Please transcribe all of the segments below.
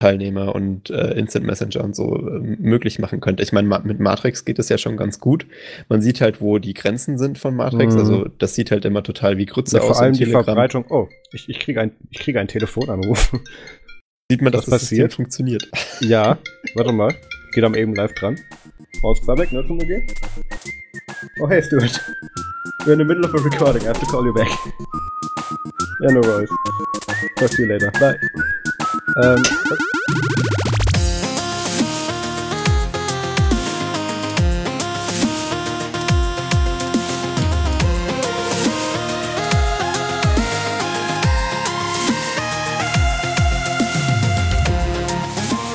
Teilnehmer und äh, Instant Messenger und so äh, möglich machen könnte. Ich meine, ma mit Matrix geht es ja schon ganz gut. Man sieht halt, wo die Grenzen sind von Matrix. Mhm. Also das sieht halt immer total wie Grütze ja, aus. Vor allem die Verbreitung. Oh, ich, ich kriege ein, krieg einen Telefonanruf. Sieht man, dass das passiert? funktioniert. Ja, warte mal. Geht am eben live dran. Aus Quebec, ne, zum OG? Oh, hey, Stuart. We're in the middle of a recording. I have to call you back. Yeah, no worries. Talk to you later. Bye. Um,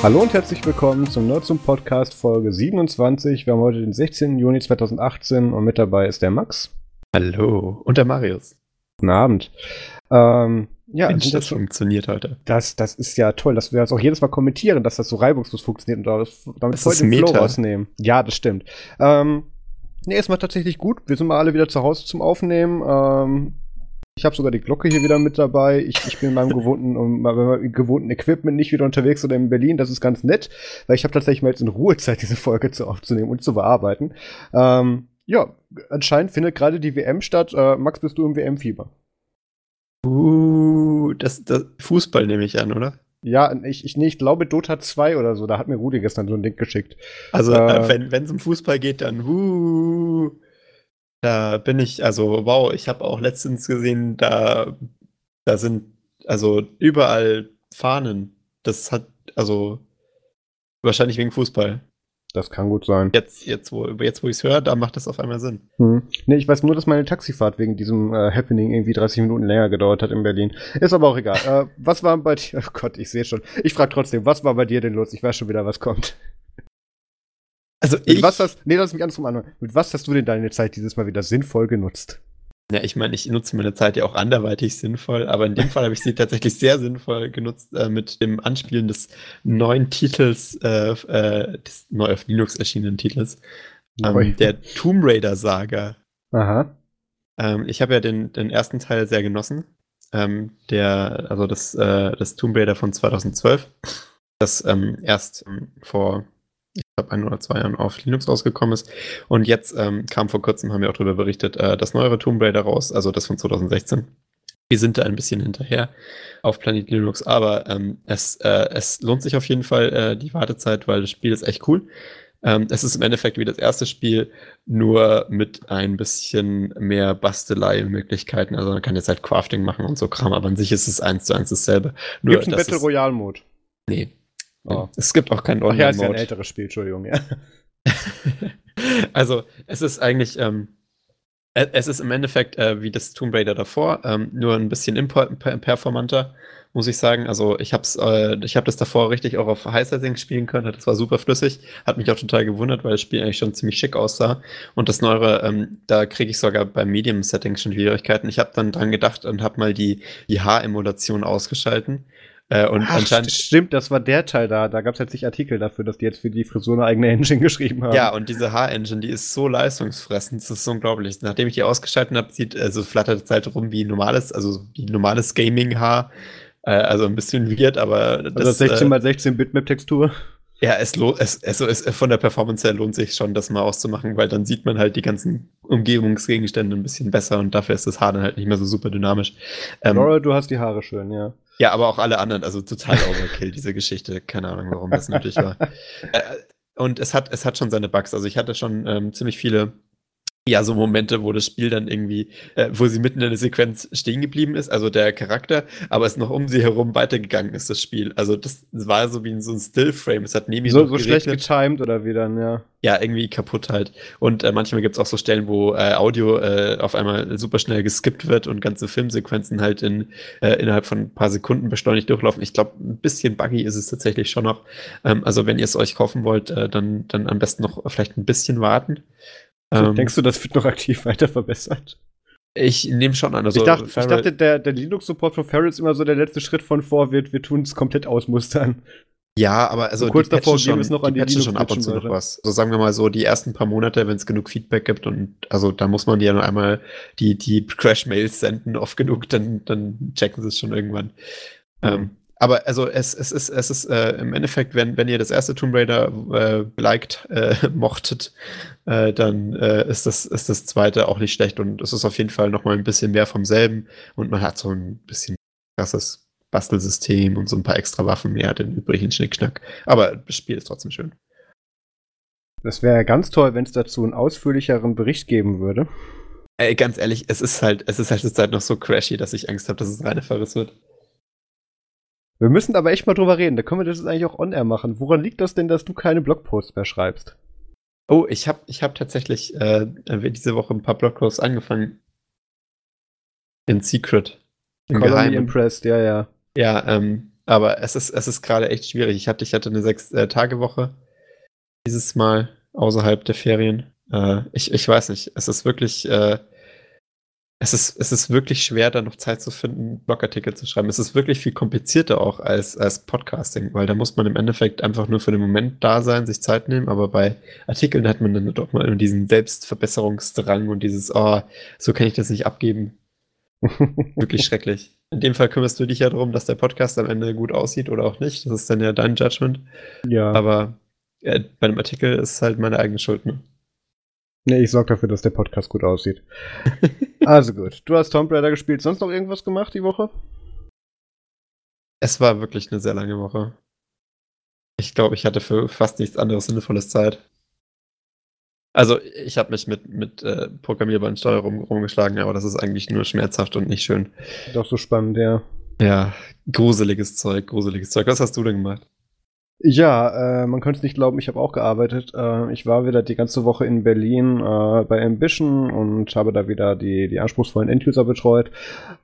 Hallo und herzlich willkommen zum Nerd zum Podcast Folge 27. Wir haben heute den 16. Juni 2018 und mit dabei ist der Max. Hallo. Und der Marius. Guten Abend. Ähm, ja, Mensch, das, das funktioniert heute. Das, das ist ja toll, dass wir das auch jedes Mal kommentieren, dass das so reibungslos funktioniert und damit das voll den Flow rausnehmen. Ja, das stimmt. Ähm, nee, es war tatsächlich gut. Wir sind mal alle wieder zu Hause zum Aufnehmen. Ähm, ich habe sogar die Glocke hier wieder mit dabei. Ich, ich bin in meinem gewohnten, um, meinem gewohnten Equipment nicht wieder unterwegs oder in Berlin. Das ist ganz nett, weil ich habe tatsächlich mal jetzt in Ruhezeit diese Folge zu aufzunehmen und zu bearbeiten. Ähm, ja, anscheinend findet gerade die WM statt. Äh, Max, bist du im WM-Fieber? Uh, das, das Fußball nehme ich an, oder? Ja, ich, ich, nee, ich glaube Dota 2 oder so, da hat mir Rudi gestern so ein Ding geschickt. Also, äh, äh wenn es um Fußball geht, dann uh, da bin ich, also wow, ich habe auch letztens gesehen, da, da sind also überall Fahnen. Das hat, also wahrscheinlich wegen Fußball. Das kann gut sein. Jetzt, jetzt wo, jetzt, wo ich es höre, da macht das auf einmal Sinn. Hm. Nee, ich weiß nur, dass meine Taxifahrt wegen diesem äh, Happening irgendwie 30 Minuten länger gedauert hat in Berlin. Ist aber auch egal. äh, was war bei dir? Oh Gott, ich sehe schon. Ich frage trotzdem, was war bei dir denn los? Ich weiß schon wieder, was kommt. Also Mit ich. Was hast, nee, lass mich ganz an. Mit was hast du denn deine Zeit dieses Mal wieder sinnvoll genutzt? Ja, ich meine, ich nutze meine Zeit ja auch anderweitig sinnvoll, aber in dem Fall habe ich sie tatsächlich sehr sinnvoll genutzt äh, mit dem Anspielen des neuen Titels, äh, äh, des neu auf Linux erschienenen Titels, ähm, der Tomb Raider Saga. Aha. Ähm, ich habe ja den, den ersten Teil sehr genossen. Ähm, der, also das, äh, das Tomb Raider von 2012, das ähm, erst ähm, vor glaube, ein oder zwei Jahren auf Linux rausgekommen ist. Und jetzt ähm, kam vor kurzem, haben wir auch darüber berichtet, äh, das neuere Tomb Raider raus, also das von 2016. Wir sind da ein bisschen hinterher auf Planet Linux, aber ähm, es, äh, es lohnt sich auf jeden Fall äh, die Wartezeit, weil das Spiel ist echt cool. Ähm, es ist im Endeffekt wie das erste Spiel, nur mit ein bisschen mehr Bastelei-Möglichkeiten. Also man kann jetzt halt Crafting machen und so Kram, aber an sich ist es eins zu eins dasselbe. Gibt es einen Battle Royale-Mode? Nee, Oh. Es gibt auch keinen Online-Mode. Ja, ist ja ein älteres Spiel, Entschuldigung, ja. also, es ist eigentlich, ähm, äh, es ist im Endeffekt äh, wie das Tomb Raider davor, ähm, nur ein bisschen performanter, muss ich sagen. Also, ich habe äh, ich hab das davor richtig auch auf High Settings spielen können. Das war super flüssig. Hat mich auch total gewundert, weil das Spiel eigentlich schon ziemlich schick aussah. Und das Neuere, ähm, da kriege ich sogar bei Medium Settings schon Schwierigkeiten. Ich habe dann dran gedacht und habe mal die, die H-Emulation ausgeschalten äh, und Ach, anscheinend stimmt, das war der Teil da. Da gab es jetzt nicht Artikel dafür, dass die jetzt für die Frisur eine eigene Engine geschrieben haben. Ja, und diese Haar-Engine, die ist so leistungsfressend, das ist unglaublich. Nachdem ich die ausgeschaltet habe, sieht, also flattert es halt rum wie normales, also wie normales Gaming-Haar. Äh, also ein bisschen weird, aber das, also 16 x 16 Bitmap-Textur. Ja, es, es, es, es von der Performance her lohnt sich schon, das mal auszumachen, weil dann sieht man halt die ganzen Umgebungsgegenstände ein bisschen besser und dafür ist das Haar dann halt nicht mehr so super dynamisch. Ähm, Laura, du hast die Haare schön, ja. Ja, aber auch alle anderen, also total Overkill, diese Geschichte. Keine Ahnung, warum das nötig war. Äh, und es hat, es hat schon seine Bugs. Also ich hatte schon ähm, ziemlich viele ja, so Momente, wo das Spiel dann irgendwie, äh, wo sie mitten in der Sequenz stehen geblieben ist, also der Charakter, aber es noch um sie herum weitergegangen ist, das Spiel. Also das war so wie in so ein Stillframe. Es hat neben mir So, so schlecht getimed oder wie dann, ja. Ja, irgendwie kaputt halt. Und äh, manchmal gibt es auch so Stellen, wo äh, Audio äh, auf einmal super schnell geskippt wird und ganze Filmsequenzen halt in, äh, innerhalb von ein paar Sekunden beschleunigt durchlaufen. Ich glaube, ein bisschen buggy ist es tatsächlich schon noch. Ähm, also wenn ihr es euch kaufen wollt, äh, dann, dann am besten noch vielleicht ein bisschen warten. Ähm, Denkst du, das wird noch aktiv weiter verbessert? Ich nehme schon an. Also ich dachte, ich dachte der, der Linux-Support von Ferrell ist immer so der letzte Schritt von vor, wir, wir tun es komplett ausmustern. Ja, aber also kurz die davor schon, es noch an die, die schon ab und zu noch was. Also sagen wir mal so, die ersten paar Monate, wenn es genug Feedback gibt und also da muss man ja noch einmal die, die Crash-Mails senden, oft genug, dann, dann checken sie es schon irgendwann. Mhm. Ähm, aber also es, es ist, es ist äh, im Endeffekt, wenn, wenn ihr das erste Tomb Raider äh, liked, äh, mochtet, äh, dann äh, ist, das, ist das zweite auch nicht schlecht und es ist auf jeden Fall nochmal ein bisschen mehr vom selben und man hat so ein bisschen krasses Bastelsystem und so ein paar extra Waffen mehr, den übrigen Schnickschnack. Aber das Spiel ist trotzdem schön. Das wäre ganz toll, wenn es dazu einen ausführlicheren Bericht geben würde. Ey, ganz ehrlich, es ist halt, es ist halt zur Zeit noch so crashy, dass ich Angst habe, dass es reine Verriss wird. Wir müssen aber echt mal drüber reden. Da können wir das jetzt eigentlich auch on-air machen. Woran liegt das denn, dass du keine Blogposts mehr schreibst? Oh, ich habe ich hab tatsächlich äh, diese Woche ein paar Blogposts angefangen. In Secret. Im Colony Impressed, ja, ja. Ja, ähm, aber es ist, es ist gerade echt schwierig. Ich hatte, ich hatte eine Sechs-Tage-Woche dieses Mal außerhalb der Ferien. Äh, ich, ich weiß nicht. Es ist wirklich, äh, es ist, es ist wirklich schwer, da noch Zeit zu finden, Blogartikel zu schreiben. Es ist wirklich viel komplizierter auch als, als Podcasting, weil da muss man im Endeffekt einfach nur für den Moment da sein, sich Zeit nehmen, aber bei Artikeln hat man dann doch mal immer diesen Selbstverbesserungsdrang und dieses, oh, so kann ich das nicht abgeben. wirklich schrecklich. In dem Fall kümmerst du dich ja darum, dass der Podcast am Ende gut aussieht oder auch nicht. Das ist dann ja dein Judgment. Ja. Aber äh, bei einem Artikel ist halt meine eigene Schuld. Ne? Nee, ich sorge dafür, dass der Podcast gut aussieht. also gut. Du hast Tomb Raider gespielt. Sonst noch irgendwas gemacht die Woche? Es war wirklich eine sehr lange Woche. Ich glaube, ich hatte für fast nichts anderes sinnvolles Zeit. Also, ich habe mich mit, mit äh, programmierbaren Steuerung rumgeschlagen, aber das ist eigentlich nur schmerzhaft und nicht schön. Doch so spannend, ja. Ja, gruseliges Zeug, gruseliges Zeug. Was hast du denn gemacht? Ja, äh, man könnte es nicht glauben, ich habe auch gearbeitet. Äh, ich war wieder die ganze Woche in Berlin äh, bei Ambition und habe da wieder die, die anspruchsvollen Enduser betreut.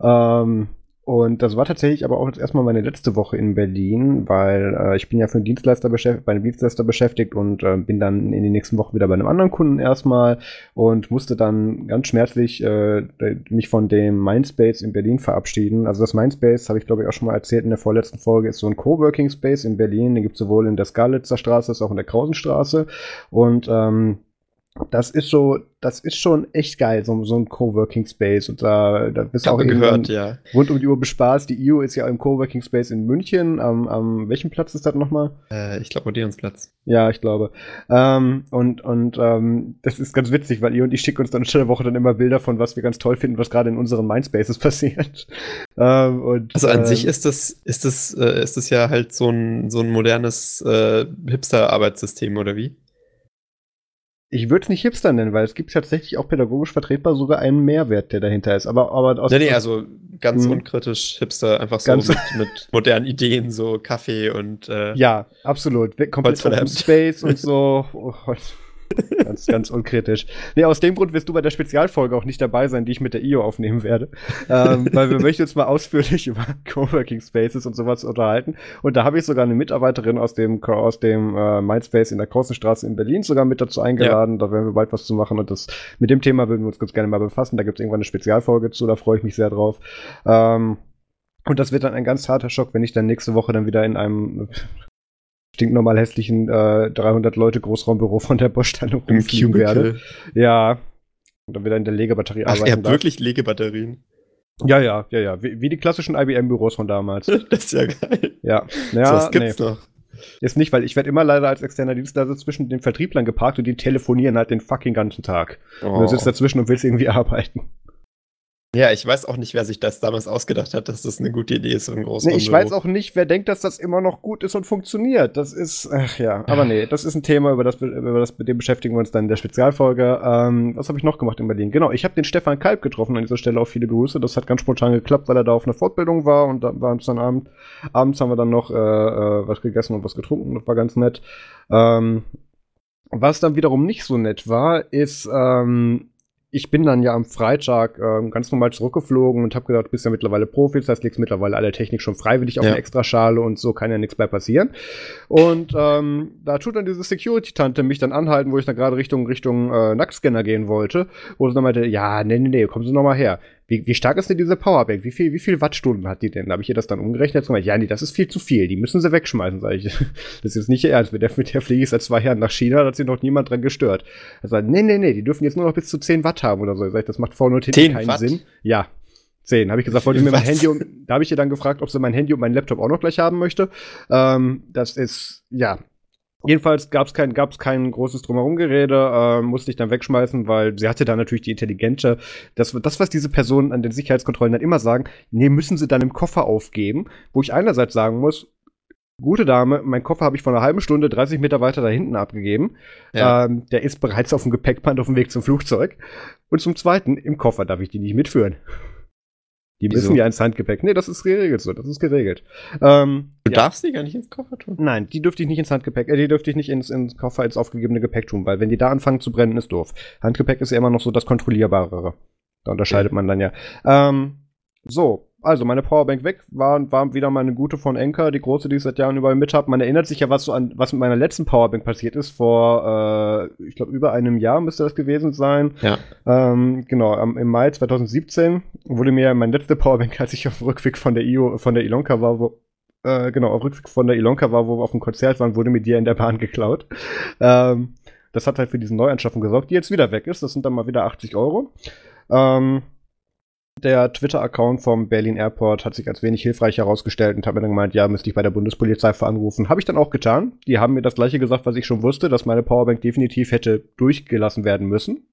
Ähm, und das war tatsächlich aber auch jetzt erstmal meine letzte Woche in Berlin, weil äh, ich bin ja für einen Dienstleister beschäftigt, bei einem Dienstleister beschäftigt und äh, bin dann in den nächsten Wochen wieder bei einem anderen Kunden erstmal und musste dann ganz schmerzlich äh, mich von dem Mindspace in Berlin verabschieden. Also das Mindspace, habe ich glaube ich auch schon mal erzählt in der vorletzten Folge, ist so ein Coworking Space in Berlin. Den gibt es sowohl in der Skalitzer Straße als auch in der Krausenstraße. Und ähm, das ist so, das ist schon echt geil, so, so ein Coworking Space. Und da, da bist du auch gehört, ja. rund um die Uhr bespaßt. Die IO ist ja im Coworking Space in München. Am, am welchem Platz ist das nochmal? Äh, ich glaube, Odeonsplatz. Ja, ich glaube. Ähm, und und ähm, das ist ganz witzig, weil ihr und ich schicken uns dann in der Woche dann immer Bilder von, was wir ganz toll finden, was gerade in unseren Mindspaces passiert. ähm, und, also an sich ähm, ist das, ist das, äh, ist das ja halt so ein, so ein modernes äh, Hipster-Arbeitssystem, oder wie? Ich würde es nicht Hipster nennen, weil es gibt tatsächlich auch pädagogisch vertretbar sogar einen Mehrwert, der dahinter ist. Aber, aber aus nee, nee, also ganz mh. unkritisch Hipster, einfach so mit, mit, modernen Ideen, so Kaffee und äh, Ja, absolut. Komplett Open Space und so. Oh, ganz, ganz unkritisch. Nee, aus dem Grund wirst du bei der Spezialfolge auch nicht dabei sein, die ich mit der IO aufnehmen werde. ähm, weil wir möchten uns mal ausführlich über Coworking Spaces und sowas unterhalten. Und da habe ich sogar eine Mitarbeiterin aus dem, aus dem äh, Mindspace in der Großenstraße in Berlin sogar mit dazu eingeladen. Ja. Da werden wir bald was zu machen. Und das mit dem Thema würden wir uns ganz gerne mal befassen. Da gibt es irgendwann eine Spezialfolge zu, da freue ich mich sehr drauf. Ähm, und das wird dann ein ganz harter Schock, wenn ich dann nächste Woche dann wieder in einem stinknormal hässlichen äh, 300 Leute Großraumbüro von der Bosch dann rumfliegen werde. Ja. Und dann wieder in der Legebatterie Ach, arbeiten. Ihr habt darf. wirklich Legebatterien? Ja, ja, ja, ja. Wie, wie die klassischen IBM-Büros von damals. das ist ja geil. Ja. ja so, das gibt's nee. doch. Ist nicht, weil ich werde immer leider als externer Dienstleister zwischen den Vertrieblern geparkt und die telefonieren halt den fucking ganzen Tag. Oh. Und du sitzt dazwischen und willst irgendwie arbeiten. Ja, ich weiß auch nicht, wer sich das damals ausgedacht hat, dass das eine gute Idee ist, so ein großes nee, Ich weiß auch nicht, wer denkt, dass das immer noch gut ist und funktioniert. Das ist, ach ja, aber nee, das ist ein Thema, über das, über das mit dem beschäftigen wir uns dann in der Spezialfolge. Ähm, was habe ich noch gemacht in Berlin? Genau, ich habe den Stefan Kalb getroffen an dieser Stelle auch viele Grüße. Das hat ganz spontan geklappt, weil er da auf einer Fortbildung war und da war uns dann Abend, abends haben wir dann noch äh, äh, was gegessen und was getrunken. Das war ganz nett. Ähm, was dann wiederum nicht so nett war, ist, ähm, ich bin dann ja am Freitag ähm, ganz normal zurückgeflogen und habe gedacht, du bist ja mittlerweile Profi, das heißt, legst mittlerweile alle Technik schon freiwillig auf ja. eine Extraschale und so kann ja nichts mehr passieren. Und ähm, da tut dann diese Security-Tante mich dann anhalten, wo ich dann gerade Richtung Richtung äh, Nacktscanner gehen wollte, wo sie dann meinte, ja, nee, nee, nee, kommen Sie noch mal her wie, wie stark ist denn diese Powerbank? Wie viel, wie viel Wattstunden hat die denn? Da habe ich ihr das dann umgerechnet und ja, nee, das ist viel zu viel. Die müssen sie wegschmeißen, sage ich. Das ist jetzt nicht ihr Ernst. Mit der, mit der fliege ich seit zwei Jahren nach China, da hat sich noch niemand dran gestört. Er sagt, nee, nee, nee, die dürfen jetzt nur noch bis zu 10 Watt haben oder so. Ich sag, das macht vorne und hinten keinen Watt? Sinn. Ja. 10. Habe ich gesagt, wollte ich mir mein Handy und da habe ich ihr dann gefragt, ob sie mein Handy und meinen Laptop auch noch gleich haben möchte. Ähm, das ist, ja. Jedenfalls gab es kein, gab's kein großes Drumherumgerede, äh, musste ich dann wegschmeißen, weil sie hatte dann natürlich die intelligente, das, das, was diese Personen an den Sicherheitskontrollen dann immer sagen, nee, müssen sie dann im Koffer aufgeben, wo ich einerseits sagen muss, gute Dame, mein Koffer habe ich vor einer halben Stunde 30 Meter weiter da hinten abgegeben. Ja. Ähm, der ist bereits auf dem Gepäckband auf dem Weg zum Flugzeug. Und zum Zweiten, im Koffer darf ich die nicht mitführen. Die Wieso? müssen ja ins Handgepäck. Nee, das ist geregelt so, das ist geregelt. Ähm, du ja. darfst die gar nicht ins Koffer tun? Nein, die dürfte ich nicht ins Handgepäck, äh, die dürfte ich nicht ins, ins Koffer, ins aufgegebene Gepäck tun, weil wenn die da anfangen zu brennen, ist doof. Handgepäck ist ja immer noch so das kontrollierbarere. Da unterscheidet okay. man dann ja. Ähm, so, also meine Powerbank weg, war, war wieder meine gute von Enker, die große, die ich seit Jahren überall mit habe. Man erinnert sich ja, was so an, was mit meiner letzten Powerbank passiert ist. Vor, äh, ich glaube, über einem Jahr müsste das gewesen sein. Ja. Ähm, genau, am, im Mai 2017 wurde mir meine letzte Powerbank, als ich auf Rückweg von der IO, von der Ilonka war, wo, äh, genau, auf Rückweg von der Ilonka war, wo wir auf dem Konzert waren, wurde mir die in der Bahn geklaut. Ähm, das hat halt für diese Neuanschaffung gesorgt, die jetzt wieder weg ist. Das sind dann mal wieder 80 Euro. Ähm, der Twitter-Account vom Berlin Airport hat sich als wenig hilfreich herausgestellt und hat mir dann gemeint, ja, müsste ich bei der Bundespolizei anrufen. Habe ich dann auch getan. Die haben mir das gleiche gesagt, was ich schon wusste, dass meine Powerbank definitiv hätte durchgelassen werden müssen.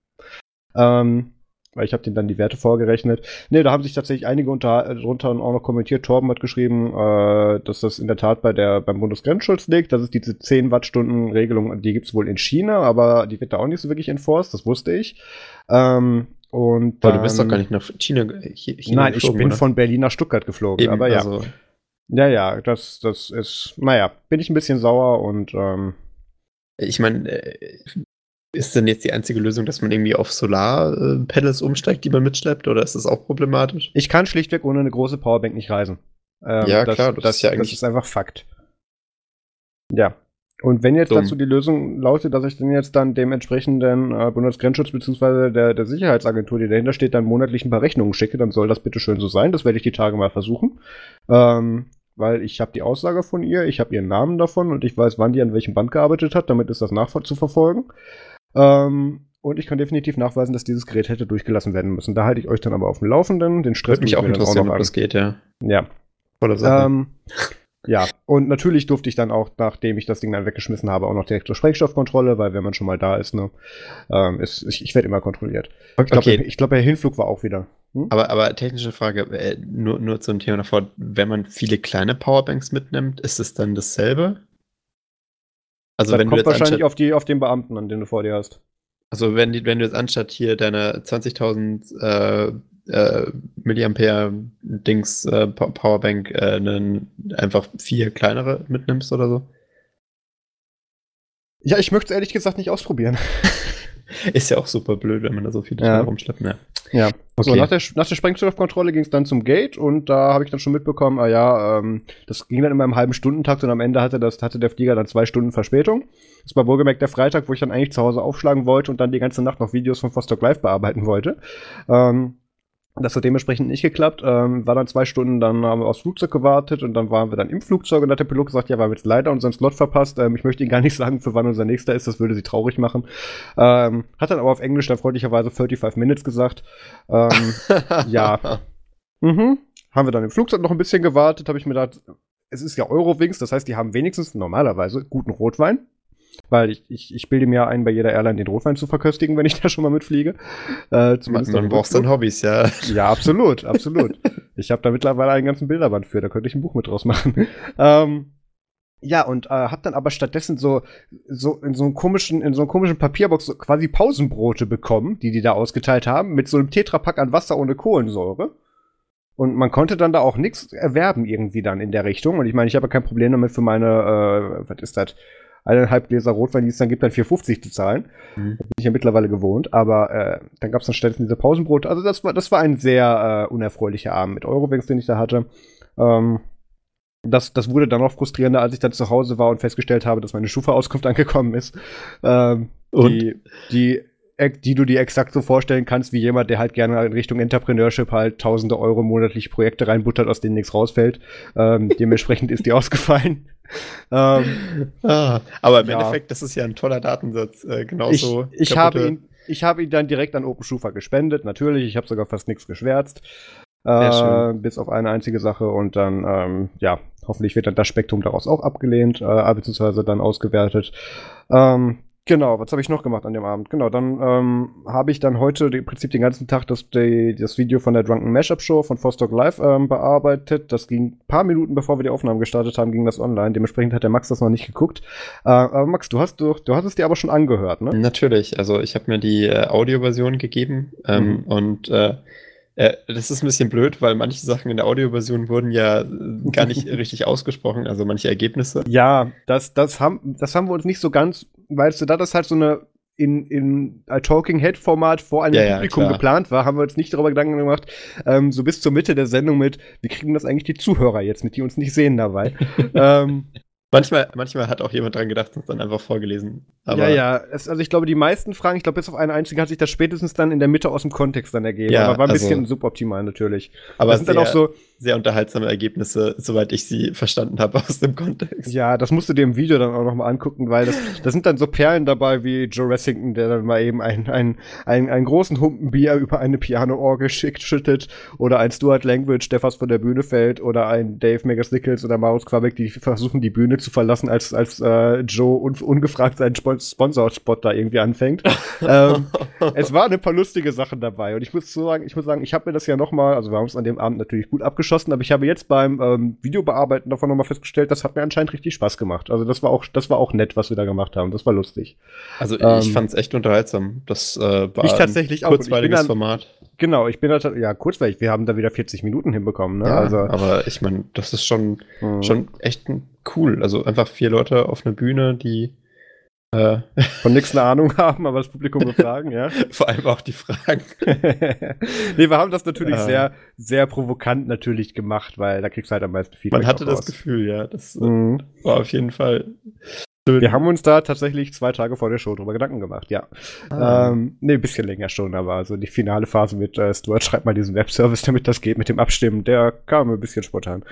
Ähm, weil ich habe denen dann die Werte vorgerechnet. Ne, da haben sich tatsächlich einige unter, drunter auch noch kommentiert. Torben hat geschrieben, äh, dass das in der Tat bei der, beim Bundesgrenzschutz liegt. Das ist diese 10 Wattstunden Regelung, die gibt es wohl in China, aber die wird da auch nicht so wirklich enforced, das wusste ich. Ähm, und aber du bist doch gar nicht nach China, China Nein, ich bin oder? von Berlin nach Stuttgart geflogen. Eben, aber ja. Also ja, ja, das, das ist, naja, bin ich ein bisschen sauer und ähm, ich meine, äh, ist denn jetzt die einzige Lösung, dass man irgendwie auf Solar-Pedals umsteigt, die man mitschleppt, oder ist das auch problematisch? Ich kann schlichtweg ohne eine große Powerbank nicht reisen. Ähm, ja, das, klar, das, das, ist ja eigentlich. Das ist einfach Fakt. Ja, und wenn jetzt Dumm. dazu die Lösung lautet, dass ich dann jetzt dann dem entsprechenden äh, Bundesgrenzschutz bzw. Der, der Sicherheitsagentur, die dahinter steht, dann monatlich ein paar Rechnungen schicke, dann soll das bitte schön so sein. Das werde ich die Tage mal versuchen. Ähm, weil ich habe die Aussage von ihr, ich habe ihren Namen davon und ich weiß, wann die an welchem Band gearbeitet hat, damit ist das nachzuverfolgen. Ähm, und ich kann definitiv nachweisen, dass dieses Gerät hätte durchgelassen werden müssen. Da halte ich euch dann aber auf dem Laufenden. Den Stress Würde mich auch interessieren, ob das geht, ja. Ja. Volle Sache. Ähm, ja, und natürlich durfte ich dann auch, nachdem ich das Ding dann weggeschmissen habe, auch noch direkt zur Sprengstoffkontrolle, weil wenn man schon mal da ist, ne, ähm, ist, ich, ich werde immer kontrolliert. Okay. Ich glaube, ich glaub, der Hinflug war auch wieder. Hm? Aber, aber technische Frage, äh, nur, nur zum Thema davor, wenn man viele kleine Powerbanks mitnimmt, ist es dann dasselbe? Also das wenn kommt du jetzt wahrscheinlich auf, die, auf den Beamten, an den du vor dir hast. Also wenn, wenn du jetzt anstatt hier deine 20.000 äh, äh, Milliampere-Dings äh, Powerbank äh, einen, einfach vier kleinere mitnimmst oder so? Ja, ich möchte es ehrlich gesagt nicht ausprobieren. Ist ja auch super blöd, wenn man da so viele ja. rumschleppt. Ja. ja. Okay. So, nach der, nach der Sprengstoffkontrolle ging es dann zum Gate und da habe ich dann schon mitbekommen, ah ja, ähm, das ging dann immer im halben Stundentakt und am Ende hatte, das, hatte der Flieger dann zwei Stunden Verspätung. Das war wohlgemerkt der Freitag, wo ich dann eigentlich zu Hause aufschlagen wollte und dann die ganze Nacht noch Videos von Vostok Live bearbeiten wollte. Ähm, das hat dementsprechend nicht geklappt. Ähm, war dann zwei Stunden, dann haben wir aufs Flugzeug gewartet und dann waren wir dann im Flugzeug und hat der Pilot gesagt, ja, wir haben jetzt leider unseren Slot verpasst. Ähm, ich möchte Ihnen gar nicht sagen, für wann unser nächster ist, das würde Sie traurig machen. Ähm, hat dann aber auf Englisch dann freundlicherweise 35 Minutes gesagt. Ähm, ja. Mhm. Haben wir dann im Flugzeug noch ein bisschen gewartet, habe ich mir gedacht, es ist ja Eurowings, das heißt, die haben wenigstens normalerweise guten Rotwein. Weil ich, ich, ich bilde mir ein, bei jeder Airline den Rotwein zu verköstigen, wenn ich da schon mal mitfliege. Äh, man man braucht dann Hobbys, ja. Ja, absolut, absolut. ich habe da mittlerweile einen ganzen Bilderband für, da könnte ich ein Buch mit draus machen. ähm, ja, und äh, hab dann aber stattdessen so, so in so einem komischen, in so einem komischen Papierbox so quasi Pausenbrote bekommen, die die da ausgeteilt haben, mit so einem Tetrapack an Wasser ohne Kohlensäure. Und man konnte dann da auch nichts erwerben irgendwie dann in der Richtung. Und ich meine, ich habe kein Problem damit für meine, äh, was ist das? Eineinhalb Gläser Rotwein, die es dann gibt, dann 4,50 zu zahlen. Mhm. Das bin ich ja mittlerweile gewohnt. Aber äh, dann gab es dann stattdessen diese Pausenbrote. Also das war, das war ein sehr äh, unerfreulicher Abend mit Eurowings, den ich da hatte. Ähm, das, das wurde dann noch frustrierender, als ich dann zu Hause war und festgestellt habe, dass meine Schufa-Auskunft angekommen ist. Ähm, und? Die, die die du dir exakt so vorstellen kannst, wie jemand, der halt gerne in Richtung Entrepreneurship halt tausende Euro monatlich Projekte reinbuttert, aus denen nichts rausfällt. Ähm, dementsprechend ist die ausgefallen. ähm, ah, aber im ja. Endeffekt, das ist ja ein toller Datensatz. Äh, genauso. Ich, ich habe ihn, ich habe ihn dann direkt an OpenSchufa gespendet, natürlich. Ich habe sogar fast nichts geschwärzt. Äh, bis auf eine einzige Sache und dann, ähm, ja, hoffentlich wird dann das Spektrum daraus auch abgelehnt, äh, beziehungsweise dann ausgewertet. Ähm, Genau, was habe ich noch gemacht an dem Abend? Genau, dann ähm, habe ich dann heute im Prinzip den ganzen Tag das, die, das Video von der Drunken Mashup Show von Fostock Live ähm, bearbeitet. Das ging ein paar Minuten bevor wir die Aufnahmen gestartet haben, ging das online. Dementsprechend hat der Max das noch nicht geguckt. Äh, aber Max, du hast, du, du hast es dir aber schon angehört, ne? Natürlich, also ich habe mir die äh, Audioversion gegeben ähm, mhm. und äh, äh, das ist ein bisschen blöd, weil manche Sachen in der Audioversion wurden ja gar nicht richtig ausgesprochen, also manche Ergebnisse. Ja, das, das, haben, das haben wir uns nicht so ganz, weißt du, da das halt so eine in, in Talking Head Format vor einem ja, Publikum ja, geplant war, haben wir uns nicht darüber Gedanken gemacht, ähm, so bis zur Mitte der Sendung mit, wie kriegen das eigentlich die Zuhörer jetzt mit, die uns nicht sehen dabei. ähm, Manchmal, manchmal hat auch jemand dran gedacht und es dann einfach vorgelesen. Aber ja, ja. Es, also ich glaube, die meisten Fragen, ich glaube, bis auf eine einzige hat sich das spätestens dann in der Mitte aus dem Kontext dann ergeben. Ja, aber war ein also, bisschen suboptimal natürlich. Aber das sind dann auch so sehr unterhaltsame Ergebnisse, soweit ich sie verstanden habe aus dem Kontext. Ja, das musst du dir im Video dann auch noch mal angucken, weil das, da sind dann so Perlen dabei wie Joe Ressington, der dann mal eben einen, einen, einen, einen großen Humpen Bier über eine Piano-Orgel schickt, schüttet oder ein Stuart Language, der fast von der Bühne fällt oder ein Dave Megas Nichols oder Marius Quabeck, die versuchen die Bühne zu verlassen, als, als äh, Joe un, ungefragt seinen Sponsor-Spot da irgendwie anfängt. ähm, es waren ein paar lustige Sachen dabei und ich muss sagen, ich muss sagen, ich habe mir das ja noch mal, also wir haben es an dem Abend natürlich gut abgeschlossen, geschossen, aber ich habe jetzt beim ähm, Videobearbeiten davon nochmal festgestellt, das hat mir anscheinend richtig Spaß gemacht. Also das war auch, das war auch nett, was wir da gemacht haben. Das war lustig. Also ähm, ich fand es echt unterhaltsam. Das äh, war ich tatsächlich ein kurzweiliges dann, Format. Genau, ich bin da, ja kurzweilig. Wir haben da wieder 40 Minuten hinbekommen. Ne? Ja, also, aber ich meine, das ist schon, mhm. schon echt cool. Also einfach vier Leute auf einer Bühne, die äh. Von nichts eine Ahnung haben, aber das Publikum befragen, ja. Vor allem auch die Fragen. nee, wir haben das natürlich äh. sehr, sehr provokant natürlich gemacht, weil da kriegst du halt am meisten Feedback. Man hatte das Gefühl, ja. Das äh, mhm. war auf jeden Fall wir haben uns da tatsächlich zwei Tage vor der Show drüber Gedanken gemacht, ja. Ah. Ähm, ne, ein bisschen länger schon, aber also die finale Phase mit äh, Stuart schreibt mal diesen Webservice, damit das geht mit dem Abstimmen, der kam ein bisschen spontan.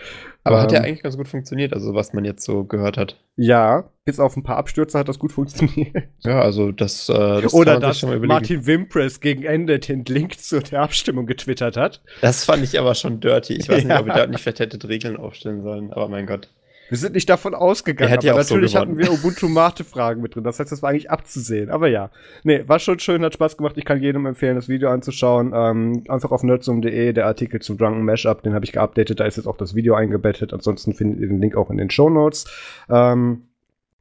Aber ähm, hat ja eigentlich ganz gut funktioniert, also was man jetzt so gehört hat. Ja, bis auf ein paar Abstürze hat das gut funktioniert. Ja, also das, äh, das Oder dass Martin Wimpress gegen Ende den Link zu der Abstimmung getwittert hat. Das fand ich aber schon dirty. Ich weiß ja. nicht, ob ihr da nicht vielleicht hättet Regeln aufstellen sollen, aber mein Gott. Wir sind nicht davon ausgegangen, aber natürlich so hatten wir Ubuntu Mate Fragen mit drin. Das heißt, das war eigentlich abzusehen. Aber ja, nee, war schon schön, hat Spaß gemacht. Ich kann jedem empfehlen, das Video anzuschauen. Ähm, einfach auf nerdsum.de, der Artikel zum Drunken Mashup, den habe ich geupdatet. Da ist jetzt auch das Video eingebettet. Ansonsten findet ihr den Link auch in den Show Notes. Ähm,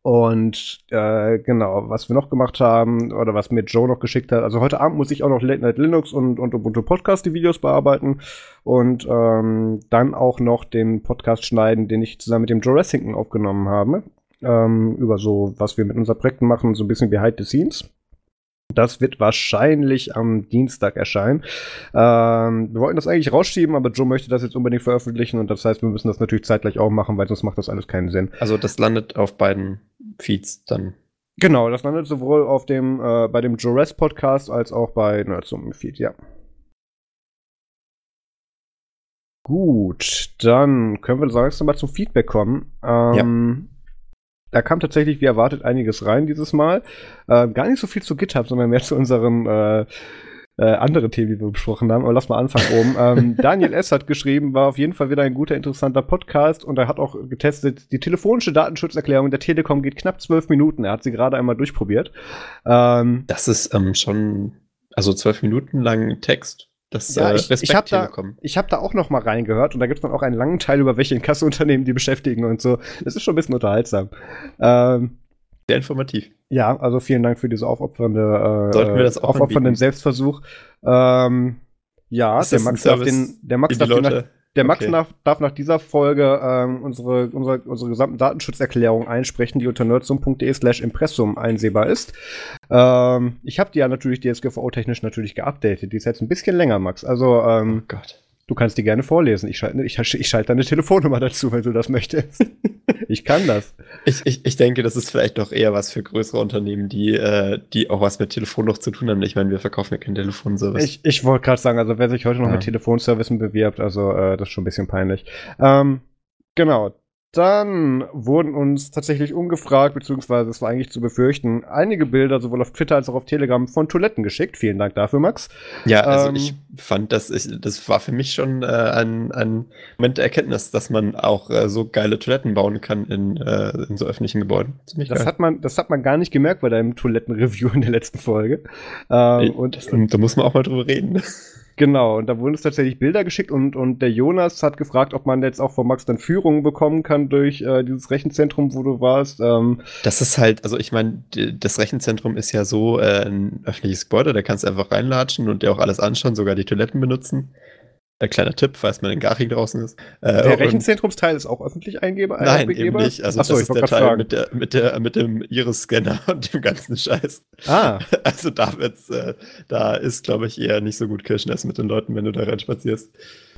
und äh, genau, was wir noch gemacht haben oder was mir Joe noch geschickt hat. Also heute Abend muss ich auch noch Late Night Linux und, und Ubuntu Podcast die Videos bearbeiten und ähm, dann auch noch den Podcast schneiden, den ich zusammen mit dem Joe Ressington aufgenommen habe. Ähm, über so, was wir mit unseren Projekten machen, so ein bisschen behind the scenes. Das wird wahrscheinlich am Dienstag erscheinen. Ähm, wir wollten das eigentlich rausschieben, aber Joe möchte das jetzt unbedingt veröffentlichen und das heißt, wir müssen das natürlich zeitgleich auch machen, weil sonst macht das alles keinen Sinn. Also das landet auf beiden Feeds dann. Genau, das landet sowohl auf dem, äh, bei dem Joe Rest Podcast als auch bei Nerdsum Feed, ja. Gut, dann können wir langsam mal zum Feedback kommen. Ähm, ja da kam tatsächlich wie erwartet einiges rein dieses Mal. Äh, gar nicht so viel zu GitHub, sondern mehr zu unseren äh, äh, anderen Themen, die wir besprochen haben. Aber lass mal anfangen oben. ähm, Daniel S. hat geschrieben, war auf jeden Fall wieder ein guter, interessanter Podcast und er hat auch getestet, die telefonische Datenschutzerklärung der Telekom geht knapp zwölf Minuten. Er hat sie gerade einmal durchprobiert. Ähm, das ist ähm, schon, also zwölf Minuten lang Text. Das ja, äh, ich, ich habe da, hab da auch noch mal reingehört und da gibt es dann auch einen langen Teil über welche Inkassounternehmen die beschäftigen und so. Das ist schon ein bisschen unterhaltsam. Ähm, Sehr informativ. Ja, also vielen Dank für diese aufopfernde, äh, Sollten wir das auch aufopfernden Selbstversuch. Ähm, ja, der Max, darf den, der Max darf den, der Max okay. nach, darf nach dieser Folge ähm, unsere, unsere, unsere gesamten Datenschutzerklärung einsprechen, die unter nerdsum.de slash impressum einsehbar ist. Ähm, ich habe die ja natürlich DSGVO-technisch natürlich geupdatet. Die ist jetzt ein bisschen länger, Max. Also, ähm, oh Gott. Du kannst die gerne vorlesen. Ich schalte ich, ich schalte deine Telefonnummer dazu, wenn du das möchtest. ich kann das. Ich, ich, ich denke, das ist vielleicht doch eher was für größere Unternehmen, die, äh, die auch was mit Telefon noch zu tun haben. Ich meine, wir verkaufen ja keinen Telefonservice. Ich, ich wollte gerade sagen, also wer sich heute noch ja. mit Telefonservicen bewirbt, also äh, das ist schon ein bisschen peinlich. Ähm, genau. Dann wurden uns tatsächlich ungefragt, beziehungsweise es war eigentlich zu befürchten, einige Bilder sowohl auf Twitter als auch auf Telegram von Toiletten geschickt. Vielen Dank dafür, Max. Ja, also ähm, ich fand, dass ich, das war für mich schon äh, ein, ein Moment der Erkenntnis, dass man auch äh, so geile Toiletten bauen kann in, äh, in so öffentlichen Gebäuden. Ziemlich das hat man, das hat man gar nicht gemerkt bei deinem Toilettenreview in der letzten Folge. Ähm, und das, da muss man auch mal drüber reden. Genau, und da wurden es tatsächlich Bilder geschickt und, und der Jonas hat gefragt, ob man jetzt auch von Max dann Führungen bekommen kann durch äh, dieses Rechenzentrum, wo du warst. Ähm. Das ist halt, also ich meine, das Rechenzentrum ist ja so äh, ein öffentliches Gebäude, da kannst du einfach reinlatschen und dir auch alles anschauen, sogar die Toiletten benutzen. Ein kleiner Tipp, falls man in Garching draußen ist. Äh, der Rechenzentrumsteil ist auch öffentlich eingehbar? Nein, eben nicht. Also Achso, das ist der Teil mit, der, mit, der, mit dem Iris-Scanner und dem ganzen Scheiß. Ah. Also da wird's, äh, da ist, glaube ich, eher nicht so gut Kirschness mit den Leuten, wenn du da rein spazierst.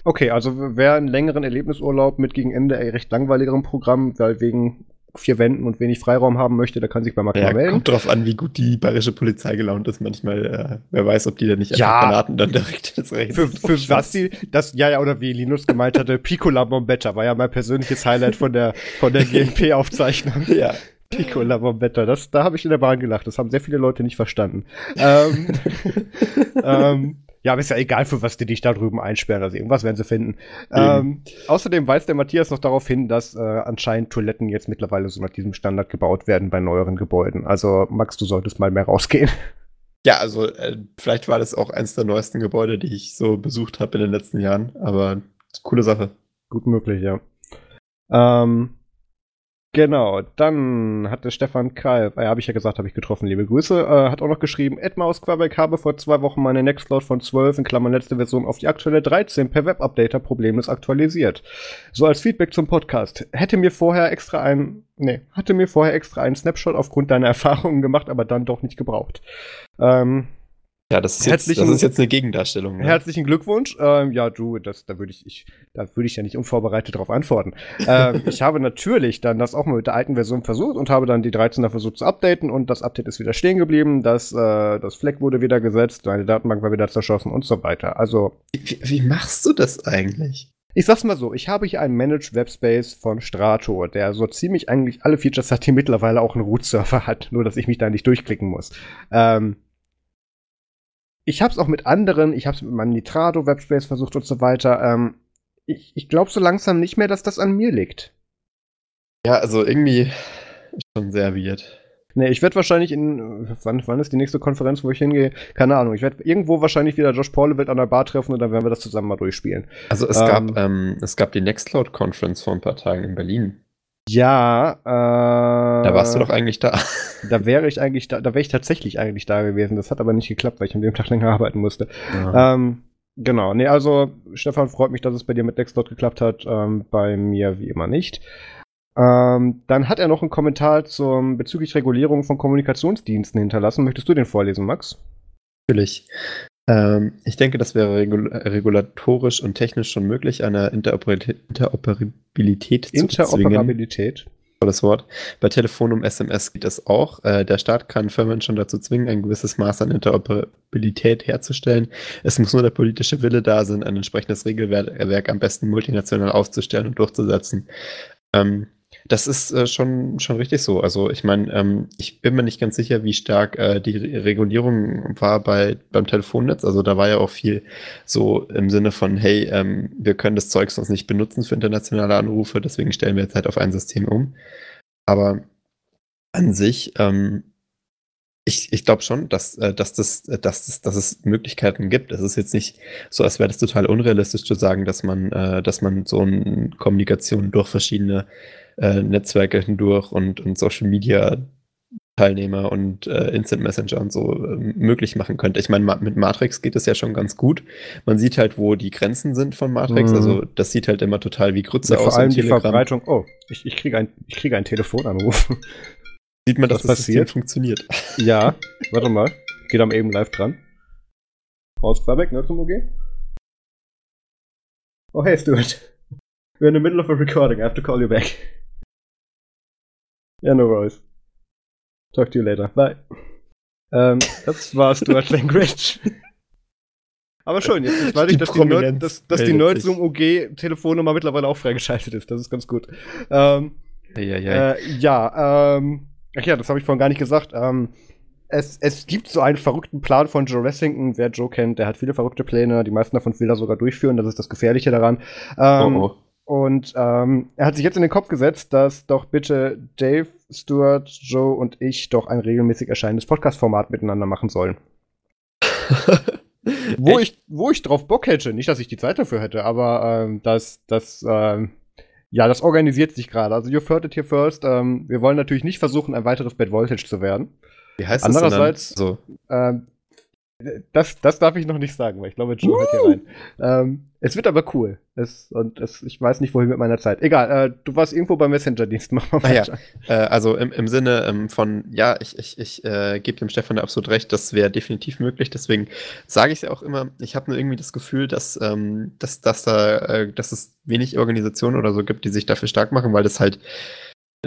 Okay, also wer einen längeren Erlebnisurlaub mit gegen Ende recht langweiligerem Programm, weil wegen vier Wänden und wenig Freiraum haben möchte, der kann sich bei Mark ja, melden. Kommt drauf an, wie gut die bayerische Polizei gelaunt ist. Manchmal, äh, wer weiß, ob die da nicht ja, Granaten dann direkt ins Recht Für, für was die, das, ja, ja, oder wie Linus gemeint hatte, Piccola Bombetta war ja mein persönliches Highlight von der, von der GMP-Aufzeichnung. ja. Piccola Bombetta, das, da habe ich in der Bahn gelacht. Das haben sehr viele Leute nicht verstanden. ähm, ähm, ja, aber ist ja egal, für was die dich da drüben einsperren. Also irgendwas werden sie finden. Ähm, außerdem weist der Matthias noch darauf hin, dass äh, anscheinend Toiletten jetzt mittlerweile so nach diesem Standard gebaut werden bei neueren Gebäuden. Also, Max, du solltest mal mehr rausgehen. Ja, also äh, vielleicht war das auch eins der neuesten Gebäude, die ich so besucht habe in den letzten Jahren. Aber coole Sache. Gut möglich, ja. Ähm, Genau, dann hatte Stefan Kalb, äh, habe ich ja gesagt, habe ich getroffen, liebe Grüße, äh, hat auch noch geschrieben, Edmaus Quebec habe vor zwei Wochen meine Nextcloud von 12 in Klammern letzte Version auf die aktuelle 13 per Webupdater problemlos aktualisiert. So als Feedback zum Podcast. Hätte mir vorher extra ein, nee, hatte mir vorher extra einen Snapshot aufgrund deiner Erfahrungen gemacht, aber dann doch nicht gebraucht. Ähm, ja, das ist, jetzt, das ist jetzt eine Gegendarstellung. Ne? Herzlichen Glückwunsch. Ähm, ja, du, das, da würde ich, ich, da würde ich ja nicht unvorbereitet darauf antworten. ähm, ich habe natürlich dann das auch mal mit der alten Version versucht und habe dann die 13er versucht zu updaten und das Update ist wieder stehen geblieben, das, äh, das Fleck wurde wieder gesetzt, meine Datenbank war wieder zerschossen und so weiter. Also. Wie, wie machst du das eigentlich? Ich sag's mal so, ich habe hier einen Managed Webspace von Strato, der so ziemlich eigentlich alle Features hat, die mittlerweile auch einen Root-Server hat, nur dass ich mich da nicht durchklicken muss. Ähm, ich habe es auch mit anderen, ich habe es mit meinem Nitrado Webspace versucht und so weiter. Ähm, ich ich glaube so langsam nicht mehr, dass das an mir liegt. Ja, also irgendwie schon sehr weird. Nee, ich werde wahrscheinlich in. Wann, wann ist die nächste Konferenz, wo ich hingehe? Keine Ahnung. Ich werde irgendwo wahrscheinlich wieder Josh Pauleville an der Bar treffen und dann werden wir das zusammen mal durchspielen. Also es, ähm, gab, ähm, es gab die Nextcloud Conference vor ein paar Tagen in Berlin. Ja, äh, Da warst du doch eigentlich da. Da wäre ich eigentlich da, da wäre ich tatsächlich eigentlich da gewesen. Das hat aber nicht geklappt, weil ich an dem Tag länger arbeiten musste. Ähm, genau, nee, also Stefan, freut mich, dass es bei dir mit Nextcloud geklappt hat. Ähm, bei mir wie immer nicht. Ähm, dann hat er noch einen Kommentar zum bezüglich Regulierung von Kommunikationsdiensten hinterlassen. Möchtest du den vorlesen, Max? Natürlich. Ähm, ich denke, das wäre regul regulatorisch und technisch schon möglich, eine Interoperabilität, Interoperabilität zu Interoperabilität. Tolles Wort. Bei Telefon und SMS geht das auch. Äh, der Staat kann Firmen schon dazu zwingen, ein gewisses Maß an Interoperabilität herzustellen. Es muss nur der politische Wille da sein, ein entsprechendes Regelwerk am besten multinational aufzustellen und durchzusetzen. Ähm, das ist äh, schon, schon richtig so. Also ich meine, ähm, ich bin mir nicht ganz sicher, wie stark äh, die Regulierung war bei, beim Telefonnetz. Also da war ja auch viel so im Sinne von, hey, ähm, wir können das Zeug sonst nicht benutzen für internationale Anrufe, deswegen stellen wir jetzt halt auf ein System um. Aber an sich, ähm, ich, ich glaube schon, dass, äh, dass, das, dass, das, dass es Möglichkeiten gibt. Es ist jetzt nicht so, als wäre das total unrealistisch zu sagen, dass man, äh, dass man so eine Kommunikation durch verschiedene äh, Netzwerke hindurch und, und Social Media Teilnehmer und äh, Instant Messenger und so äh, möglich machen könnte. Ich meine, ma mit Matrix geht es ja schon ganz gut. Man sieht halt, wo die Grenzen sind von Matrix. Mhm. Also das sieht halt immer total wie Grütze ja, aus. Vor allem die Verbreitung. Oh, ich, ich kriege ein, ich krieg einen Telefonanruf. Sieht man, dass das passiert? funktioniert. Ja, warte mal. Geht am eben live dran. Raus, Quebec, ne, zum OG? Oh, hey, Stuart. We're in the middle of a recording. I have to call you back. Ja, no worries. Talk to you later. Bye. Ähm, das war Stuart Langridge. Aber schön, jetzt, jetzt weiß ich, dass die, Nerd, dass, dass die Nerdzoom OG Telefonnummer mittlerweile auch freigeschaltet ist. Das ist ganz gut. Ähm, ja, ja, ja. Äh, ja ähm, ach ja, das habe ich vorhin gar nicht gesagt. Ähm, es, es gibt so einen verrückten Plan von Joe Wessington. Wer Joe kennt, der hat viele verrückte Pläne. Die meisten davon will er sogar durchführen. Das ist das Gefährliche daran. Ähm, oh, oh. Und ähm, er hat sich jetzt in den Kopf gesetzt, dass doch bitte Dave, Stuart, Joe und ich doch ein regelmäßig erscheinendes Podcast-Format miteinander machen sollen. wo, ich, wo ich drauf Bock hätte, nicht, dass ich die Zeit dafür hätte, aber ähm, das, das, ähm, ja, das organisiert sich gerade. Also, you've heard it here first. Ähm, wir wollen natürlich nicht versuchen, ein weiteres Bad Voltage zu werden. Wie heißt Andererseits, das denn dann? So. Ähm, das, das darf ich noch nicht sagen, weil ich glaube, Joe uh! hört hier rein. Ähm, es wird aber cool. Es, und es, ich weiß nicht, wohin mit meiner Zeit. Egal, äh, du warst irgendwo beim Messenger-Dienst. Mach mal weiter. Ah, ja. äh, also im, im Sinne ähm, von, ja, ich, ich, ich äh, gebe dem Stefan absolut recht, das wäre definitiv möglich. Deswegen sage ich es ja auch immer, ich habe nur irgendwie das Gefühl, dass, ähm, dass, dass, da, äh, dass es wenig Organisationen oder so gibt, die sich dafür stark machen, weil das halt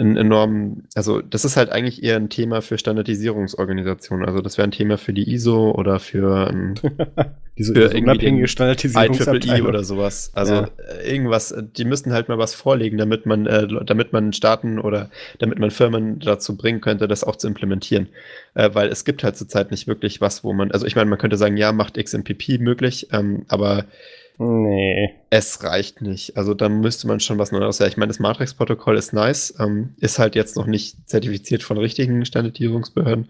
ein enorm, also das ist halt eigentlich eher ein Thema für Standardisierungsorganisationen. Also das wäre ein Thema für die ISO oder für, ähm, Diese für unabhängige Standardisierungsabteilung oder sowas. Also ja. Äh, irgendwas, die müssten halt mal was vorlegen, damit man, äh, damit man Staaten oder damit man Firmen dazu bringen könnte, das auch zu implementieren. Äh, weil es gibt halt zurzeit nicht wirklich was, wo man, also ich meine, man könnte sagen, ja, macht XMPP möglich, ähm, aber Nee. Es reicht nicht. Also da müsste man schon was Neues. Ja, ich meine, das Matrix-Protokoll ist nice, ähm, ist halt jetzt noch nicht zertifiziert von richtigen Standardisierungsbehörden.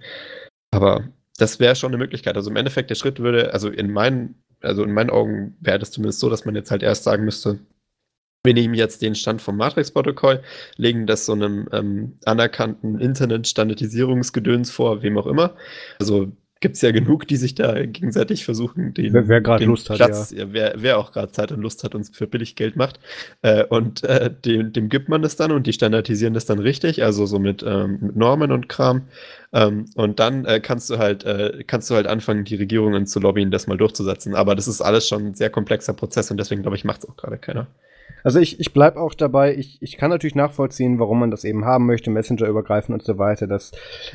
Aber das wäre schon eine Möglichkeit. Also im Endeffekt, der Schritt würde, also in meinen, also in meinen Augen wäre das zumindest so, dass man jetzt halt erst sagen müsste, wir nehmen jetzt den Stand vom Matrix-Protokoll, legen das so einem ähm, anerkannten Internet-Standardisierungsgedöns vor, wem auch immer. Also gibt es ja genug, die sich da gegenseitig versuchen, den, wer, wer gerade Lust Platz, hat, ja. wer, wer auch gerade Zeit und Lust hat und für billig Geld macht. Äh, und äh, dem, dem gibt man das dann und die standardisieren das dann richtig, also so mit, ähm, mit Normen und Kram. Ähm, und dann äh, kannst du halt, äh, kannst du halt anfangen, die Regierungen zu lobbyen, das mal durchzusetzen. Aber das ist alles schon ein sehr komplexer Prozess und deswegen glaube ich, macht es auch gerade keiner. Also ich, ich bleibe auch dabei, ich, ich kann natürlich nachvollziehen, warum man das eben haben möchte, Messenger übergreifen und so weiter. Das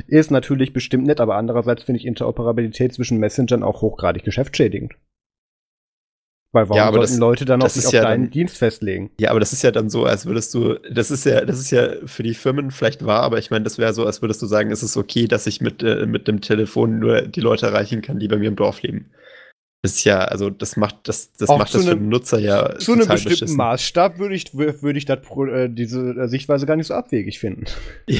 ist natürlich bestimmt nett, aber andererseits finde ich Interoperabilität zwischen Messengern auch hochgradig geschäftsschädigend. Weil warum ja, sollten das, Leute dann auch sich auf ja deinen dann, Dienst festlegen? Ja, aber das ist ja dann so, als würdest du, das ist ja, das ist ja für die Firmen vielleicht wahr, aber ich meine, das wäre so, als würdest du sagen, es ist okay, dass ich mit, äh, mit dem Telefon nur die Leute erreichen kann, die bei mir im Dorf leben ist ja, also das macht das, das macht das für den Nutzer ja. Zu einem bestimmten beschissen. Maßstab würde ich, würde ich das, äh, diese äh, Sichtweise gar nicht so abwegig finden.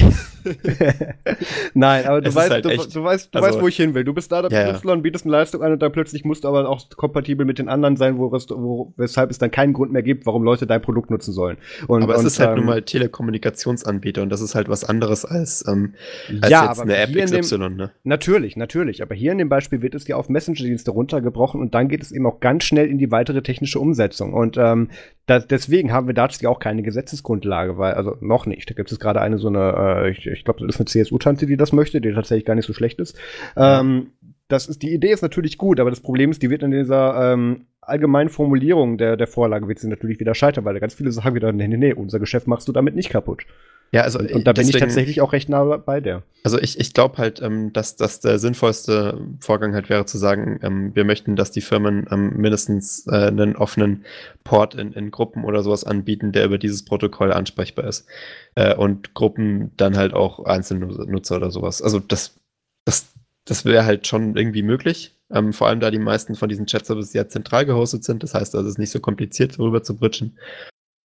Nein, aber du weißt, halt du, du, weißt, du also, weißt, wo ich hin will. Du bist da, ja, Y, bietest eine Leistung an und dann plötzlich musst du aber auch kompatibel mit den anderen sein, wo, wo, weshalb es dann keinen Grund mehr gibt, warum Leute dein Produkt nutzen sollen. Und, aber es ist halt ähm, nun mal Telekommunikationsanbieter und das ist halt was anderes als, ähm, als ja, jetzt eine App XY, dem, ne? Natürlich, natürlich. Aber hier in dem Beispiel wird es ja auf Messenger-Dienste runtergebrochen machen und dann geht es eben auch ganz schnell in die weitere technische Umsetzung. Und ähm, da, deswegen haben wir dazu ja auch keine Gesetzesgrundlage, weil, also noch nicht. Da gibt es gerade eine so eine, äh, ich, ich glaube, das ist eine CSU-Tante, die das möchte, die tatsächlich gar nicht so schlecht ist. Ähm, das ist, die Idee ist natürlich gut, aber das Problem ist, die wird in dieser ähm, allgemeinen Formulierung der, der Vorlage wird sie natürlich wieder scheitern, weil da ganz viele sagen wieder, nee, nee, nee, unser Geschäft machst du damit nicht kaputt. Ja, also und, und da deswegen, bin ich tatsächlich auch recht nah bei der. Also ich, ich glaube halt, ähm, dass, dass der sinnvollste Vorgang halt wäre zu sagen, ähm, wir möchten, dass die Firmen ähm, mindestens äh, einen offenen Port in, in Gruppen oder sowas anbieten, der über dieses Protokoll ansprechbar ist. Äh, und Gruppen dann halt auch Einzelnutzer oder sowas. Also das, das, das wäre halt schon irgendwie möglich. Ähm, vor allem da die meisten von diesen Chat-Services ja zentral gehostet sind. Das heißt, also es ist nicht so kompliziert, darüber zu bridgen.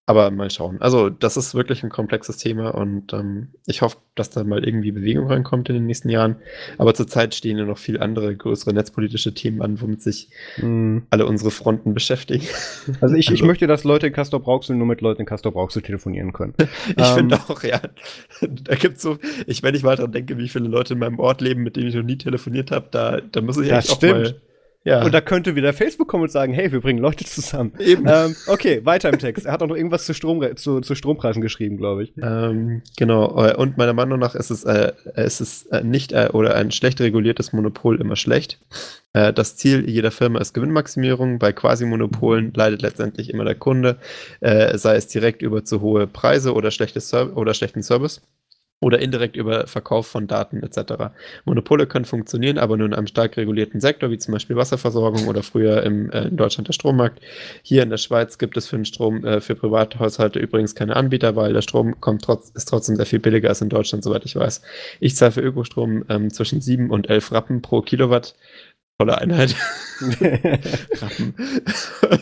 Aber mal schauen. Also, das ist wirklich ein komplexes Thema und ähm, ich hoffe, dass da mal irgendwie Bewegung reinkommt in den nächsten Jahren. Aber zurzeit stehen ja noch viel andere größere netzpolitische Themen an, womit sich mm. alle unsere Fronten beschäftigen. Also, ich, also. ich möchte, dass Leute in Castor Brauxel nur mit Leuten in Castor Brauxel telefonieren können. ich ähm, finde auch, ja. Da gibt's so, ich, wenn ich mal daran denke, wie viele Leute in meinem Ort leben, mit denen ich noch nie telefoniert habe, da, da muss ich echt auch mal ja. Und da könnte wieder Facebook kommen und sagen, hey, wir bringen Leute zusammen. Eben. Ähm, okay, weiter im Text. Er hat auch noch irgendwas zu, Strom, zu, zu Strompreisen geschrieben, glaube ich. Ähm, genau. Äh, und meiner Meinung nach ist es, äh, ist es äh, nicht äh, oder ein schlecht reguliertes Monopol immer schlecht. Äh, das Ziel jeder Firma ist Gewinnmaximierung. Bei Quasi-Monopolen leidet letztendlich immer der Kunde, sei es direkt über zu hohe Preise oder, schlechtes Ser oder schlechten Service. Oder indirekt über Verkauf von Daten etc. Monopole können funktionieren, aber nur in einem stark regulierten Sektor, wie zum Beispiel Wasserversorgung oder früher im, äh, in Deutschland der Strommarkt. Hier in der Schweiz gibt es für den Strom äh, für Privathaushalte übrigens keine Anbieter, weil der Strom kommt trotz, ist trotzdem sehr viel billiger als in Deutschland, soweit ich weiß. Ich zahle für Ökostrom ähm, zwischen 7 und 11 Rappen pro Kilowatt tolle Einheit. Rappen.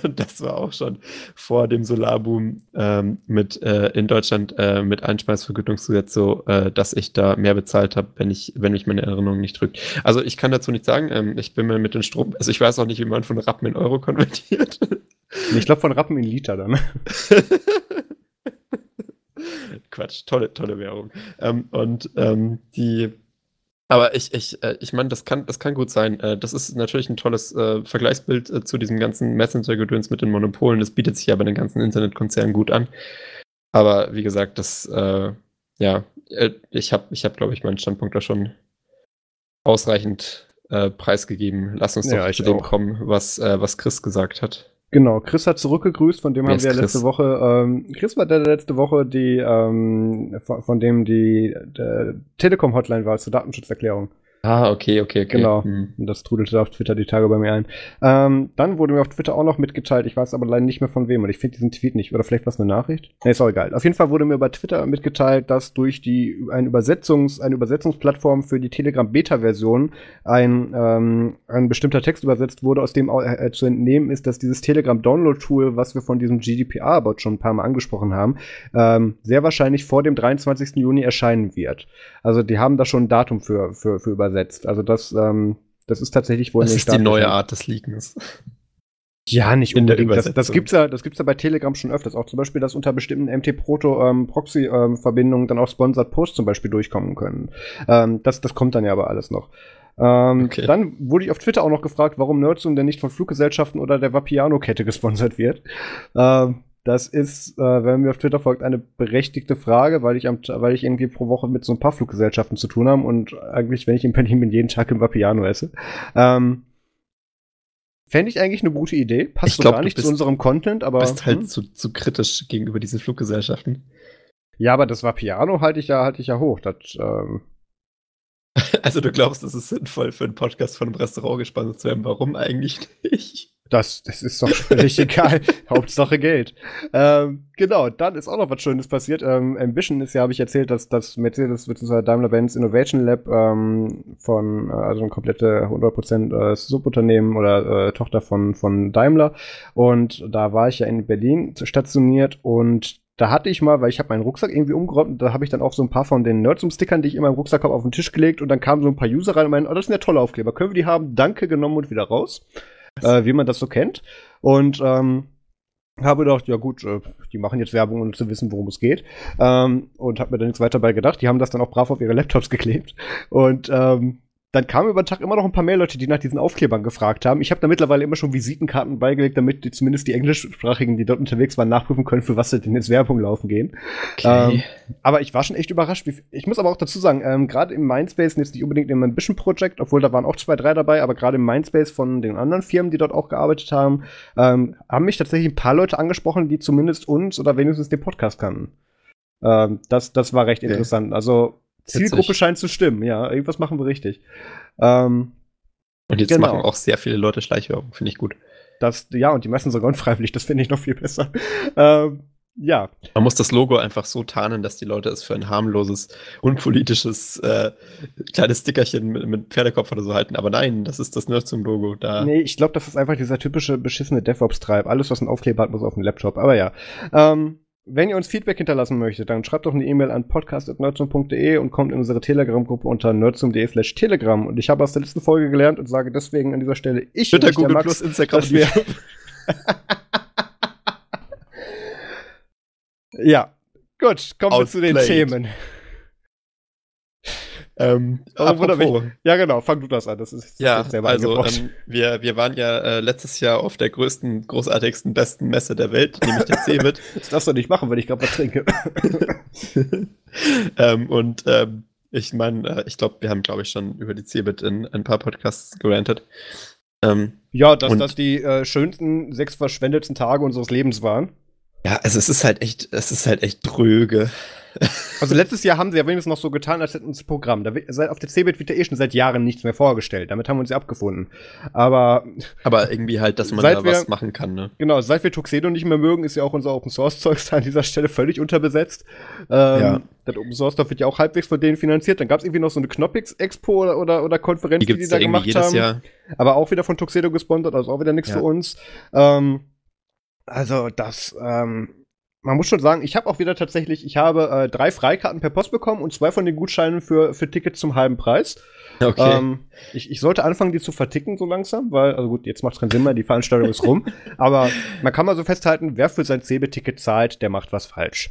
das war auch schon vor dem Solarboom ähm, mit äh, in Deutschland äh, mit Einspeisevergütungsgesetz so, äh, dass ich da mehr bezahlt habe, wenn ich, wenn mich meine Erinnerung nicht drückt. Also ich kann dazu nichts sagen. Ähm, ich bin mir mit den Strom, also ich weiß auch nicht, wie man von Rappen in Euro konvertiert. ich glaube von Rappen in Liter dann. Quatsch, tolle, tolle Währung. Ähm, und ähm, die aber ich, ich, äh, ich meine, das kann, das kann gut sein. Äh, das ist natürlich ein tolles äh, Vergleichsbild äh, zu diesem ganzen Messenger-Gedöns mit den Monopolen. Das bietet sich ja bei den ganzen Internetkonzernen gut an. Aber wie gesagt, das, äh, ja, äh, ich habe, ich hab, glaube ich, meinen Standpunkt da schon ausreichend preisgegeben. Lass uns doch ja, zu dem kommen, was, was Chris gesagt hat. Genau, Chris hat zurückgegrüßt, von dem Wer haben wir ja letzte Woche, ähm, Chris war der, der letzte Woche, die, ähm, von, von dem die Telekom-Hotline war zur Datenschutzerklärung. Ah, okay, okay, okay. Genau. Hm. Das trudelte auf Twitter die Tage bei mir ein. Ähm, dann wurde mir auf Twitter auch noch mitgeteilt, ich weiß aber leider nicht mehr von wem und ich finde diesen Tweet nicht. Oder vielleicht war es eine Nachricht? Nee, ist auch egal. Auf jeden Fall wurde mir bei Twitter mitgeteilt, dass durch die ein Übersetzungs, eine Übersetzungsplattform für die Telegram Beta-Version ein, ähm, ein bestimmter Text übersetzt wurde, aus dem äh, zu entnehmen ist, dass dieses Telegram Download-Tool, was wir von diesem GDPR-Bot schon ein paar Mal angesprochen haben, ähm, sehr wahrscheinlich vor dem 23. Juni erscheinen wird. Also die haben da schon ein Datum für, für, für übersetzt übersetzt. Also das, ähm, das ist tatsächlich wohl Das ist die neue Art des Leakens. Ja, nicht unbedingt. Das, das gibt's ja, das gibt's ja bei Telegram schon öfters. Auch zum Beispiel, dass unter bestimmten MT-Proto-Proxy-Verbindungen ähm, dann auch Sponsored Posts zum Beispiel durchkommen können. Ähm, das, das kommt dann ja aber alles noch. Ähm, okay. Dann wurde ich auf Twitter auch noch gefragt, warum Nerdzoom denn nicht von Fluggesellschaften oder der Vapiano-Kette gesponsert wird. Ähm, das ist, äh, wenn mir auf Twitter folgt, eine berechtigte Frage, weil ich, am, weil ich irgendwie pro Woche mit so ein paar Fluggesellschaften zu tun habe und eigentlich, wenn ich in Berlin bin, jeden Tag im Vapiano esse. Ähm, Fände ich eigentlich eine gute Idee. Passt ich glaub, so gar nicht bist, zu unserem Content, aber. Du bist halt hm? zu, zu kritisch gegenüber diesen Fluggesellschaften. Ja, aber das Vapiano halte ich ja, halte ich ja hoch. Das, ähm also du glaubst, es ist sinnvoll für einen Podcast von einem Restaurant gespannt zu werden. Warum eigentlich nicht? Das, das ist doch völlig egal. Hauptsache Geld. Ähm, genau, dann ist auch noch was Schönes passiert. Ähm, Ambition ist ja, habe ich erzählt, dass das Mercedes bzw. Daimler-Benz Innovation Lab ähm, von, äh, also ein komplette 100% äh, Subunternehmen oder äh, Tochter von, von Daimler. Und da war ich ja in Berlin stationiert und da hatte ich mal, weil ich habe meinen Rucksack irgendwie umgeräumt und da habe ich dann auch so ein paar von den Nerdsum-Stickern, die ich in meinem Rucksack habe, auf den Tisch gelegt und dann kamen so ein paar User rein und meinen, oh, das sind ja tolle Aufkleber, können wir die haben? Danke, genommen und wieder raus äh, wie man das so kennt. Und ähm, habe gedacht, ja gut, äh, die machen jetzt Werbung, um zu wissen, worum es geht. Ähm, und habe mir dann nichts weiter dabei gedacht. Die haben das dann auch brav auf ihre Laptops geklebt. Und ähm, dann kamen über den Tag immer noch ein paar mehr Leute, die nach diesen Aufklebern gefragt haben. Ich habe da mittlerweile immer schon Visitenkarten beigelegt, damit die, zumindest die Englischsprachigen, die dort unterwegs waren, nachprüfen können, für was denn jetzt Werbung laufen gehen. Okay. Ähm, aber ich war schon echt überrascht. ich muss aber auch dazu sagen, ähm, gerade im Mindspace, jetzt nicht unbedingt im Ambition Project, obwohl da waren auch zwei, drei dabei, aber gerade im Mindspace von den anderen Firmen, die dort auch gearbeitet haben, ähm, haben mich tatsächlich ein paar Leute angesprochen, die zumindest uns oder wenigstens den Podcast kannten. Ähm, das, das war recht interessant. Also Zielgruppe scheint zu stimmen, ja. Irgendwas machen wir richtig. Ähm, und jetzt genau. machen auch sehr viele Leute Schleichwerbung, finde ich gut. Das, ja, und die meisten sogar unfreiwillig, das finde ich noch viel besser. Ähm, ja. Man muss das Logo einfach so tarnen, dass die Leute es für ein harmloses, unpolitisches äh, kleines Stickerchen mit, mit, Pferdekopf oder so halten. Aber nein, das ist das Nerdsum-Logo. Da. Nee, ich glaube, das ist einfach dieser typische beschissene DevOps-Treib. Alles, was ein Aufkleber hat, muss auf dem Laptop. Aber ja. Ähm, wenn ihr uns Feedback hinterlassen möchtet, dann schreibt doch eine E-Mail an podcast.nerdsum.de und kommt in unsere Telegram-Gruppe unter nerdsum.de slash telegram. Und ich habe aus der letzten Folge gelernt und sage deswegen an dieser Stelle, ich Twitter, Google Max, Plus, Instagram, dass wir Ja, gut, kommen wir zu den Themen. Ähm, apropos. Ja, genau, fang du das an. Das ist ja, also ähm, wir, wir waren ja äh, letztes Jahr auf der größten, großartigsten, besten Messe der Welt, nämlich der CeBIT. das darfst du nicht machen, wenn ich gerade was trinke. ähm, und ähm, ich meine, äh, ich glaube, wir haben, glaube ich, schon über die CeBIT in ein paar Podcasts gerantet. Ähm, ja, dass das die äh, schönsten sechs verschwendetsten Tage unseres Lebens waren. Ja, also es ist halt echt, es ist halt echt dröge. Also letztes Jahr haben sie ja wenigstens noch so getan, als hätten sie das Programm. Da auf der CeBIT wird ja eh schon seit Jahren nichts mehr vorgestellt. Damit haben wir uns ja abgefunden. Aber. Aber irgendwie halt, dass man da wir, was machen kann, ne? Genau, seit wir Tuxedo nicht mehr mögen, ist ja auch unser Open Source Zeugs an dieser Stelle völlig unterbesetzt. Ähm, ja. Das Open Source Stuff wird ja auch halbwegs von denen finanziert. Dann gab es irgendwie noch so eine Knoppix Expo oder, oder, oder Konferenz, die, die, die da gemacht haben. Jahr. Aber auch wieder von Tuxedo gesponsert, also auch wieder nichts ja. für uns. Ähm, also das, ähm, man muss schon sagen, ich habe auch wieder tatsächlich, ich habe äh, drei Freikarten per Post bekommen und zwei von den Gutscheinen für, für Tickets zum halben Preis. Okay. Ähm, ich, ich sollte anfangen, die zu verticken so langsam, weil, also gut, jetzt macht es keinen Sinn mehr, die Veranstaltung ist rum. Aber man kann mal so festhalten, wer für sein CB-Ticket zahlt, der macht was falsch.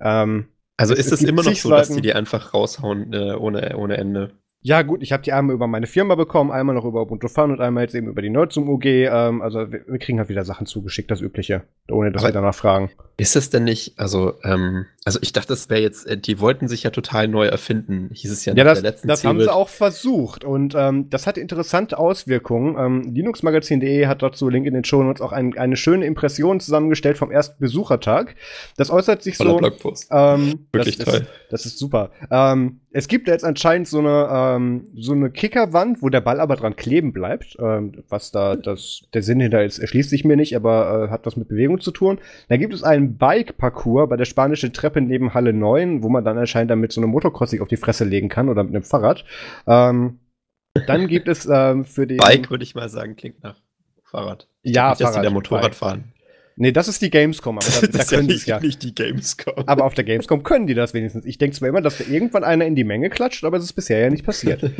Ähm, also ist es immer noch so, dass die die einfach raushauen äh, ohne, ohne Ende? Ja, gut, ich habe die einmal über meine Firma bekommen, einmal noch über Ubuntu Fun und einmal jetzt eben über die Nerdsum UG. Ähm, also wir, wir, kriegen halt wieder Sachen zugeschickt, das Übliche, ohne dass Aber wir danach fragen. Ist es denn nicht, also, ähm, also ich dachte, das wäre jetzt, äh, die wollten sich ja total neu erfinden, hieß es ja, ja das, der letzten Das haben sie auch versucht und ähm, das hat interessante Auswirkungen. Ähm, Linuxmagazin.de hat dazu, Link in den Show Notes, auch ein, eine schöne Impression zusammengestellt vom ersten Besuchertag. Das äußert sich Voller so. Blogpost. Ähm, Wirklich das toll. Ist, das ist super. Ähm, es gibt jetzt anscheinend so eine, ähm, so eine Kickerwand, wo der Ball aber dran kleben bleibt. Ähm, was da das, der Sinn hinter ist, erschließt sich mir nicht, aber äh, hat was mit Bewegung zu tun. Da gibt es einen Bike-Parcours bei der spanischen Treppe neben Halle 9, wo man dann anscheinend dann mit so einem Motocross sich auf die Fresse legen kann oder mit einem Fahrrad. Ähm, dann gibt es ähm, für den. Bike würde ich mal sagen, klingt nach Fahrrad. Ich ja, nicht, Fahrrad. Dass die da Motorrad Bike. fahren. Nee, das ist die Gamescom, aber da, da können ja sie ja. nicht die Gamescom. Aber auf der Gamescom können die das wenigstens. Ich denke zwar immer, dass da irgendwann einer in die Menge klatscht, aber es ist bisher ja nicht passiert.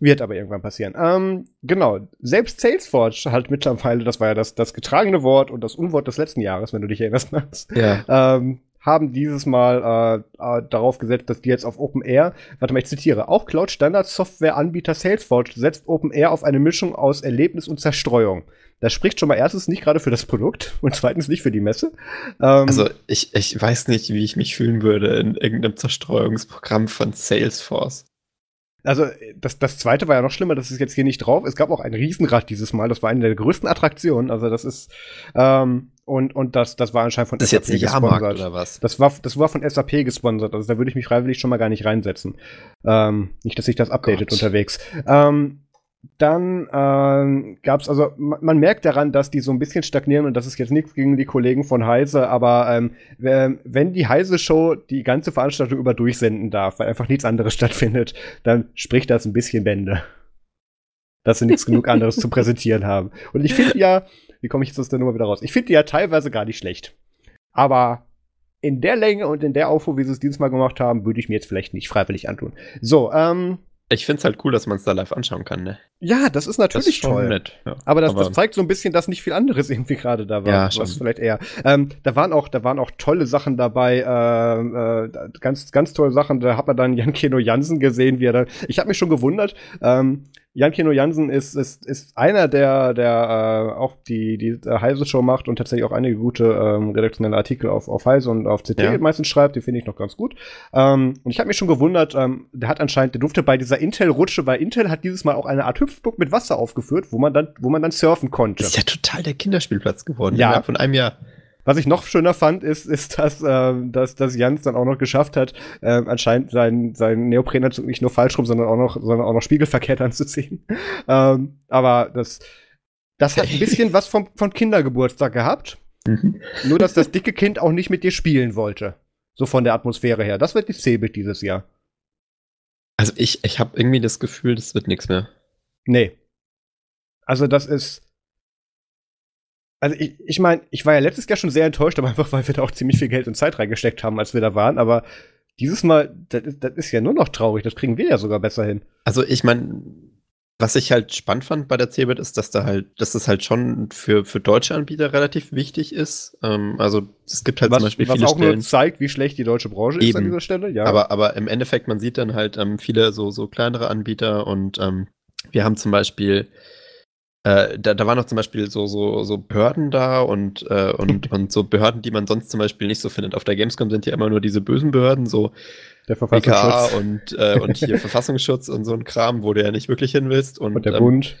Wird aber irgendwann passieren. Ähm, genau. Selbst Salesforce hat mittlerweile, das war ja das, das getragene Wort und das Unwort des letzten Jahres, wenn du dich erinnerst, ja. ähm, haben dieses Mal äh, äh, darauf gesetzt, dass die jetzt auf Open Air, warte mal, ich zitiere, auch Cloud Standard Software Anbieter Salesforce setzt Open Air auf eine Mischung aus Erlebnis und Zerstreuung. Das spricht schon mal erstens nicht gerade für das Produkt und zweitens nicht für die Messe. Ähm, also ich, ich weiß nicht, wie ich mich fühlen würde in irgendeinem Zerstreuungsprogramm von Salesforce. Also das, das zweite war ja noch schlimmer, das ist jetzt hier nicht drauf. Es gab auch ein Riesenrad dieses Mal, das war eine der größten Attraktionen. Also das ist ähm, und, und das, das war anscheinend von das SAP jetzt gesponsert. oder was? Das war, das war von SAP gesponsert. Also da würde ich mich freiwillig schon mal gar nicht reinsetzen. Ähm, nicht, dass sich das updatet Gott. unterwegs. Ähm, dann ähm, gab es, also man, man, merkt daran, dass die so ein bisschen stagnieren und das ist jetzt nichts gegen die Kollegen von Heise, aber ähm, wenn die Heise-Show die ganze Veranstaltung über durchsenden darf, weil einfach nichts anderes stattfindet, dann spricht das ein bisschen Bände. Dass sie nichts genug anderes zu präsentieren haben. Und ich finde ja, wie komme ich jetzt aus der Nummer wieder raus? Ich finde die ja teilweise gar nicht schlecht. Aber in der Länge und in der Aufruhr, wie sie es dieses Mal gemacht haben, würde ich mir jetzt vielleicht nicht freiwillig antun. So, ähm, ich finde es halt cool, dass man es da live anschauen kann, ne? Ja, das ist natürlich das ist toll. Nett, ja. Aber, das, Aber das, zeigt so ein bisschen, dass nicht viel anderes irgendwie gerade da war. Ja, schon. was vielleicht eher. Ähm, da waren auch, da waren auch tolle Sachen dabei, äh, äh, ganz, ganz tolle Sachen. Da hat man dann Jan Keno Jansen gesehen, wie er da. Ich habe mich schon gewundert. Ähm, Jan Keno Jansen ist, ist, ist einer, der, der äh, auch die, die Heise-Show macht und tatsächlich auch einige gute ähm, redaktionelle Artikel auf, auf Heise und auf CT ja. meistens schreibt. Die finde ich noch ganz gut. Ähm, und ich habe mich schon gewundert, ähm, der hat anscheinend, der durfte bei dieser Intel-Rutsche, weil Intel hat dieses Mal auch eine Art Hüpfburg mit Wasser aufgeführt, wo man dann, wo man dann surfen konnte. Das ist ja total der Kinderspielplatz geworden. Ja. Von einem Jahr. Was ich noch schöner fand, ist, ist dass, äh, dass, dass Jans dann auch noch geschafft hat, äh, anscheinend seinen sein Neoprenanzug nicht nur falsch rum, sondern auch noch, sondern auch noch spiegelverkehrt anzuziehen. ähm, aber das, das hat ein bisschen was vom, von Kindergeburtstag gehabt. Mhm. Nur, dass das dicke Kind auch nicht mit dir spielen wollte. So von der Atmosphäre her. Das wird die Cebit dieses Jahr. Also ich, ich habe irgendwie das Gefühl, das wird nichts mehr. Nee. Also das ist also ich, ich meine, ich war ja letztes Jahr schon sehr enttäuscht, aber einfach, weil wir da auch ziemlich viel Geld und Zeit reingesteckt haben, als wir da waren. Aber dieses Mal, das, das ist ja nur noch traurig. Das kriegen wir ja sogar besser hin. Also ich meine, was ich halt spannend fand bei der CeBIT ist, dass da halt, dass das halt schon für, für deutsche Anbieter relativ wichtig ist. Ähm, also es gibt halt was, zum Beispiel was viele auch Stellen. nur zeigt, wie schlecht die deutsche Branche Eben. ist an dieser Stelle. Ja. Aber, aber im Endeffekt, man sieht dann halt ähm, viele so, so kleinere Anbieter und ähm, wir haben zum Beispiel äh, da, da waren auch zum Beispiel so, so, so Behörden da und, äh, und, und so Behörden, die man sonst zum Beispiel nicht so findet. Auf der Gamescom sind ja immer nur diese bösen Behörden, so der Verfassungsschutz. und, äh, und hier Verfassungsschutz und so ein Kram, wo du ja nicht wirklich hin willst. Und, und der ähm, Bund.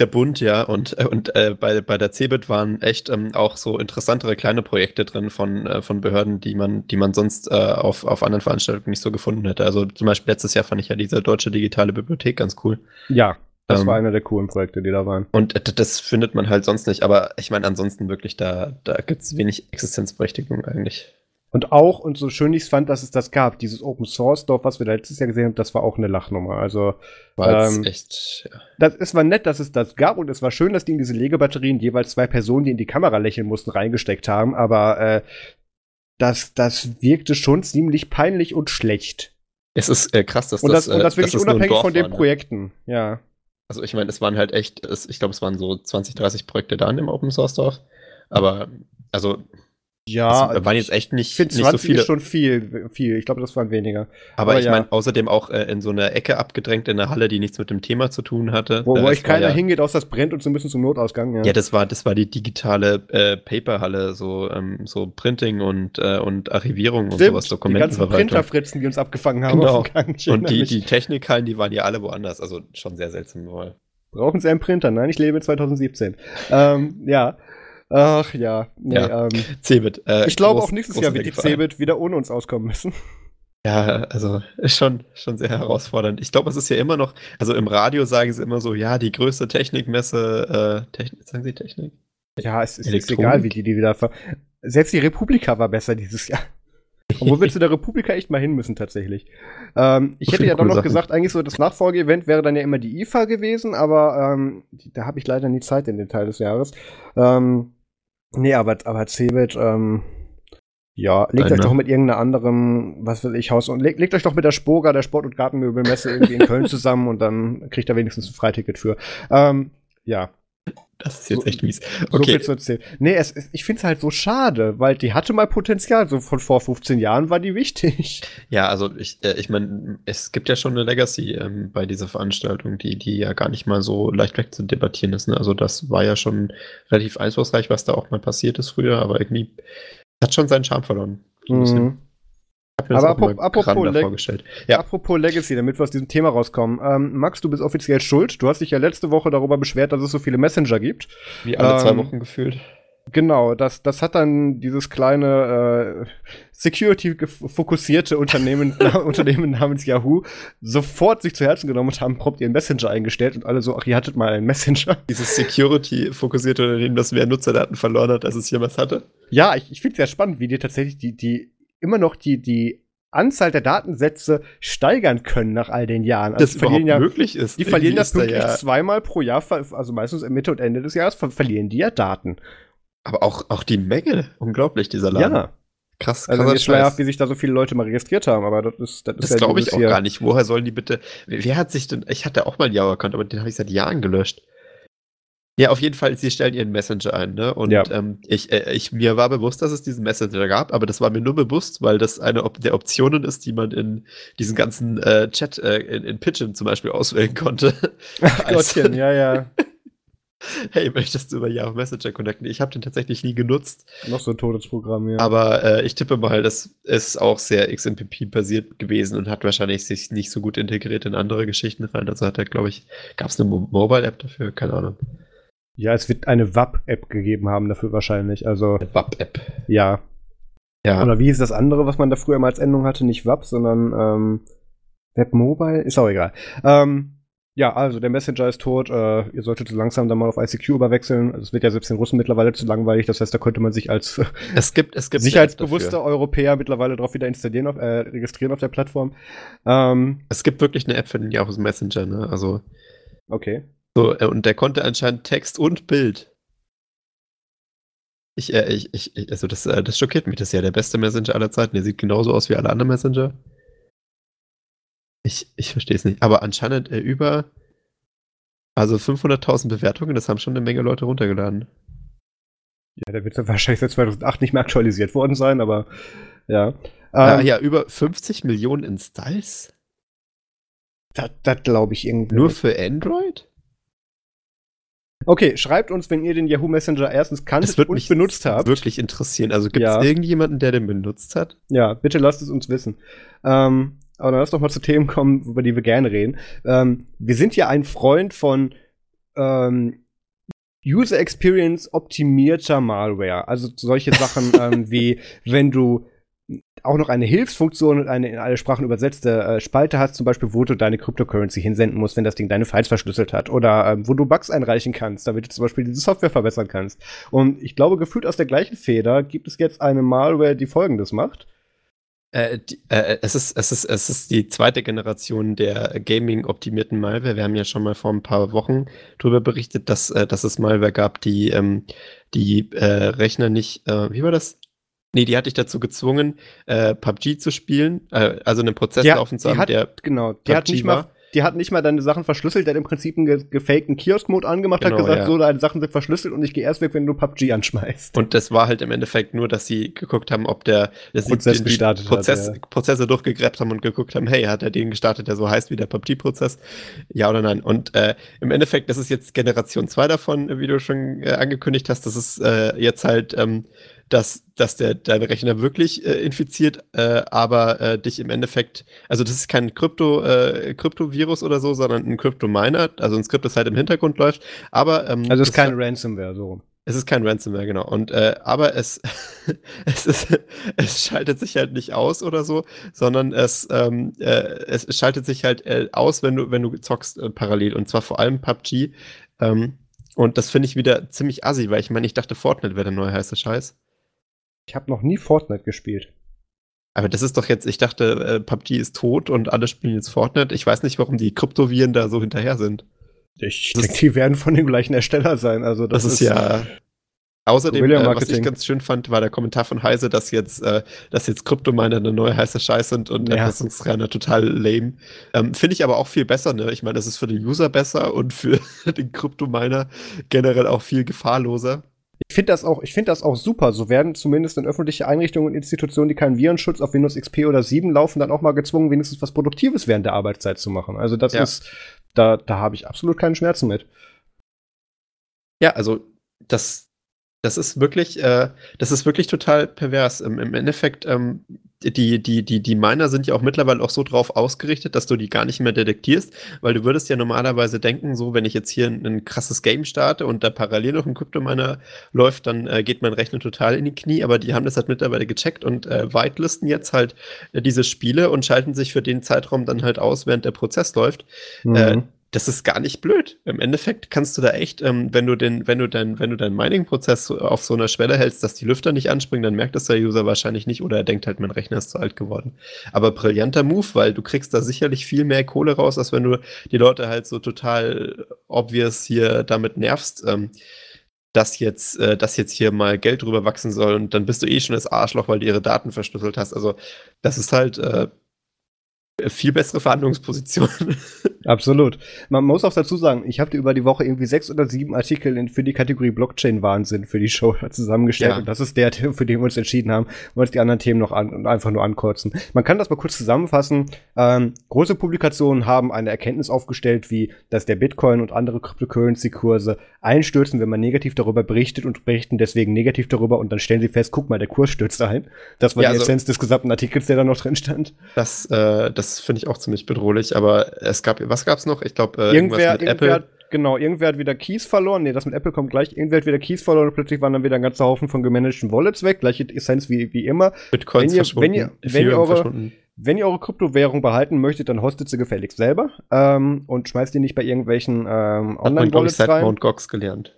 Der Bund, ja, und, äh, und äh, bei, bei der CeBIT waren echt ähm, auch so interessantere kleine Projekte drin von, äh, von Behörden, die man, die man sonst äh, auf, auf anderen Veranstaltungen nicht so gefunden hätte. Also zum Beispiel letztes Jahr fand ich ja diese deutsche digitale Bibliothek ganz cool. Ja, das ähm, war einer der coolen Projekte, die da waren. Und äh, das findet man halt sonst nicht, aber ich meine, ansonsten wirklich, da, da gibt es wenig Existenzberechtigung eigentlich. Und auch, und so schön ich es fand, dass es das gab, dieses Open Source Dorf, was wir da letztes Jahr gesehen haben, das war auch eine Lachnummer. Also, war ähm, echt, ja. das, es war nett, dass es das gab und es war schön, dass die in diese Legebatterien jeweils zwei Personen, die in die Kamera lächeln mussten, reingesteckt haben, aber äh, das, das wirkte schon ziemlich peinlich und schlecht. Es ist äh, krass, dass und das, das, und das äh, wirklich unabhängig von den war, ne? Projekten, ja. Also ich meine, es waren halt echt, es, ich glaube, es waren so 20, 30 Projekte da in dem Open Source Dorf, aber also ja, das waren jetzt echt nicht, ich nicht so viele. ist schon viel, viel. Ich glaube, das waren weniger. Aber, Aber ich ja. meine, außerdem auch äh, in so einer Ecke abgedrängt in einer Halle, die nichts mit dem Thema zu tun hatte. Wo, wo euch keiner ja, hingeht, außer das brennt und so ein bisschen zum Notausgang. Ja, ja das war, das war die digitale äh, Paperhalle, so, ähm, so Printing und, äh, und Archivierung Stimmt, und sowas, Dokumentenverwaltung. Die ganzen Printerfritzen, die uns abgefangen haben. Genau. Und die, die Technikhallen, die waren ja alle woanders. Also schon sehr seltsam. Brauchen Sie einen Printer? Nein, ich lebe 2017. ähm, ja. Ach ja, nee, ja. Ähm, Cebit. Äh, ich glaube auch nächstes Jahr wird die Cebit wieder ohne uns auskommen müssen. Ja, also ist schon, schon sehr herausfordernd. Ich glaube, es ist ja immer noch, also im Radio sagen sie immer so, ja, die größte Technikmesse, äh, Technik, sagen sie Technik? Ja, es ist, ist egal, wie die die wieder ver Selbst die Republika war besser dieses Jahr. Obwohl wir zu der Republika echt mal hin müssen, tatsächlich. Ähm, ich hätte ja doch noch Sachen. gesagt, eigentlich so das Nachfolgeevent wäre dann ja immer die IFA gewesen, aber ähm, da habe ich leider nie Zeit in den Teil des Jahres. Ähm, Nee, aber, aber Cebit, ähm, ja, legt Eine. euch doch mit irgendeiner anderen, was weiß ich, Haus und legt, legt euch doch mit der Spoga, der Sport- und Gartenmöbelmesse irgendwie in Köln zusammen und dann kriegt ihr wenigstens ein Freiticket für. Ähm, ja. Das ist jetzt so, echt mies. Okay. So viel. Nee, es, ich finde es halt so schade, weil die hatte mal Potenzial. So von vor 15 Jahren war die wichtig. Ja, also ich, äh, ich meine, es gibt ja schon eine Legacy ähm, bei dieser Veranstaltung, die, die ja gar nicht mal so leicht weg zu debattieren ist. Ne? Also das war ja schon relativ einflussreich, was da auch mal passiert ist früher, aber irgendwie hat schon seinen Charme verloren. So mhm. Aber apropos, apropos, Leg ja. apropos, Legacy, damit wir aus diesem Thema rauskommen. Ähm, Max, du bist offiziell schuld. Du hast dich ja letzte Woche darüber beschwert, dass es so viele Messenger gibt. Wie alle ähm, zwei Wochen gefühlt. Genau, das, das hat dann dieses kleine äh, Security-fokussierte Unternehmen, Unternehmen namens Yahoo sofort sich zu Herzen genommen und haben prompt ihren Messenger eingestellt und alle so, ach, ihr hattet mal einen Messenger. Dieses Security-fokussierte Unternehmen, das mehr Nutzerdaten verloren hat, als es jemals hatte. Ja, ich, ich finde es sehr spannend, wie dir tatsächlich die, die immer noch die, die Anzahl der Datensätze steigern können nach all den Jahren. Also das verlieren ja, möglich ist. Die verlieren das pünktlich ja. zweimal pro Jahr, also meistens Mitte und Ende des Jahres, ver verlieren die ja Daten. Aber auch, auch die Menge, unglaublich, dieser Laden. Ja. Krass, also mir ist schleierhaft, wie sich da so viele Leute mal registriert haben, aber das ist das, das ja glaube ich auch hier. gar nicht. Woher sollen die bitte? Wer hat sich denn? Ich hatte auch mal einen Yahoo-Account, aber den habe ich seit Jahren gelöscht. Ja, auf jeden Fall, sie stellen ihren Messenger ein, ne? Und ja. ähm, ich, äh, ich, mir war bewusst, dass es diesen Messenger gab, aber das war mir nur bewusst, weil das eine Op der Optionen ist, die man in diesen ganzen äh, Chat äh, in, in Pigeon zum Beispiel auswählen konnte. Ach Gottchen, ja, ja. hey, möchtest du über Yahoo Messenger connecten? Ich habe den tatsächlich nie genutzt. Noch so ein Todesprogramm, ja. Aber äh, ich tippe mal, das ist auch sehr XMPP-basiert gewesen und hat wahrscheinlich sich nicht so gut integriert in andere Geschichten rein. Also hat er, glaube ich, gab es eine Mo Mobile-App dafür? Keine Ahnung. Ja, es wird eine WAP-App gegeben haben dafür wahrscheinlich. Also. WAP-App. Ja. Ja. Oder wie ist das andere, was man da früher mal als Endung hatte? Nicht WAP, sondern ähm, Web Mobile? Ist auch egal. Ähm, ja, also der Messenger ist tot. Äh, ihr solltet so langsam dann mal auf ICQ überwechseln. Es wird ja selbst den Russen mittlerweile zu langweilig. Das heißt, da könnte man sich als es gibt, es gibt sicherheitsbewusster Europäer mittlerweile drauf wieder installieren, auf, äh, registrieren auf der Plattform. Ähm, es gibt wirklich eine App für den Yahoo Messenger, ne? Also okay. So, äh, und der konnte anscheinend Text und Bild. Ich, äh, ich, ich, also das, äh, das schockiert mich. Das ist ja der beste Messenger aller Zeiten. Der sieht genauso aus wie alle anderen Messenger. Ich, ich verstehe es nicht. Aber anscheinend äh, über also 500.000 Bewertungen, das haben schon eine Menge Leute runtergeladen. Ja, der wird wahrscheinlich seit 2008 nicht mehr aktualisiert worden sein, aber ja. Ähm, ah, ja, über 50 Millionen Installs? Das, das glaube ich irgendwie. Nur für Android? Okay, schreibt uns, wenn ihr den Yahoo Messenger erstens kanntet und mich benutzt habt. wirklich interessieren. Also gibt es ja. irgendjemanden, der den benutzt hat? Ja, bitte lasst es uns wissen. Ähm, aber dann lass doch mal zu Themen kommen, über die wir gerne reden. Ähm, wir sind ja ein Freund von ähm, User Experience optimierter Malware. Also solche Sachen ähm, wie wenn du auch noch eine Hilfsfunktion und eine in alle Sprachen übersetzte äh, Spalte hast, zum Beispiel, wo du deine Cryptocurrency hinsenden musst, wenn das Ding deine Files verschlüsselt hat. Oder ähm, wo du Bugs einreichen kannst, damit du zum Beispiel diese Software verbessern kannst. Und ich glaube, gefühlt aus der gleichen Feder gibt es jetzt eine Malware, die folgendes macht. Äh, die, äh, es, ist, es, ist, es ist die zweite Generation der Gaming-optimierten Malware. Wir haben ja schon mal vor ein paar Wochen darüber berichtet, dass, äh, dass es Malware gab, die ähm, die äh, Rechner nicht, äh, wie war das? Nee, die hatte ich dazu gezwungen, äh, PUBG zu spielen, äh, also einen Prozess Ja, laufen zu haben, hat- der Genau, die hat PUBG nicht mal, war. die hat nicht mal deine Sachen verschlüsselt, der hat im Prinzip einen ge gefakten Kiosk-Mode angemacht, hat Genau, gesagt, ja. so, deine Sachen sind verschlüsselt und ich gehe erst weg, wenn du PUBG anschmeißt. Und das war halt im Endeffekt nur, dass sie geguckt haben, ob der dass sie Prozess die gestartet hat, Prozess, ja. Prozesse durchgegräbt haben und geguckt haben, hey, hat er den gestartet, der so heißt wie der PUBG-Prozess? Ja oder nein? Und äh, im Endeffekt, das ist jetzt Generation 2 davon, wie du schon äh, angekündigt hast. Das ist äh, jetzt halt, ähm, dass, dass der dein Rechner wirklich äh, infiziert, äh, aber äh, dich im Endeffekt, also das ist kein Krypto, äh, Kryptovirus oder so, sondern ein Kryptominer, also ein Skript, das halt im Hintergrund läuft. Aber ähm, Also es ist keine Ransomware, so. es ist kein Ransomware, genau. Und äh, aber es, es ist, es schaltet sich halt nicht aus oder so, sondern es, ähm, äh, es schaltet sich halt äh, aus, wenn du, wenn du zockst äh, parallel. Und zwar vor allem PUBG. Ähm, und das finde ich wieder ziemlich assi, weil ich meine, ich dachte, Fortnite wäre der neue heiße Scheiß. Ich habe noch nie Fortnite gespielt. Aber das ist doch jetzt, ich dachte, äh, PUBG ist tot und alle spielen jetzt Fortnite. Ich weiß nicht, warum die Kryptoviren da so hinterher sind. Ich denke, die werden von dem gleichen Ersteller sein. Also das, Das, ist, ja. Außerdem, äh, was ich ganz schön fand, war der Kommentar von Heise, dass jetzt, äh, dass jetzt Kryptominer eine neue heiße Scheiß sind und Ja. Erpressungsscanner total lame. Ähm, Finde ich aber auch viel besser, ne? Ich meine, das ist für den User besser und für den Kryptominer generell auch viel gefahrloser. Ich finde das auch, ich finde das auch super. So werden zumindest in öffentliche Einrichtungen und Institutionen, die keinen Virenschutz auf Windows XP oder 7 laufen, dann auch mal gezwungen, wenigstens was Produktives während der Arbeitszeit zu machen. Also das Ja. ist, da, da habe ich absolut keinen Schmerzen mit. Ja, also das, das ist wirklich, äh, das ist wirklich total pervers. Im, im Endeffekt, ähm, die, die, die, die Miner sind ja auch mittlerweile auch so drauf ausgerichtet, dass du die gar nicht mehr detektierst, weil du würdest ja normalerweise denken, so, wenn ich jetzt hier ein, ein krasses Game starte und da parallel noch ein Kryptominer läuft, dann äh, geht mein Rechner total in die Knie, aber die haben das halt mittlerweile gecheckt und äh, whitelisten jetzt halt äh, diese Spiele und schalten sich für den Zeitraum dann halt aus, während der Prozess läuft. Äh, das ist gar nicht blöd. Im Endeffekt kannst du da echt, ähm, wenn du den, wenn du dein, wenn du deinen Mining-Prozess auf so einer Schwelle hältst, dass die Lüfter nicht anspringen, dann merkt das der User wahrscheinlich nicht oder er denkt halt, mein Rechner ist zu alt geworden. Aber brillanter Move, weil du kriegst da sicherlich viel mehr Kohle raus, als wenn du die Leute halt so total obvious hier damit nervst. Ähm, dass jetzt, äh, dass jetzt hier mal Geld drüber wachsen soll und dann bist du eh schon das Arschloch, weil du ihre Daten verschlüsselt hast. Also das ist halt äh, viel bessere Verhandlungsposition. Absolut. Man muss auch dazu sagen, ich habe dir über die Woche irgendwie sechs oder sieben Artikel in, für die Kategorie Blockchain-Wahnsinn für die Show zusammengestellt. Ja. Und das ist der, für den wir uns entschieden haben, wollen uns die anderen Themen noch an, einfach nur ankurzen. Man kann das mal kurz zusammenfassen. Ähm, große Publikationen haben eine Erkenntnis aufgestellt, wie, dass der Bitcoin und andere Cryptocurrency-Kurse einstürzen, wenn man negativ darüber berichtet und berichten deswegen negativ darüber und dann stellen sie fest, guck mal, der Kurs stürzt ein. Das war Ja, die also- Essenz des gesamten Artikels, der da noch drin stand. Das, äh, das finde ich auch ziemlich bedrohlich, aber es gab, was gab's noch? Ich glaube, äh, irgendwer, irgendwas mit irgendwer, Apple. hat, genau, irgendwer hat wieder Keys verloren. Nee, das mit Apple kommt gleich. Irgendwer hat wieder Keys verloren und plötzlich waren dann wieder ein ganzer Haufen von gemanagten Wallets weg. Gleiche Essenz wie, wie immer. Bitcoins wenn ihr- verschwunden, wenn ihr- wenn ihr eure- verschwunden. Wenn ihr eure Kryptowährung behalten möchtet, dann hostet sie gefälligst selber ähm, und schmeißt die nicht bei irgendwelchen ähm, Hat man, glaube ich, Online-Wallets seit rein. Mt. Gox gelernt.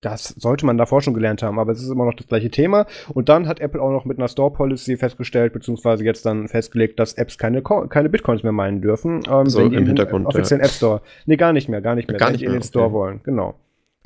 Das sollte man davor schon gelernt haben, aber es ist immer noch das gleiche Thema. Und dann hat Apple auch noch mit einer Store-Policy festgestellt, beziehungsweise jetzt dann festgelegt, dass Apps keine, Co keine Bitcoins mehr meinen dürfen. Ähm, So, im Hintergrund, offiziellen App Store. Nee, gar nicht mehr, gar nicht mehr. Gar nicht die in mehr, den Store okay. wollen, genau.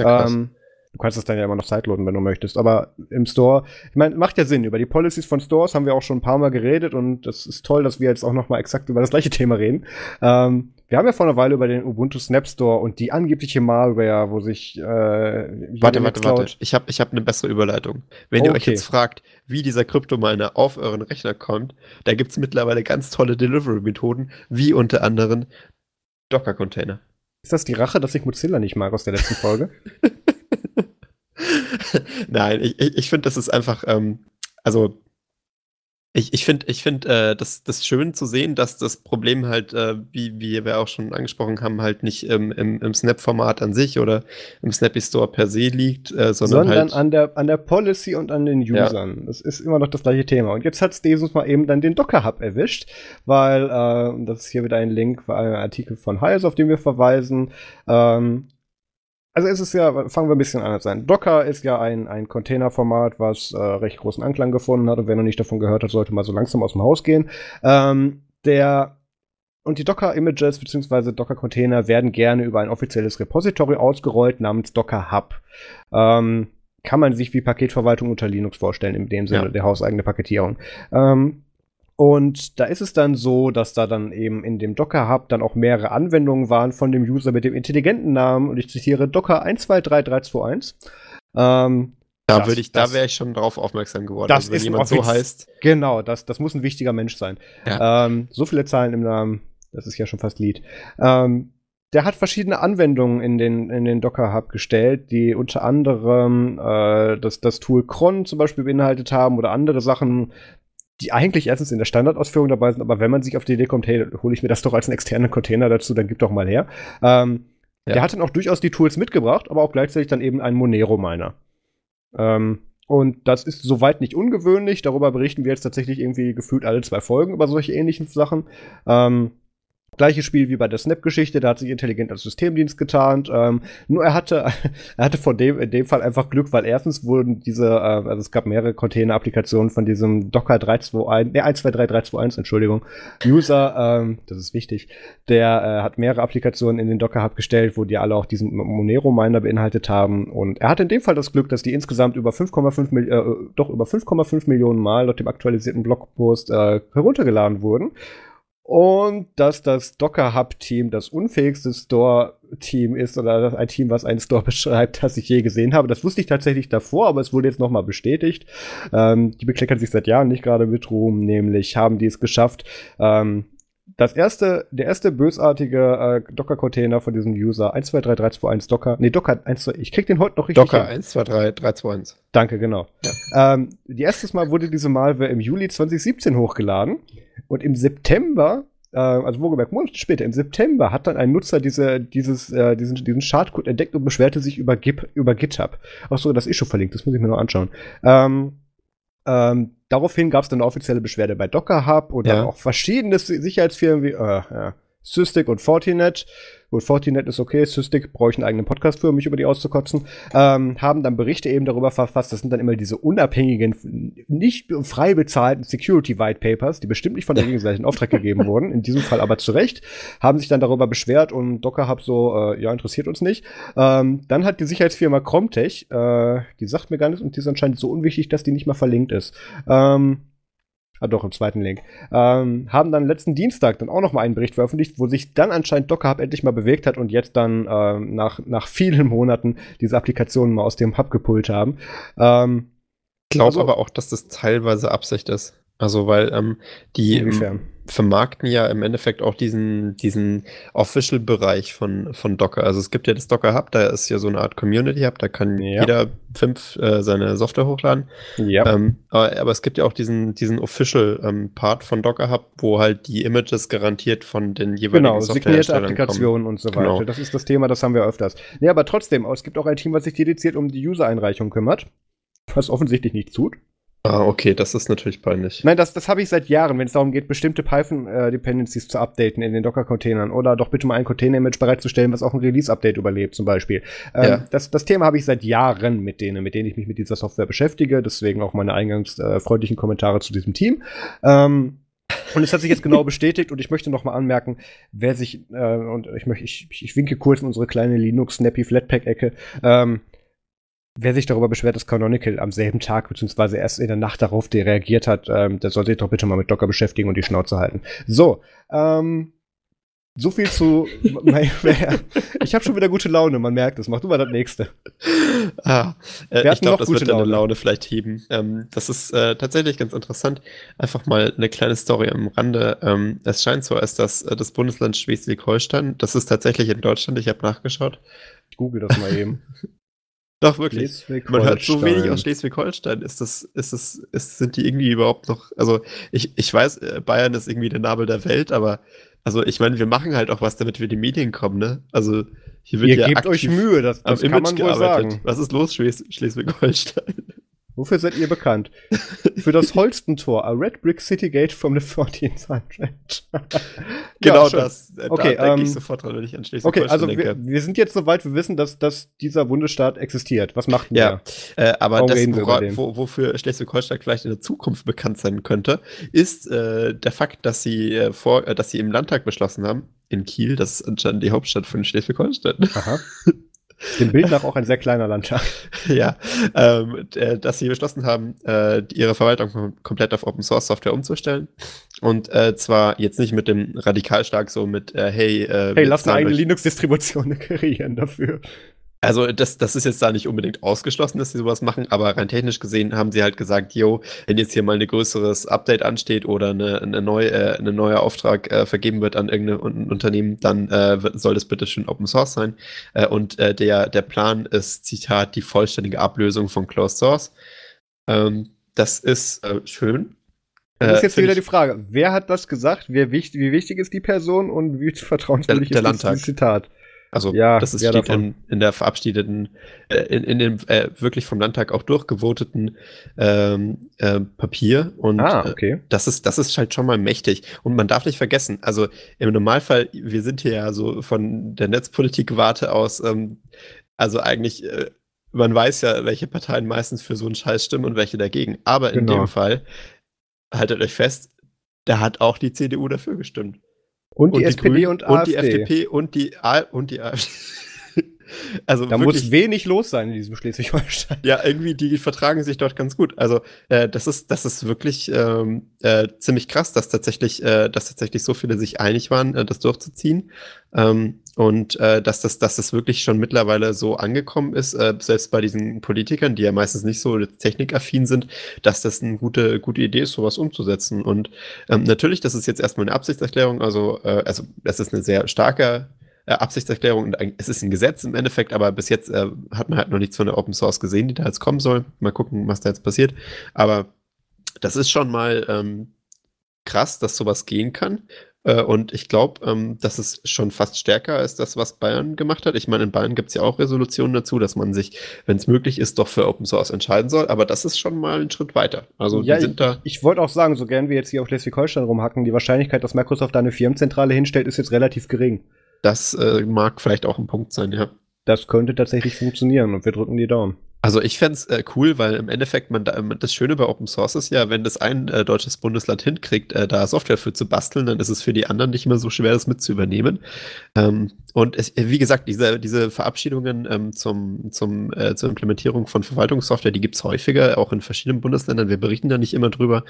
Ja. Ähm, du kannst es dann ja immer noch sideloaden, wenn du möchtest. Aber im Store, ich meine, macht ja Sinn. Über die Policies von Stores haben wir auch schon ein paar Mal geredet und das ist toll, dass wir jetzt auch noch mal exakt über das gleiche Thema reden. Ähm, wir haben ja vor einer Weile über den Ubuntu Snap Store und die angebliche Malware, wo sich äh, Warte, warte, warte. Ich habe ich hab eine bessere Überleitung. Wenn ihr euch jetzt fragt, wie dieser Kryptominer auf euren Rechner kommt, da gibt's mittlerweile ganz tolle Delivery-Methoden, wie unter anderem Docker-Container. Ist das die Rache, dass ich Mozilla nicht mag aus der letzten Folge? Nein, ich, ich, ich finde, das ist einfach, ähm, also Ich, ich finde ich find, äh, das, das schön zu sehen, dass das Problem halt, äh, wie, wie wir auch schon angesprochen haben, halt nicht im, im, im Snap-Format an sich oder im Snappy Store per se liegt, äh, sondern, sondern halt an der, an der Policy und an den Usern. Ja. Das ist immer noch das gleiche Thema. Und jetzt hat Stesus mal eben dann den Docker-Hub erwischt, weil, äh, das ist hier wieder ein Link für einen Artikel von Heise, auf den wir verweisen, ähm, also es ist ja, fangen wir ein bisschen anders an. Docker ist ja ein, ein Containerformat, was äh, recht großen Anklang gefunden hat und wer noch nicht davon gehört hat, sollte mal so langsam aus dem Haus gehen. Ähm, der und die Docker-Images bzw. Docker-Container werden gerne über ein offizielles Repository ausgerollt namens Docker Hub. Ähm, kann man sich wie Paketverwaltung unter Linux vorstellen, in dem Sinne ja. der hauseigene Paketierung. Ähm, und da ist es dann so, dass da dann eben in dem Docker Hub dann auch mehrere Anwendungen waren von dem User mit dem intelligenten Namen und ich zitiere Docker 123321. Ähm, da würde ich, da wäre ich schon drauf aufmerksam geworden. Das also, wenn ist jemand so heißt. Genau, das, das muss ein wichtiger Mensch sein. Ja. Ähm, so viele Zahlen im Namen, das ist ja schon fast Lied. Ähm, der hat verschiedene Anwendungen in den, in den Docker Hub gestellt, die unter anderem äh, das, das Tool Cron zum Beispiel beinhaltet haben oder andere Sachen, die eigentlich erstens in der Standardausführung dabei sind, aber wenn man sich auf die Idee kommt, hey, hole ich mir das doch als einen externen Container dazu, dann gib doch mal her. Ähm, ja. Der hat dann auch durchaus die Tools mitgebracht, aber auch gleichzeitig dann eben einen Monero-Miner. Ähm, und das ist soweit nicht ungewöhnlich. Darüber berichten wir jetzt tatsächlich irgendwie gefühlt alle zwei Folgen über solche ähnlichen Sachen. Ähm, Gleiches Spiel wie bei der Snap-Geschichte, da hat sich intelligent als Systemdienst getarnt. Ähm, nur er hatte, er hatte von dem, in dem Fall einfach Glück, weil erstens wurden diese, äh, also es gab mehrere Container-Applikationen von diesem Docker 321, ne, 123321, Entschuldigung, User, ähm, das ist wichtig, der äh, hat mehrere Applikationen in den Docker Hub gestellt, wo die alle auch diesen Monero-Miner beinhaltet haben. Und er hatte in dem Fall das Glück, dass die insgesamt über 5,5 äh, doch über 5,5 Millionen Mal laut dem aktualisierten Blogpost äh, heruntergeladen wurden und dass das Docker Hub Team das unfähigste Store Team ist oder ein Team, was einen Store beschreibt, das ich je gesehen habe. Das wusste ich tatsächlich davor, aber es wurde jetzt nochmal bestätigt. Ähm, die bekleckern sich seit Jahren nicht gerade mit Ruhm, nämlich haben die es geschafft, ähm, das erste, der erste bösartige äh, Docker-Container von diesem User 123321 Docker, nee, Docker 1, ich krieg den heute noch richtig. Docker 123321. Danke, genau. Ja. Ähm, die erstes Mal wurde diese Malware im Juli 2017 hochgeladen und im September, äh, also wohlgemerkt Monate später, im September hat dann ein Nutzer diese, dieses, äh, diesen, diesen Schadcode entdeckt und beschwerte sich über, Gip, über GitHub. Auch so, das ist schon verlinkt, das muss ich mir noch anschauen. Ähm, ähm, daraufhin gab es dann eine offizielle Beschwerde bei Docker Hub und ja. auch verschiedene Sicherheitsfirmen wie äh, ja, Sysdig und Fortinet Gut, Fortinet ist okay, Sysdig brauche ich einen eigenen Podcast für, um mich über die auszukotzen, ähm, haben dann Berichte eben darüber verfasst. Das sind dann immer diese unabhängigen, nicht frei bezahlten Security White Papers, die bestimmt nicht von der Gegenseite in Auftrag gegeben wurden, in diesem Fall aber zu Recht, haben sich dann darüber beschwert und Docker Hub so, äh, ja, interessiert uns nicht. Ähm, dann hat die Sicherheitsfirma Comtech, äh, die sagt mir gar nichts und die ist anscheinend so unwichtig, dass die nicht mal verlinkt ist. Ähm, ah doch, im zweiten Link, ähm, haben dann letzten Dienstag dann auch noch mal einen Bericht veröffentlicht, wo sich dann anscheinend Docker Hub endlich mal bewegt hat und jetzt dann ähm, nach, nach vielen Monaten diese Applikationen mal aus dem Hub gepult haben. Ähm, ich glaube also, aber auch, dass das teilweise Absicht ist. Also, weil ähm, die inwiefern? Vermarkten ja im Endeffekt auch diesen, diesen Official-Bereich von, von Docker. Also es gibt ja das Docker Hub, da ist ja so eine Art Community Hub, da kann ja. jeder fünf äh, seine Software hochladen. Ja. Ähm, aber, aber, es gibt ja auch diesen, diesen Official-Part ähm, von Docker Hub, wo halt die Images garantiert von den jeweiligen genau, signierte Applikationen kommen. und so weiter. Genau. Das ist das Thema, das haben wir öfters. Nee, aber trotzdem, es gibt auch ein Team, was sich dediziert um die User-Einreichung kümmert, was offensichtlich nicht tut. Ah, okay, das ist natürlich peinlich. Nein, das, das habe ich seit Jahren, wenn es darum geht, bestimmte Python-Dependencies äh, zu updaten in den Docker-Containern oder doch bitte mal ein Container-Image bereitzustellen, was auch ein Release-Update überlebt, zum Beispiel. Ähm, ja. das, das Thema habe ich seit Jahren mit denen, mit denen ich mich mit dieser Software beschäftige. Deswegen auch meine eingangs äh, freundlichen Kommentare zu diesem Team. Ähm, und es hat sich jetzt genau bestätigt und ich möchte noch mal anmerken, wer sich, äh, und ich möchte, ich, ich winke kurz in unsere kleine Linux-Snappy-Flatpak-Ecke, ähm, Wer sich darüber beschwert, dass Canonical am selben Tag beziehungsweise erst in der Nacht darauf reagiert hat, ähm, der sollte sich doch bitte mal mit Docker beschäftigen und die Schnauze halten. So, ähm, so viel zu. ich habe schon wieder gute Laune, man merkt es. Mach du mal das nächste. Ah, äh, ich glaube, das wird deine Laune vielleicht heben. Ähm, das ist äh, tatsächlich ganz interessant. Einfach mal eine kleine Story am Rande. Ähm, es scheint so, als dass äh, das Bundesland Schleswig-Holstein, das ist tatsächlich in Deutschland, ich habe nachgeschaut. Ich google das mal eben. Doch, wirklich. Man hört so wenig aus Schleswig-Holstein. Ist das, ist das, ist, sind die irgendwie überhaupt noch, also ich, ich weiß, äh, Bayern ist irgendwie der Nabel der Welt, aber also ich meine, wir machen halt auch was, damit wir die Medien kommen, ne? Also hier wird Ihr ja gebt euch Mühe, das, das kann man wohl sagen. Was ist los, Schleswig-Holstein? Wofür seid ihr bekannt? Für das Holstentor, a red brick city gate from the 14th century. genau ja, das. Da okay, denke ähm, ich sofort dran, wenn ich an Schleswig-Holstein okay, also denke. Wir, wir, sind jetzt so weit, wir wissen, dass, dass dieser Bundesstaat existiert. Was macht ja, äh, aber das, wora, wo, wofür Schleswig-Holstein vielleicht in der Zukunft bekannt sein könnte, ist äh, der Fakt, dass sie, äh, vor, äh, dass sie im Landtag beschlossen haben, in Kiel, das ist anscheinend die Hauptstadt von Schleswig-Holstein. Aha. Dem Bild nach auch ein sehr kleiner Landschaft. ja, ähm, äh, dass sie beschlossen haben, äh, ihre Verwaltung komplett auf Open Source Software umzustellen. Und äh, zwar jetzt nicht mit dem radikal stark so mit, äh, hey, äh, hey, lass eine eigene Linux-Distribution kreieren dafür. Also das, das ist jetzt da nicht unbedingt ausgeschlossen, dass sie sowas machen, aber rein technisch gesehen haben sie halt gesagt, yo, wenn jetzt hier mal ein größeres Update ansteht oder eine, eine, neue, äh, eine neue Auftrag äh, vergeben wird an irgendein Unternehmen, dann äh, soll das bitte schön Open Source sein. Äh, und äh, der, der Plan ist, Zitat, die vollständige Ablösung von Closed Source. Ähm, das ist äh, schön. Das ist jetzt wieder die Frage, wer hat das gesagt? Wer, wie wichtig ist die Person und wie vertrauenswürdig der, der ist das Zitat? Also ja, das ist, steht in, in, der verabschiedeten, äh, in, in dem äh, wirklich vom Landtag auch durchgevoteten ähm, äh, Papier. Und ah, okay. das ist, das ist halt schon mal mächtig. Und man darf nicht vergessen, also im Normalfall, wir sind hier ja so von der Netzpolitik-Warte aus, ähm, also eigentlich, äh, man weiß ja, welche Parteien meistens für so einen Scheiß stimmen und welche dagegen. Aber in genau. dem Fall, haltet euch fest, da hat auch die CDU dafür gestimmt. Und, und die, SPD Grünen, und AfD. Und die FDP und die, A und die AfD. Also da wirklich, muss wenig los sein in diesem Schleswig-Holstein. Ja, irgendwie, die vertragen sich dort ganz gut. Also, äh, das ist, das ist wirklich ähm, äh, ziemlich krass, dass tatsächlich, äh, dass tatsächlich so viele sich einig waren, äh, das durchzuziehen. Ähm, und äh, dass, das, dass das wirklich schon mittlerweile so angekommen ist, äh, selbst bei diesen Politikern, die ja meistens nicht so technikaffin sind, dass das eine gute, gute Idee ist, sowas umzusetzen. Und ähm, natürlich, das ist jetzt erstmal eine Absichtserklärung, also, also das ist eine sehr starke äh, Absichtserklärung. Und es ist ein Gesetz im Endeffekt, aber bis jetzt äh, hat man halt noch nichts von der Open Source gesehen, die da jetzt kommen soll. Mal gucken, was da jetzt passiert. Aber das ist schon mal ähm, krass, dass sowas gehen kann. Äh, und ich glaube, ähm, dass es schon fast stärker als das, was Bayern gemacht hat. Ich meine, in Bayern gibt es ja auch Resolutionen dazu, dass man sich, wenn es möglich ist, doch für Open Source entscheiden soll. Aber das ist schon mal ein Schritt weiter. Also ja, sind ich, da. Ich wollte auch sagen, so gern wir jetzt hier auf Schleswig-Holstein rumhacken, die Wahrscheinlichkeit, dass Microsoft da eine Firmenzentrale hinstellt, ist jetzt relativ gering. Das äh, mag vielleicht auch ein Punkt sein, ja. Das könnte tatsächlich funktionieren und wir drücken die Daumen. Also ich fände es äh, cool, weil im Endeffekt man da, das Schöne bei Open Source ist ja, wenn das ein äh, deutsches Bundesland hinkriegt, äh, da Software für zu basteln, dann ist es für die anderen nicht mehr so schwer, das mit zu übernehmen. Ähm, und es, wie gesagt, diese, diese Verabschiedungen ähm, zum, zum, äh, zur Implementierung von Verwaltungssoftware, die gibt es häufiger, auch in verschiedenen Bundesländern. Wir berichten da nicht immer drüber,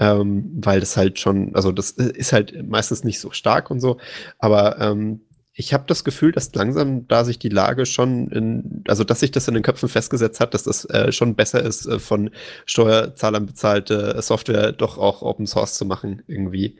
ähm, weil das halt schon, also das äh, ist halt meistens nicht so stark und so. Aber ähm, ich habe das Gefühl, dass langsam da sich die Lage schon in, also dass sich das in den Köpfen festgesetzt hat, dass das äh, schon besser ist, äh, von Steuerzahlern bezahlte Software doch auch Open Source zu machen, irgendwie.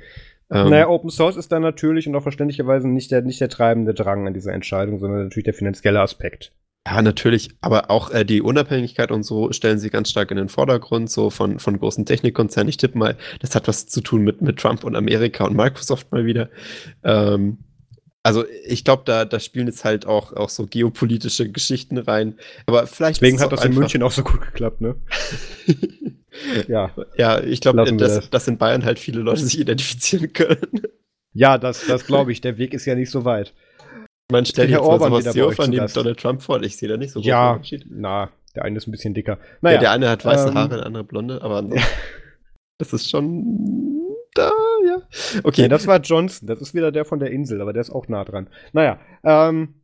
Ähm, naja, Open Source ist dann natürlich und auch verständlicherweise nicht der, nicht der treibende Drang an dieser Entscheidung, sondern natürlich der finanzielle Aspekt. Ja, natürlich, aber auch äh, die Unabhängigkeit und so stellen sie ganz stark in den Vordergrund, so von, von großen Technikkonzernen. Ich tippe mal, das hat was zu tun mit, mit Trump und Amerika und Microsoft mal wieder. Ähm, also ich glaube, da, da spielen jetzt halt auch, auch so geopolitische Geschichten rein. Aber vielleicht. Deswegen hat das in München auch so gut geklappt, ne? ja. Ja, ich glaube, dass, das. dass in Bayern halt viele Leute sich identifizieren können. Ja, das, das glaube ich. Der Weg ist ja nicht so weit. Man stellt jetzt Orban sowas hier neben Donald Trump vor. Ich sehe da nicht so ja, Unterschied. Na, der eine ist ein bisschen dicker. Naja, ja, der eine hat weiße ähm, Haare, der andere blonde, aber das ist schon da, ja. Okay. Nee, das war Johnson. Das ist wieder der von der Insel, aber der ist auch nah dran. Naja, ähm.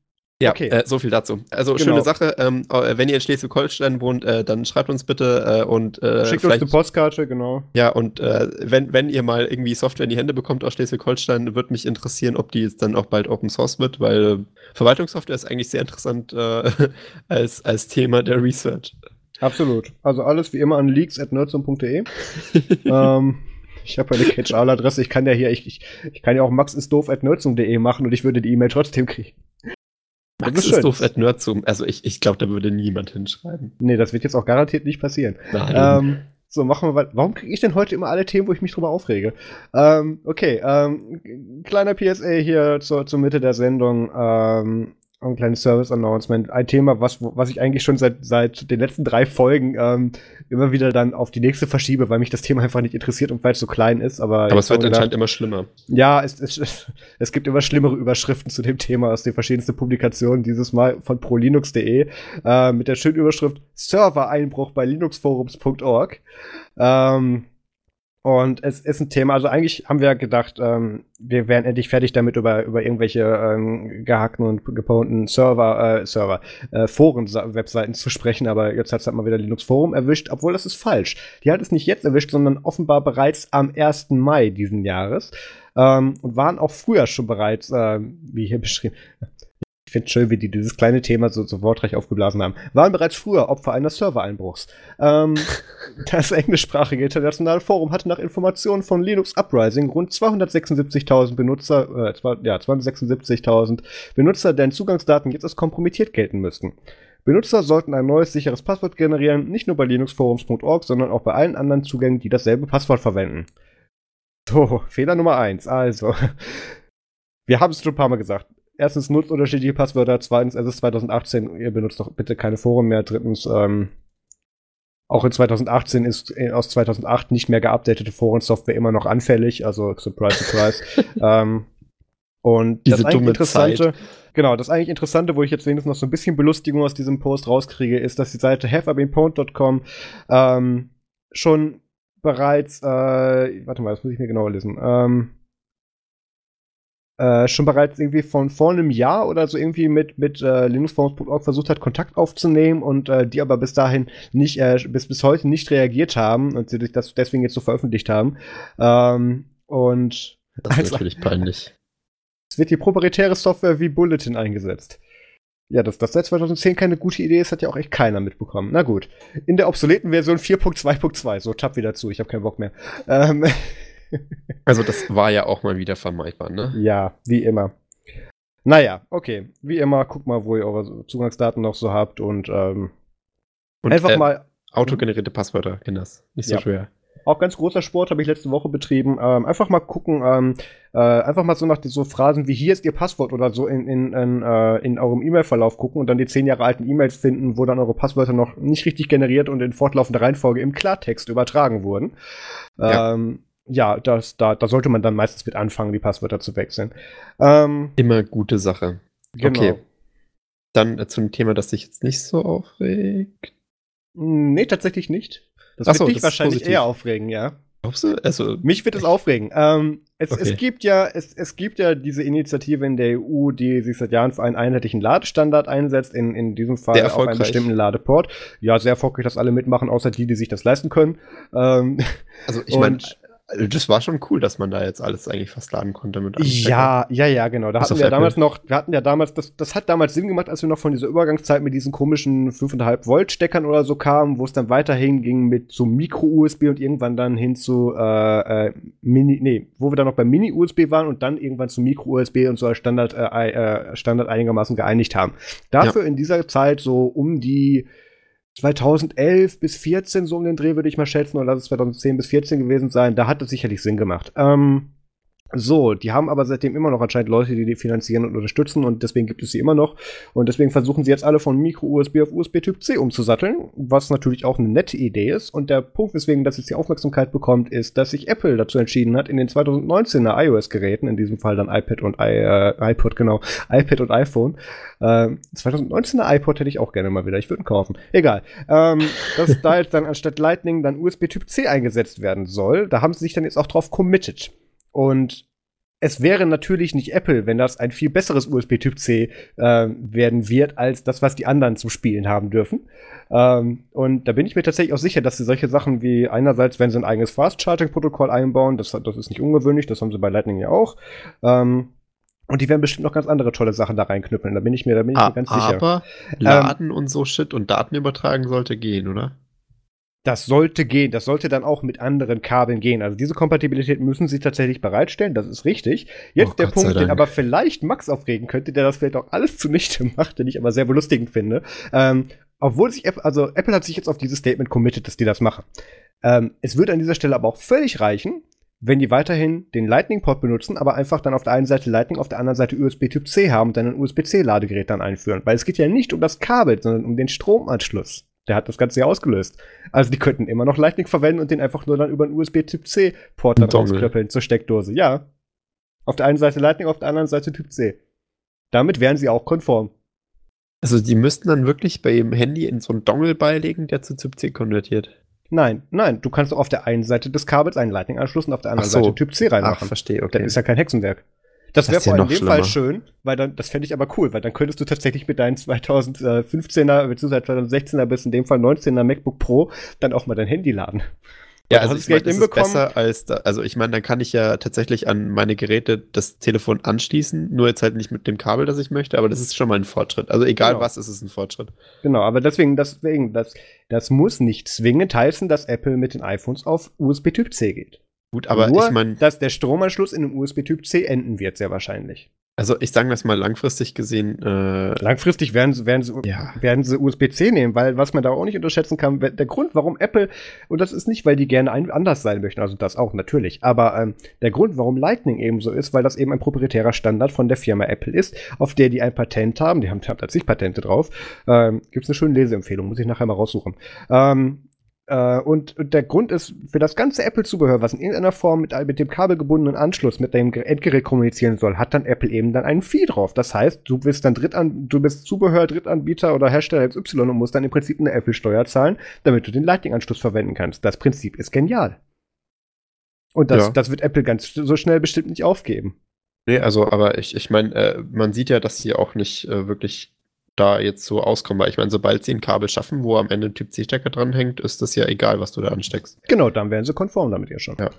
Ja, okay. Äh, so viel dazu. Also genau. schöne Sache. Ähm, äh, wenn ihr in Schleswig-Holstein wohnt, äh, dann schreibt uns bitte äh, und äh, schickt uns eine Postkarte, genau. Ja, und äh, wenn, wenn ihr mal irgendwie Software in die Hände bekommt aus Schleswig-Holstein, würde mich interessieren, ob die jetzt dann auch bald Open Source wird, weil Verwaltungssoftware ist eigentlich sehr interessant als, als Thema der Research. Absolut. Also alles wie immer an leaks@nerdsum.de. ähm, ich habe eine Catch-all-Adresse. Ich kann ja hier, ich, ich, ich kann ja auch maxisdoof.nerdsum.de machen und ich würde die E-Mail trotzdem kriegen. Das Max ist, ist doof at Nerdzoom. Also ich, ich glaube, da würde niemand hinschreiben. Nee, das wird jetzt auch garantiert nicht passieren. Nein. Ähm, so, machen wir weiter. Warum kriege ich denn heute immer alle Themen, wo ich mich drüber aufrege? Ähm, okay, ähm, kleiner PSA hier zur, zur Mitte der Sendung. Ähm, ein kleines Service-Announcement. Ein Thema, was, was ich eigentlich schon seit, seit den letzten drei Folgen ähm, immer wieder dann auf die nächste verschiebe, weil mich das Thema einfach nicht interessiert und weil es so klein ist. Aber, aber es wird anscheinend immer schlimmer. Ja, es, es, es gibt immer schlimmere Überschriften zu dem Thema aus den verschiedensten Publikationen. Dieses Mal von prolinux.de äh, mit der schönen Überschrift Server-Einbruch bei linuxforums.org. Ähm, und es ist ein Thema, also eigentlich haben wir gedacht, ähm, wir wären endlich fertig damit, über, über irgendwelche ähm, gehackten und geponten Server, äh, Server, äh, Foren-Webseiten zu sprechen, aber jetzt hat es halt mal wieder Linux Forum erwischt, obwohl das ist falsch. Die hat es nicht jetzt erwischt, sondern offenbar bereits am 1. Mai diesen Jahres. Ähm, und waren auch früher schon bereits, äh, wie hier beschrieben, ich finde schön, wie die dieses kleine Thema so, so wortreich aufgeblasen haben, waren bereits früher Opfer eines Servereinbruchs. Ähm, das englischsprachige internationale Forum hatte nach Informationen von Linux Uprising rund 276.000 Benutzer, äh, ja, 276.000 Benutzer, deren Zugangsdaten jetzt als kompromittiert gelten müssten. Benutzer sollten ein neues sicheres Passwort generieren, nicht nur bei linuxforums.org, sondern auch bei allen anderen Zugängen, die dasselbe Passwort verwenden. So, Fehler Nummer eins. Also, wir haben es schon ein paar Mal gesagt erstens nutzt unterschiedliche Passwörter, zweitens, es ist 2018, ihr benutzt doch bitte keine Foren mehr, drittens, ähm, auch in 2018 ist äh, aus 2008 nicht mehr geupdatete Forensoftware immer noch anfällig, also surprise, surprise. ähm, und Diese das dumme Interessante, Zeit. genau, das eigentlich Interessante, wo ich jetzt wenigstens noch so ein bisschen Belustigung aus diesem Post rauskriege, ist, dass die Seite haveabeenpwned.com ähm, schon bereits, äh, warte mal, das muss ich mir genauer lesen, ähm, äh, schon bereits irgendwie von vor einem Jahr oder so irgendwie mit, mit äh, linuxforums.org versucht hat, Kontakt aufzunehmen und äh, die aber bis dahin nicht, äh, bis, bis heute nicht reagiert haben und sie das deswegen jetzt so veröffentlicht haben. Ähm, und das ist natürlich peinlich. Es wird die proprietäre Software wie Bulletin eingesetzt. Ja, dass das seit 2010 keine gute Idee ist, hat ja auch echt keiner mitbekommen. Na gut. In der obsoleten Version 4.2.2. So, tapp wieder zu, ich habe keinen Bock mehr. Ähm, also das war ja auch mal wieder vermeidbar, ne? Ja, wie immer. Naja, okay. Wie immer, guckt mal, wo ihr eure Zugangsdaten noch so habt und, ähm, und einfach äh, mal. Autogenerierte Passwörter, genau. Nicht so ja. schwer. Auch ganz großer Sport habe ich letzte Woche betrieben. Ähm, einfach mal gucken, ähm, äh, einfach mal so nach so Phrasen wie hier ist Ihr Passwort oder so in, in, in, äh, in eurem E-Mail-Verlauf gucken und dann die zehn Jahre alten E-Mails finden, wo dann eure Passwörter noch nicht richtig generiert und in fortlaufender Reihenfolge im Klartext übertragen wurden. Ähm, ja, das, da, da sollte man dann meistens mit anfangen, die Passwörter zu wechseln. Ähm, Immer gute Sache. Genau. Okay. Dann äh, zum Thema, das dich jetzt nicht so aufregt. Nee, tatsächlich nicht. Das Ach wird so, dich wahrscheinlich eher aufregen, ja. Glaubst du? Also, Mich wird es aufregen. Ähm, es, okay. es, gibt ja, es, es gibt ja diese Initiative in der EU, die sich seit Jahren für einen einheitlichen Ladestandard einsetzt, in, in diesem Fall auf einen bestimmten Ladeport. Ja, sehr erfolgreich, dass alle mitmachen, außer die, die sich das leisten können. Ähm, also ich meine, also das war schon cool, dass man da jetzt alles eigentlich fast laden konnte mit Ja, ja, ja, genau. Da hatten wir ja damals noch, wir hatten ja damals, das, das hat damals Sinn gemacht, als wir noch von dieser Übergangszeit mit diesen komischen 5,5 Volt Steckern oder so kamen, wo es dann weiterhin ging mit so Micro-USB und irgendwann dann hin zu äh, äh, Mini, nee, wo wir dann noch beim Mini-USB waren und dann irgendwann zu Micro-USB und so als Standard, äh, äh, Standard einigermaßen geeinigt haben. Dafür ja. in dieser Zeit so um die 2011 bis 14 so um den Dreh würde ich mal schätzen, oder lass es 2010 bis 14 gewesen sein, da hat es sicherlich Sinn gemacht. Ähm, so, die haben aber seitdem immer noch anscheinend Leute, die die finanzieren und unterstützen und deswegen gibt es sie immer noch. Und deswegen versuchen sie jetzt alle von Micro-USB auf USB Typ C umzusatteln, was natürlich auch eine nette Idee ist. Und der Punkt, weswegen das jetzt die Aufmerksamkeit bekommt, ist, dass sich Apple dazu entschieden hat, in den 2019er iOS-Geräten, in diesem Fall dann iPad und I, äh, iPod, genau, iPad und iPhone, äh, 2019er iPod hätte ich auch gerne mal wieder, ich würde ihn kaufen. Egal. Ähm, dass da jetzt dann anstatt Lightning dann USB Typ C eingesetzt werden soll. Da haben sie sich dann jetzt auch drauf committed. Und es wäre natürlich nicht Apple, wenn das ein viel besseres USB-Typ C äh, werden wird, als das, was die anderen zu spielen haben dürfen. Ähm, und da bin ich mir tatsächlich auch sicher, dass sie solche Sachen wie einerseits, wenn sie ein eigenes Fast-Charging-Protokoll einbauen, das, das ist nicht ungewöhnlich, das haben sie bei Lightning ja auch. Ähm, und die werden bestimmt noch ganz andere tolle Sachen da reinknüppeln. Da bin ich mir, da bin ich mir ganz sicher. Aber ähm, Laden ähm, und so Shit und Daten übertragen sollte gehen, oder? Das sollte gehen. Das sollte dann auch mit anderen Kabeln gehen. Also diese Kompatibilität müssen sie tatsächlich bereitstellen. Das ist richtig. Jetzt Oh, der Gott Punkt, den aber vielleicht Max aufregen könnte, der das vielleicht auch alles zunichte macht, den ich aber sehr belustigend finde. Ähm, obwohl sich Apple, also Apple hat sich jetzt auf dieses Statement committed, dass die das machen. Ähm, es würde an dieser Stelle aber auch völlig reichen, wenn die weiterhin den Lightning-Port benutzen, aber einfach dann auf der einen Seite Lightning, auf der anderen Seite USB Typ C haben und dann ein USB-C-Ladegerät dann einführen. Weil es geht ja nicht um das Kabel, sondern um den Stromanschluss. Der hat das Ganze ja ausgelöst. Also die könnten immer noch Lightning verwenden und den einfach nur dann über einen USB Typ C-Port dann rausklöppeln zur Steckdose. Ja. Auf der einen Seite Lightning, auf der anderen Seite Typ C. Damit wären sie auch konform. Also die müssten dann wirklich bei ihrem Handy in so einen Dongle beilegen, der zu Typ C konvertiert. Nein, nein, du kannst auf der einen Seite des Kabels einen Lightning-Anschluss und auf der anderen so. Seite Typ C Ach, reinmachen. verstehe, Das okay. ist ja kein Hexenwerk. Das wäre ja vor allem in noch dem Fall schlimmer. schön, weil dann, das fände ich aber cool, weil dann könntest du tatsächlich mit deinen 2015er bzw. 2016er bis in dem Fall 19er MacBook Pro dann auch mal dein Handy laden. Ja, also ich meine, das ist besser als da, also ich meine, dann kann ich ja tatsächlich an meine Geräte das Telefon anschließen, nur jetzt halt nicht mit dem Kabel, das ich möchte, aber das ist schon mal ein Fortschritt. Also egal Genau. was, ist es ein Fortschritt. Genau, aber deswegen, deswegen, das, das muss nicht zwingend heißen, dass Apple mit den iPhones auf USB Typ C geht. Gut, aber Nur, ich meine, dass der Stromanschluss in einem USB Typ C enden wird, sehr wahrscheinlich. also ich sage das mal langfristig gesehen, äh, Langfristig werden sie, werden sie, Ja. werden sie USB-C nehmen, weil was man da auch nicht unterschätzen kann, der Grund, warum Apple, und das ist nicht, weil die gerne ein, anders sein möchten, also das auch natürlich, aber ähm, der Grund, warum Lightning eben so ist, weil das eben ein proprietärer Standard von der Firma Apple ist, auf der die ein Patent haben, die haben, haben tatsächlich Patente drauf, ähm, gibt es eine schöne Leseempfehlung, muss ich nachher mal raussuchen. Ähm, äh, und, und der Grund ist, für das ganze Apple-Zubehör, was in irgendeiner Form mit, mit dem kabelgebundenen Anschluss mit dem Ge- Endgerät kommunizieren soll, hat dann Apple eben dann einen Fee drauf. Das heißt, du bist dann Drittan du bist Zubehör, Drittanbieter oder Hersteller XY und musst dann im Prinzip eine Apple-Steuer zahlen, damit du den Lightning-Anschluss verwenden kannst. Das Prinzip ist genial. Und das, Ja. das wird Apple ganz so schnell bestimmt nicht aufgeben. nee, also aber ich, ich meine, äh, man sieht ja, dass sie auch nicht äh, wirklich da jetzt so auskommen, weil ich meine, sobald sie ein Kabel schaffen, wo am Ende ein Typ C-Stecker dranhängt, ist das ja egal, was du da ansteckst. Genau, dann wären sie konform damit ja schon. Ja.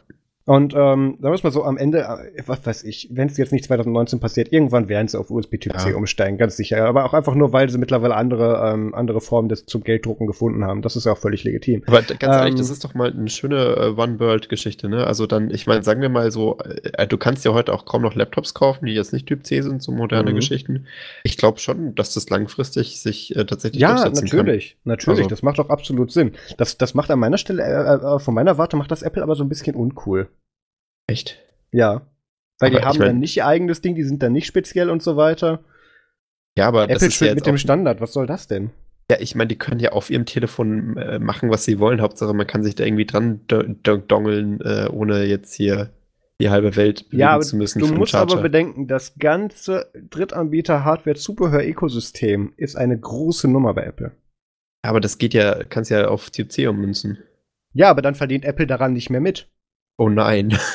Und ähm, wir es mal so, am Ende, äh, was weiß ich, wenn es jetzt nicht 2019 passiert, irgendwann werden sie auf USB Typ C Ja. umsteigen, ganz sicher. Aber auch einfach nur, weil sie mittlerweile andere, ähm, andere Formen des zum Gelddrucken gefunden haben. Das ist ja auch völlig legitim. Aber ganz ehrlich, Ähm, das ist doch mal eine schöne äh, One-World-Geschichte, ne? Also dann, ich meine, sagen wir mal so, äh, du kannst ja heute auch kaum noch Laptops kaufen, die jetzt nicht Typ C sind, so moderne Mhm. Geschichten. Ich glaube schon, dass das langfristig sich äh, tatsächlich Ja, durchsetzen natürlich, natürlich, Also- das macht auch absolut Sinn. Das, das macht an meiner Stelle, äh, äh, von meiner Warte macht das Apple aber so ein bisschen uncool. Echt? Ja. Weil die Aber ich haben dann nicht ihr eigenes Ding, die sind dann nicht speziell und so weiter. Ja, aber das Apple ist ja mit dem Standard, was soll das denn? Ja, ich meine, die können ja auf ihrem Telefon äh, machen, was sie wollen. Hauptsache, man kann sich da irgendwie dran do do dongeln, äh, ohne jetzt hier die halbe Welt bewegen Ja, aber zu müssen du musst aber bedenken, das ganze Drittanbieter-Hardware-Zubehör-Ökosystem ist eine große Nummer bei Apple. aber das geht ja, kannst ja auf Typ C ummünzen. Ja, aber dann verdient Apple daran nicht mehr mit. Oh nein.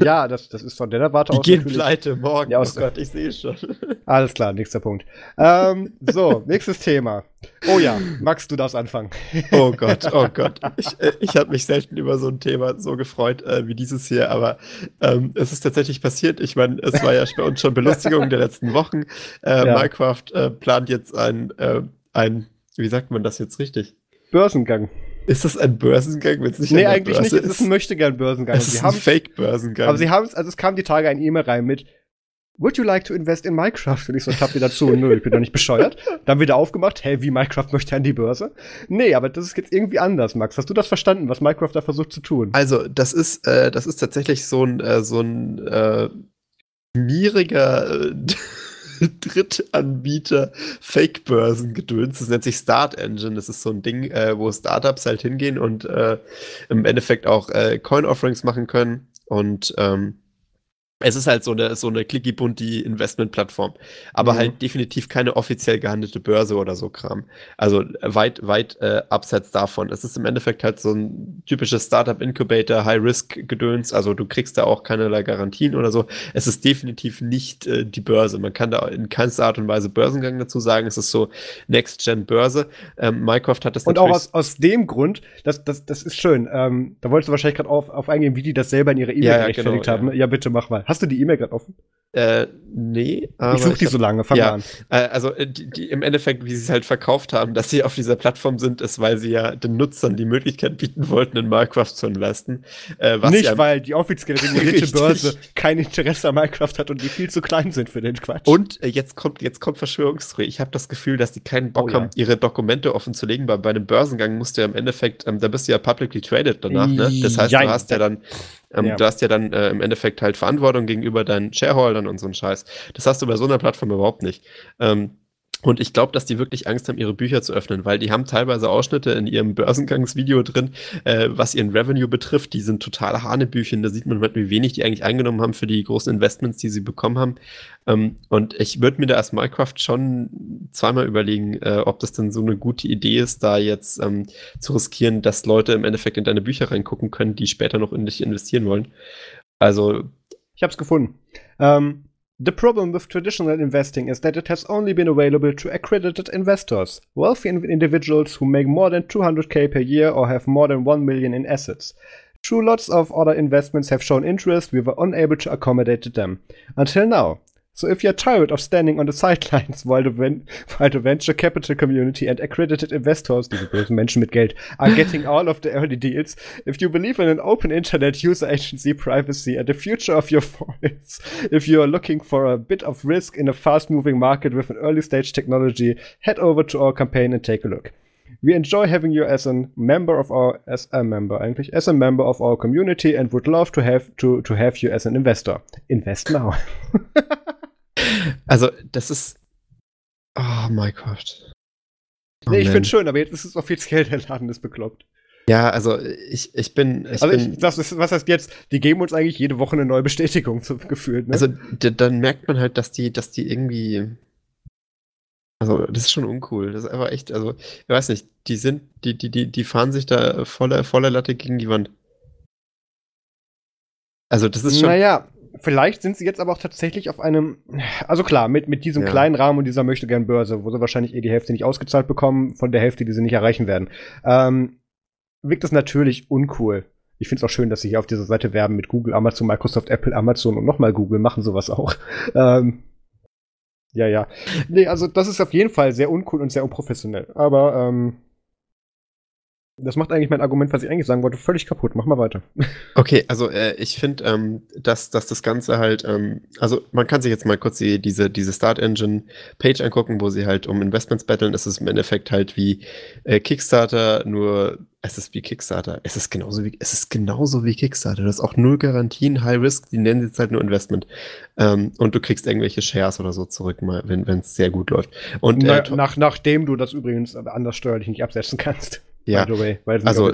Ja, das, das ist von der Warte Die aus gehen natürlich- pleite morgen. Ja, oh aus- Gott, ich sehe schon. Alles klar, nächster Punkt. Ähm, so, nächstes Thema. Oh ja, Max, du darfst anfangen. Oh Gott, oh Gott. Ich, äh, ich habe mich selten über so ein Thema so gefreut äh, wie dieses hier, aber ähm, es ist tatsächlich passiert. Ich meine, es war ja bei uns schon Belustigung der letzten Wochen. Äh, Ja. Minecraft äh, plant jetzt ein, äh, ein, wie sagt man das jetzt richtig? Börsengang. Ist das ein Börsengang, wenn es nicht Nee, eigentlich nicht. Börse Es ist ein Möchtegern-Börsengang. Es ist ein Fake-Börsengang. Aber sie haben es, also es kam die Tage ein E-Mail rein mit Would you like to invest in Minecraft? Und ich so, tapp wieder zu. Nö, ich bin doch nicht bescheuert. Dann wieder aufgemacht. Hey, wie Minecraft möchte an die Börse? Nee, aber das ist jetzt irgendwie anders, Max. Hast du das verstanden, was Minecraft da versucht zu tun? Also, das ist, äh, das ist tatsächlich so ein, äh, so ein äh, schmieriger äh, Drittanbieter Fake-Börsen-Gedöns. Das nennt sich Start Engine. Das ist so ein Ding, äh, wo Startups halt hingehen und äh, im Endeffekt auch äh, Coin-Offerings machen können. Und ähm, es ist halt so eine, so eine clicky-bunti Investment-Plattform. Aber Mhm. halt definitiv keine offiziell gehandelte Börse oder so Kram. Also äh, weit, weit äh, abseits davon. Es ist im Endeffekt halt so ein typisches Startup-Incubator, High-Risk-Gedöns. Also du kriegst da auch keinerlei Garantien oder so. Es ist definitiv nicht äh, die Börse. Man kann da in keinster Art und Weise Börsengang dazu sagen. Es ist so Next-Gen-Börse. Ähm, Minecraft hat das Und auch aus, aus dem Grund, das, das, das ist schön. Ähm, da wolltest du wahrscheinlich gerade auf, auf eingehen, wie die das selber in ihre E-Mail Ja, ja, genau, haben. ja. Ja. bitte mach mal. Hast du die E-Mail gerade offen? Äh, nee, aber. Ich suche die hab, so lange, fang ja, mal an. Äh, also, äh, die, die, im Endeffekt, wie sie es halt verkauft haben, dass sie auf dieser Plattform sind, ist, weil sie ja den Nutzern die Möglichkeit bieten wollten, in Minecraft zu investen. Äh, Nicht, ja, weil die offiziell regulierte Börse kein Interesse an Minecraft hat und die viel zu klein sind für den Quatsch. Und äh, jetzt kommt, jetzt kommt Verschwörungstheorie. Ich habe das Gefühl, dass die keinen Bock oh, haben, ja. ihre Dokumente offen zu legen, weil bei einem Börsengang musst du ja im Endeffekt, ähm, da bist du ja publicly traded danach, ne? Das heißt, Jein. du hast ja dann ähm, ja. Du hast ja dann äh, im Endeffekt halt Verantwortung gegenüber deinen Shareholdern und so ein Scheiß. Das hast du bei so einer Plattform überhaupt nicht. Ähm, und ich glaube, dass die wirklich Angst haben, ihre Bücher zu öffnen, weil die haben teilweise Ausschnitte in ihrem Börsengangsvideo drin, äh, was ihren Revenue betrifft. Die sind total Hanebüchen. Da sieht man, wie wenig die eigentlich eingenommen haben für die großen Investments, die sie bekommen haben. Ähm, und ich würde mir da als Minecraft schon zweimal überlegen, äh, ob das denn so eine gute Idee ist, da jetzt ähm, zu riskieren, dass Leute im Endeffekt in deine Bücher reingucken können, die später noch in dich investieren wollen. Also. Ich habe es gefunden. Ähm, The problem with traditional investing is that it has only been available to accredited investors, wealthy individuals who make more than 200k per year or have more than 1 million in assets. True, lots of other investments have shown interest, we were unable to accommodate them. Until now. So if you're tired of standing on the sidelines while the, while the venture capital community and accredited investors, diese bösen Menschen mit Geld, are getting all of the early deals, if you believe in an open internet user agency privacy and the future of your voice, if you are looking for a bit of risk in a fast moving market with an early stage technology, head over to our campaign and take a look. We enjoy having you as a member of our as a member eigentlich as a member of our community and would love to have to to have you as an investor. Invest now. Also, das ist. Oh, Minecraft. Oh, nee, ich finde schön, aber jetzt ist es offiziell, der Laden ist bekloppt. Ja, also ich, ich bin. Ich also bin, ich, das ist, was heißt jetzt? Die geben uns eigentlich jede Woche eine neue Bestätigung zu, gefühlt. Ne? Also dann merkt man halt, dass die, dass die irgendwie. Also das ist schon uncool. Das ist einfach echt. Also ich weiß nicht. Die sind, die, die, die, die fahren sich da voller, voller Latte gegen die Wand. Also das ist schon. Naja, Vielleicht sind sie jetzt aber auch tatsächlich auf einem, also klar, mit, mit diesem ja. kleinen Rahmen und dieser möchte gern Börse, wo sie wahrscheinlich eh die Hälfte nicht ausgezahlt bekommen, von der Hälfte, die sie nicht erreichen werden. Ähm, wirkt das natürlich uncool. Ich finde es auch schön, dass sie hier auf dieser Seite werben mit Google, Amazon, Microsoft, Apple, Amazon und nochmal Google machen sowas auch. Ähm, ja, ja. Nee, also das ist auf jeden Fall sehr uncool und sehr unprofessionell. Aber ähm, das macht eigentlich mein Argument, was ich eigentlich sagen wollte, völlig kaputt. Mach mal weiter. Okay, also äh, ich finde, ähm, dass, dass das Ganze halt, ähm, also man kann sich jetzt mal kurz die, diese, diese Start Engine Page angucken, wo sie halt um Investments betteln. Es ist im Endeffekt halt wie äh, Kickstarter, nur es ist wie Kickstarter. Es ist genauso wie, es ist genauso wie Kickstarter. Das ist auch null Garantien, High Risk, die nennen jetzt halt nur Investment. Ähm, und du kriegst irgendwelche Shares oder so zurück, mal, wenn es sehr gut läuft. Und, äh, Na, nach, nachdem du das übrigens anders steuerlich nicht absetzen kannst. Ja, by the way, weil also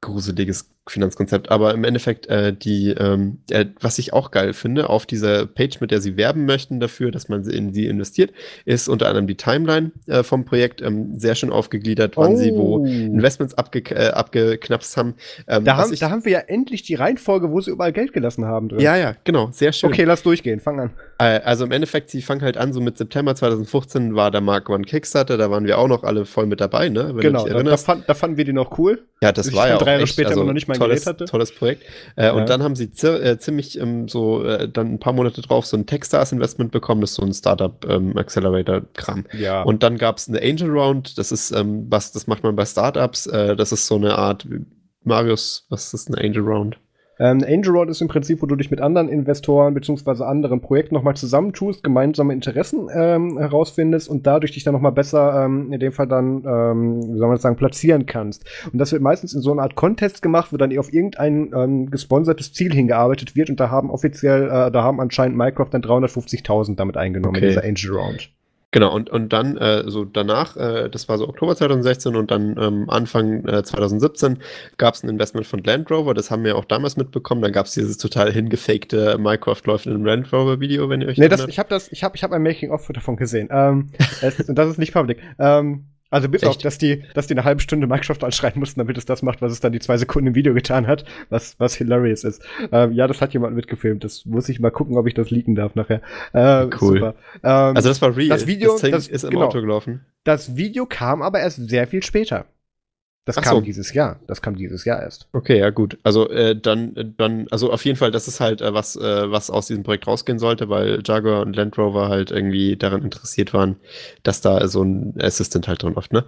gruseliges Finanzkonzept. Aber im Endeffekt, äh, die, ähm, äh, was ich auch geil finde, auf dieser Page, mit der sie werben möchten dafür, dass man in sie investiert, ist unter anderem die Timeline äh, vom Projekt ähm, sehr schön aufgegliedert, wann oh. sie wo oh. Investments abge äh, abgeknapst haben. Ähm, da, haben ich, da haben wir ja endlich die Reihenfolge, wo sie überall Geld gelassen haben. Drin. Ja, ja, genau, sehr schön. Okay, lass durchgehen, fang an. Äh, also im Endeffekt, sie fangen halt an, so mit September 2015 war der Mark One Kickstarter, da waren wir auch noch alle voll mit dabei, ne? Wenn genau, da, da, fand, da, fanden wir die noch cool. Ja, das war ja auch drei Jahre später also, noch nicht mein tolles, hatte. Tolles Projekt. Äh, ja. Und dann haben sie äh, ziemlich ähm, so äh, dann ein paar Monate drauf so ein Techstars-Investment bekommen, das ist so ein Startup-Accelerator-Kram. Ähm, ja. Und dann gab es eine Angel Round, das ist ähm, was, das macht man bei Startups, äh, das ist so eine Art Marius, was ist eine Angel Round? Ähm, Angel Road ist im Prinzip, wo du dich mit anderen Investoren bzw. anderen Projekten nochmal zusammentust, gemeinsame Interessen ähm, herausfindest und dadurch dich dann nochmal besser, ähm, in dem Fall dann, ähm, wie soll man das sagen, platzieren kannst. Und das wird meistens in so einer Art Contest gemacht, wo dann auf irgendein ähm, gesponsertes Ziel hingearbeitet wird und da haben offiziell, äh, da haben anscheinend Minecraft dann 350.000 damit eingenommen okay. in dieser Angel Round. Genau, und, und dann äh, so danach, äh, das war so Oktober 2016 und dann ähm, Anfang äh, 2017 gab es ein Investment von Land Rover, das haben wir auch damals mitbekommen. Dann gab es dieses total hingefakte Minecraft läuft in einem Land Rover Video, wenn ihr euch Nee, das, ich habe das, ich habe ich hab ein Making-of davon gesehen. Ähm, es, das ist nicht public. Ähm, also bis Echt? auf, dass die, dass die eine halbe Stunde Microsoft anschreien mussten, damit es das macht, was es dann die zwei Sekunden im Video getan hat, was, was hilarious ist. Ähm, ja, das hat jemand mitgefilmt. Das muss ich mal gucken, ob ich das leaken darf nachher. Äh, cool. Ähm, also das war real. Das Video das, das, ist im genau, Auto gelaufen. Das Video kam aber erst sehr viel später. Das Ach kam so. dieses Jahr. Das kam dieses Jahr erst. Okay, ja gut. Also äh, dann, äh, dann, also auf jeden Fall, das ist halt äh, was, äh, was aus diesem Projekt rausgehen sollte, weil Jaguar und Land Rover halt irgendwie daran interessiert waren, dass da so ein Assistant halt drin läuft, ne?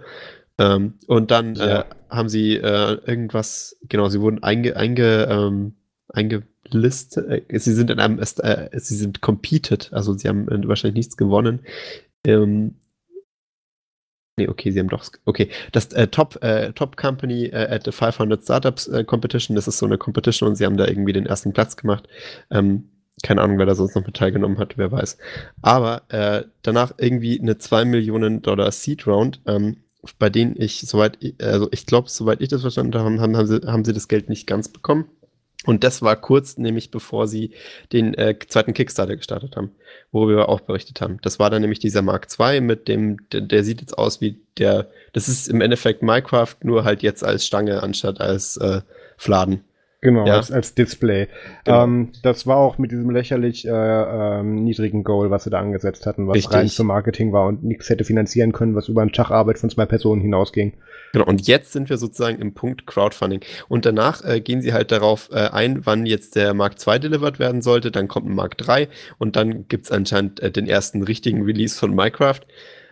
Ähm, und dann Ja. äh, haben sie äh, irgendwas, genau, sie wurden einge, einge, ähm, eingelistet, sie sind in einem, sie sind competed, also sie haben wahrscheinlich nichts gewonnen. Ähm, Nee, okay, sie haben doch. Okay, das äh, Top, äh, Top Company äh, at the 500 Startups äh, Competition, das ist so eine Competition und sie haben da irgendwie den ersten Platz gemacht. Ähm, keine Ahnung, wer da sonst noch mit teilgenommen hat, wer weiß. Aber äh, danach irgendwie eine 2 Millionen Dollar Seed Round, ähm, bei denen ich, soweit, also ich glaube, soweit ich das verstanden habe, haben, haben, sie, haben sie das Geld nicht ganz bekommen. Und das war kurz, nämlich bevor sie den äh, zweiten Kickstarter gestartet haben, worüber wir auch berichtet haben. Das war dann nämlich dieser Mark II mit dem, der, der sieht jetzt aus wie der, das ist im Endeffekt Minecraft, nur halt jetzt als Stange anstatt als äh, Fladen. Genau, Ja. als, als Display. Genau. Ähm, das war auch mit diesem lächerlich äh, ähm, niedrigen Goal, was sie da angesetzt hatten, was Richtig. rein für Marketing war und nichts hätte finanzieren können, was über einen Tag Arbeit von zwei Personen hinausging. Genau, und jetzt sind wir sozusagen im Punkt Crowdfunding. Und danach äh, gehen sie halt darauf äh, ein, wann jetzt der Mark II delivered werden sollte. Dann kommt ein Mark III und dann gibt es anscheinend äh, den ersten richtigen Release von Minecraft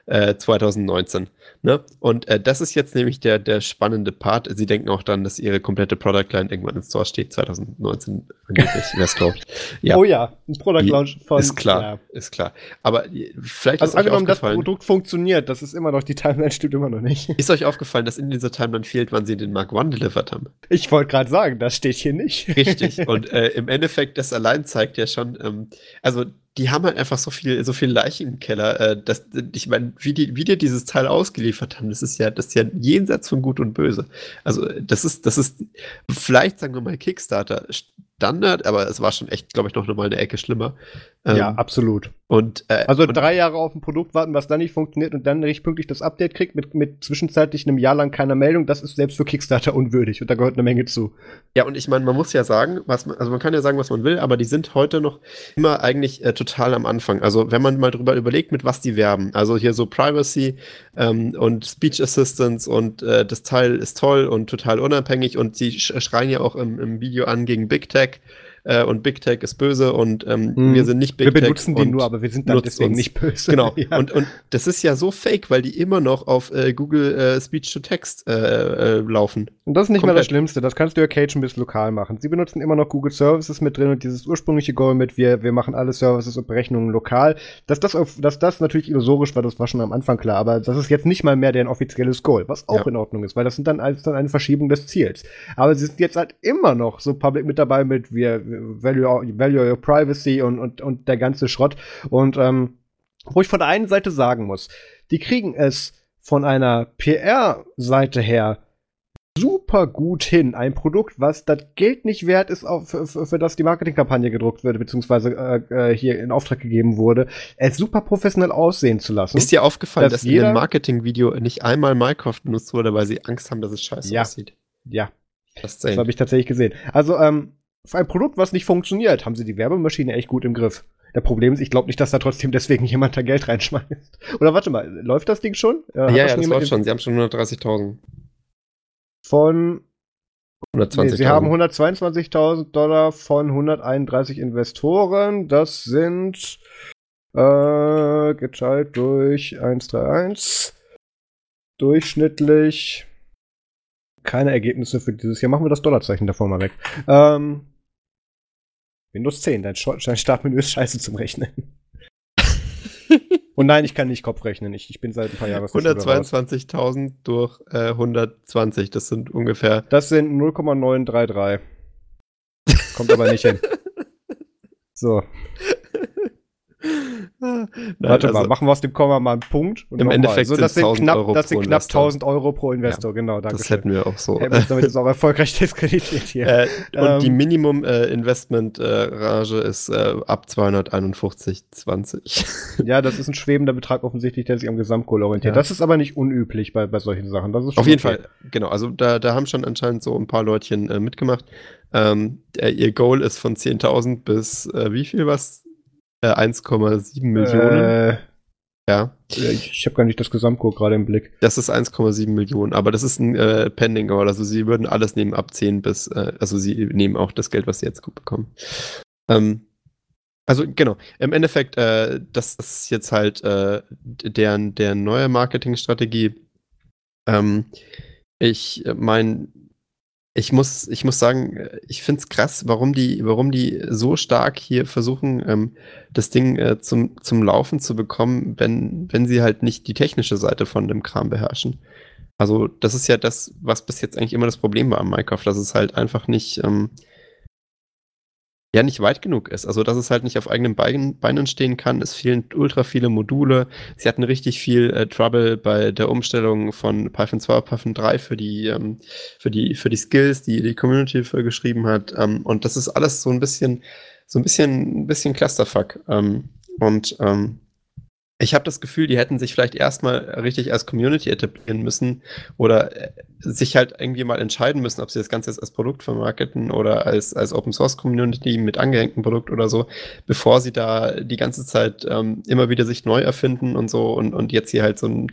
äh, 2019. Ne? Und äh, das ist jetzt nämlich der, der spannende Part. Sie denken auch dann, dass ihre komplette Product Line irgendwann in Store steht, 2019 angeblich, wer es glaubt. Ja. Oh ja, ein Product Launch von. ist klar, Ja. ist klar. Aber äh, vielleicht Also ist euch angenommen, das aufgefallen, Produkt funktioniert, das ist immer noch, die Timeline stimmt immer noch nicht. ist euch aufgefallen, dass in dieser Timeline fehlt, wann sie den Mark I delivered haben? Ich wollte gerade sagen, das steht hier nicht. Richtig. Und äh, im Endeffekt, das allein zeigt ja schon, ähm, also die haben halt einfach so viel, so viel Leichen im Keller, äh, dass, ich meine, wie die, wie die dieses Teil ausgeliefert haben, das ist ja, das ist ja jenseits von Gut und Böse. Also das ist, das ist vielleicht, sagen wir mal, Kickstarter Standard, aber es war schon echt, glaube ich, noch mal eine Ecke schlimmer. Ähm, ja, absolut. Und, äh, Also und, drei Jahre auf ein Produkt warten, was dann nicht funktioniert und dann nicht pünktlich das Update kriegt mit, mit zwischenzeitlich einem Jahr lang keiner Meldung, das ist selbst für Kickstarter unwürdig und da gehört eine Menge zu. Ja, und ich meine, man muss ja sagen, was man, also man kann ja sagen, was man will, aber die sind heute noch immer eigentlich äh, total am Anfang. Also wenn man mal drüber überlegt, mit was die werben. Also hier so Privacy ähm, und Speech Assistance und äh, das Teil ist toll und total unabhängig und sie sch schreien ja auch im, im Video an gegen Big Tech pick. Äh, und Big Tech ist böse und ähm, Mhm. wir sind nicht Big wir Tech. benutzen den und nur, aber wir sind dann deswegen uns. nicht böse. Genau. ja. Und, und das ist ja so fake, weil die immer noch auf äh, Google äh, Speech to Text äh, äh, laufen. Und das ist nicht mal das Komplett. Schlimmste. Das kannst du ja Cajun bis lokal machen. Sie benutzen immer noch Google Services mit drin und dieses ursprüngliche Goal mit, wir, wir machen alle Services und Berechnungen lokal. Dass das, auf, dass das natürlich illusorisch war, das war schon am Anfang klar. Aber das ist jetzt nicht mal mehr deren offizielles Goal, was auch Ja. in Ordnung ist, weil das sind dann, als dann eine Verschiebung des Ziels. Aber sie sind jetzt halt immer noch so public mit dabei mit, wir, wir value, value your privacy und, und, und der ganze Schrott. Und, ähm, wo ich von der einen Seite sagen muss, die kriegen es von einer PR-Seite her super gut hin. Ein Produkt, was das Geld nicht wert ist, für, für, für das die Marketingkampagne gedruckt wird, beziehungsweise äh, äh, hier in Auftrag gegeben wurde, es super professionell aussehen zu lassen. Ist dir aufgefallen, Dass dass, in dem Marketing-Video nicht einmal Minecraft benutzt wurde, weil sie Angst haben, dass es scheiße Ja. aussieht? ja, Das das habe ich tatsächlich gesehen. Also, ähm, für ein Produkt, was nicht funktioniert, haben sie die Werbemaschine echt gut im Griff. Der Problem ist, ich glaube nicht, dass da trotzdem deswegen jemand da Geld reinschmeißt. Oder warte mal, läuft das Ding schon? Äh, hat ja, ja, das jemand läuft schon. Sie haben schon 130.000. Von 120.000. Nee, sie haben 122.000 Dollar von 131 Investoren. Das sind äh, geteilt durch 131. Durchschnittlich keine Ergebnisse für dieses Jahr. Machen wir das Dollarzeichen davor mal weg. Ähm, Windows 10, dein, dein Startmenü ist scheiße zum Rechnen. Und nein, ich kann nicht Kopf rechnen. Ich, ich bin seit ein paar Jahren aus der Schule raus. 122.000 durch äh, 120. Das sind ungefähr. Das sind 0,933. Kommt aber nicht hin. So, Nein, warte also, mal, machen wir aus dem Komma mal einen Punkt. Im. Endeffekt so, das sind 1000 knapp, Euro das sind knapp Investor. 1000 Euro pro Investor, genau, danke Das hätten wir auch so. Uns damit jetzt auch erfolgreich diskreditiert hier. Äh, und Ähm, die Minimum-Investment-Rage ist äh, ab 251,20. ja, das ist ein schwebender Betrag offensichtlich, der sich am Gesamtkohl orientiert. Ja. Das ist aber nicht unüblich bei, bei solchen Sachen. Das ist Auf jeden okay. Fall, genau. Also da, da haben schon anscheinend so ein paar Leutchen äh, mitgemacht. Ähm, äh, ihr Goal ist von 10.000 bis äh, wie viel was? Äh, 1,7 Millionen. Äh, Ja. Ich, habe gar nicht das Gesamtcode gerade im Blick. Das ist 1,7 Millionen, aber das ist ein äh, Pending Award. Also sie würden alles nehmen ab 10 bis, äh, also sie nehmen auch das Geld, was sie jetzt bekommen. Ähm, also genau, im Endeffekt, äh, das ist jetzt halt äh, deren, deren neue Marketingstrategie. Ähm, ich meine, ich muss, ich muss sagen, ich finde es krass, warum die, warum die so stark hier versuchen, ähm, das Ding äh, zum, zum Laufen zu bekommen, wenn, wenn sie halt nicht die technische Seite von dem Kram beherrschen. Also, das ist ja das, was bis jetzt eigentlich immer das Problem war am Minecraft, dass es halt einfach nicht, ähm, ja nicht weit genug ist. Also, dass es halt nicht auf eigenen Beinen stehen kann. Es fehlen ultra viele Module. Sie hatten richtig viel äh, Trouble bei der Umstellung von Python 2 auf Python 3 für die, ähm, für die, für die Skills, die die Community für geschrieben hat. Ähm, und das ist alles so ein bisschen, so ein bisschen, ein bisschen Clusterfuck. Ähm, und ähm, ich habe das Gefühl, die hätten sich vielleicht erstmal richtig als Community etablieren müssen oder äh, sich halt irgendwie mal entscheiden müssen, ob sie das Ganze jetzt als Produkt vermarkten oder als, als Open Source Community mit angehängtem Produkt oder so, bevor sie da die ganze Zeit ähm, immer wieder sich neu erfinden und so und, und jetzt hier halt so ein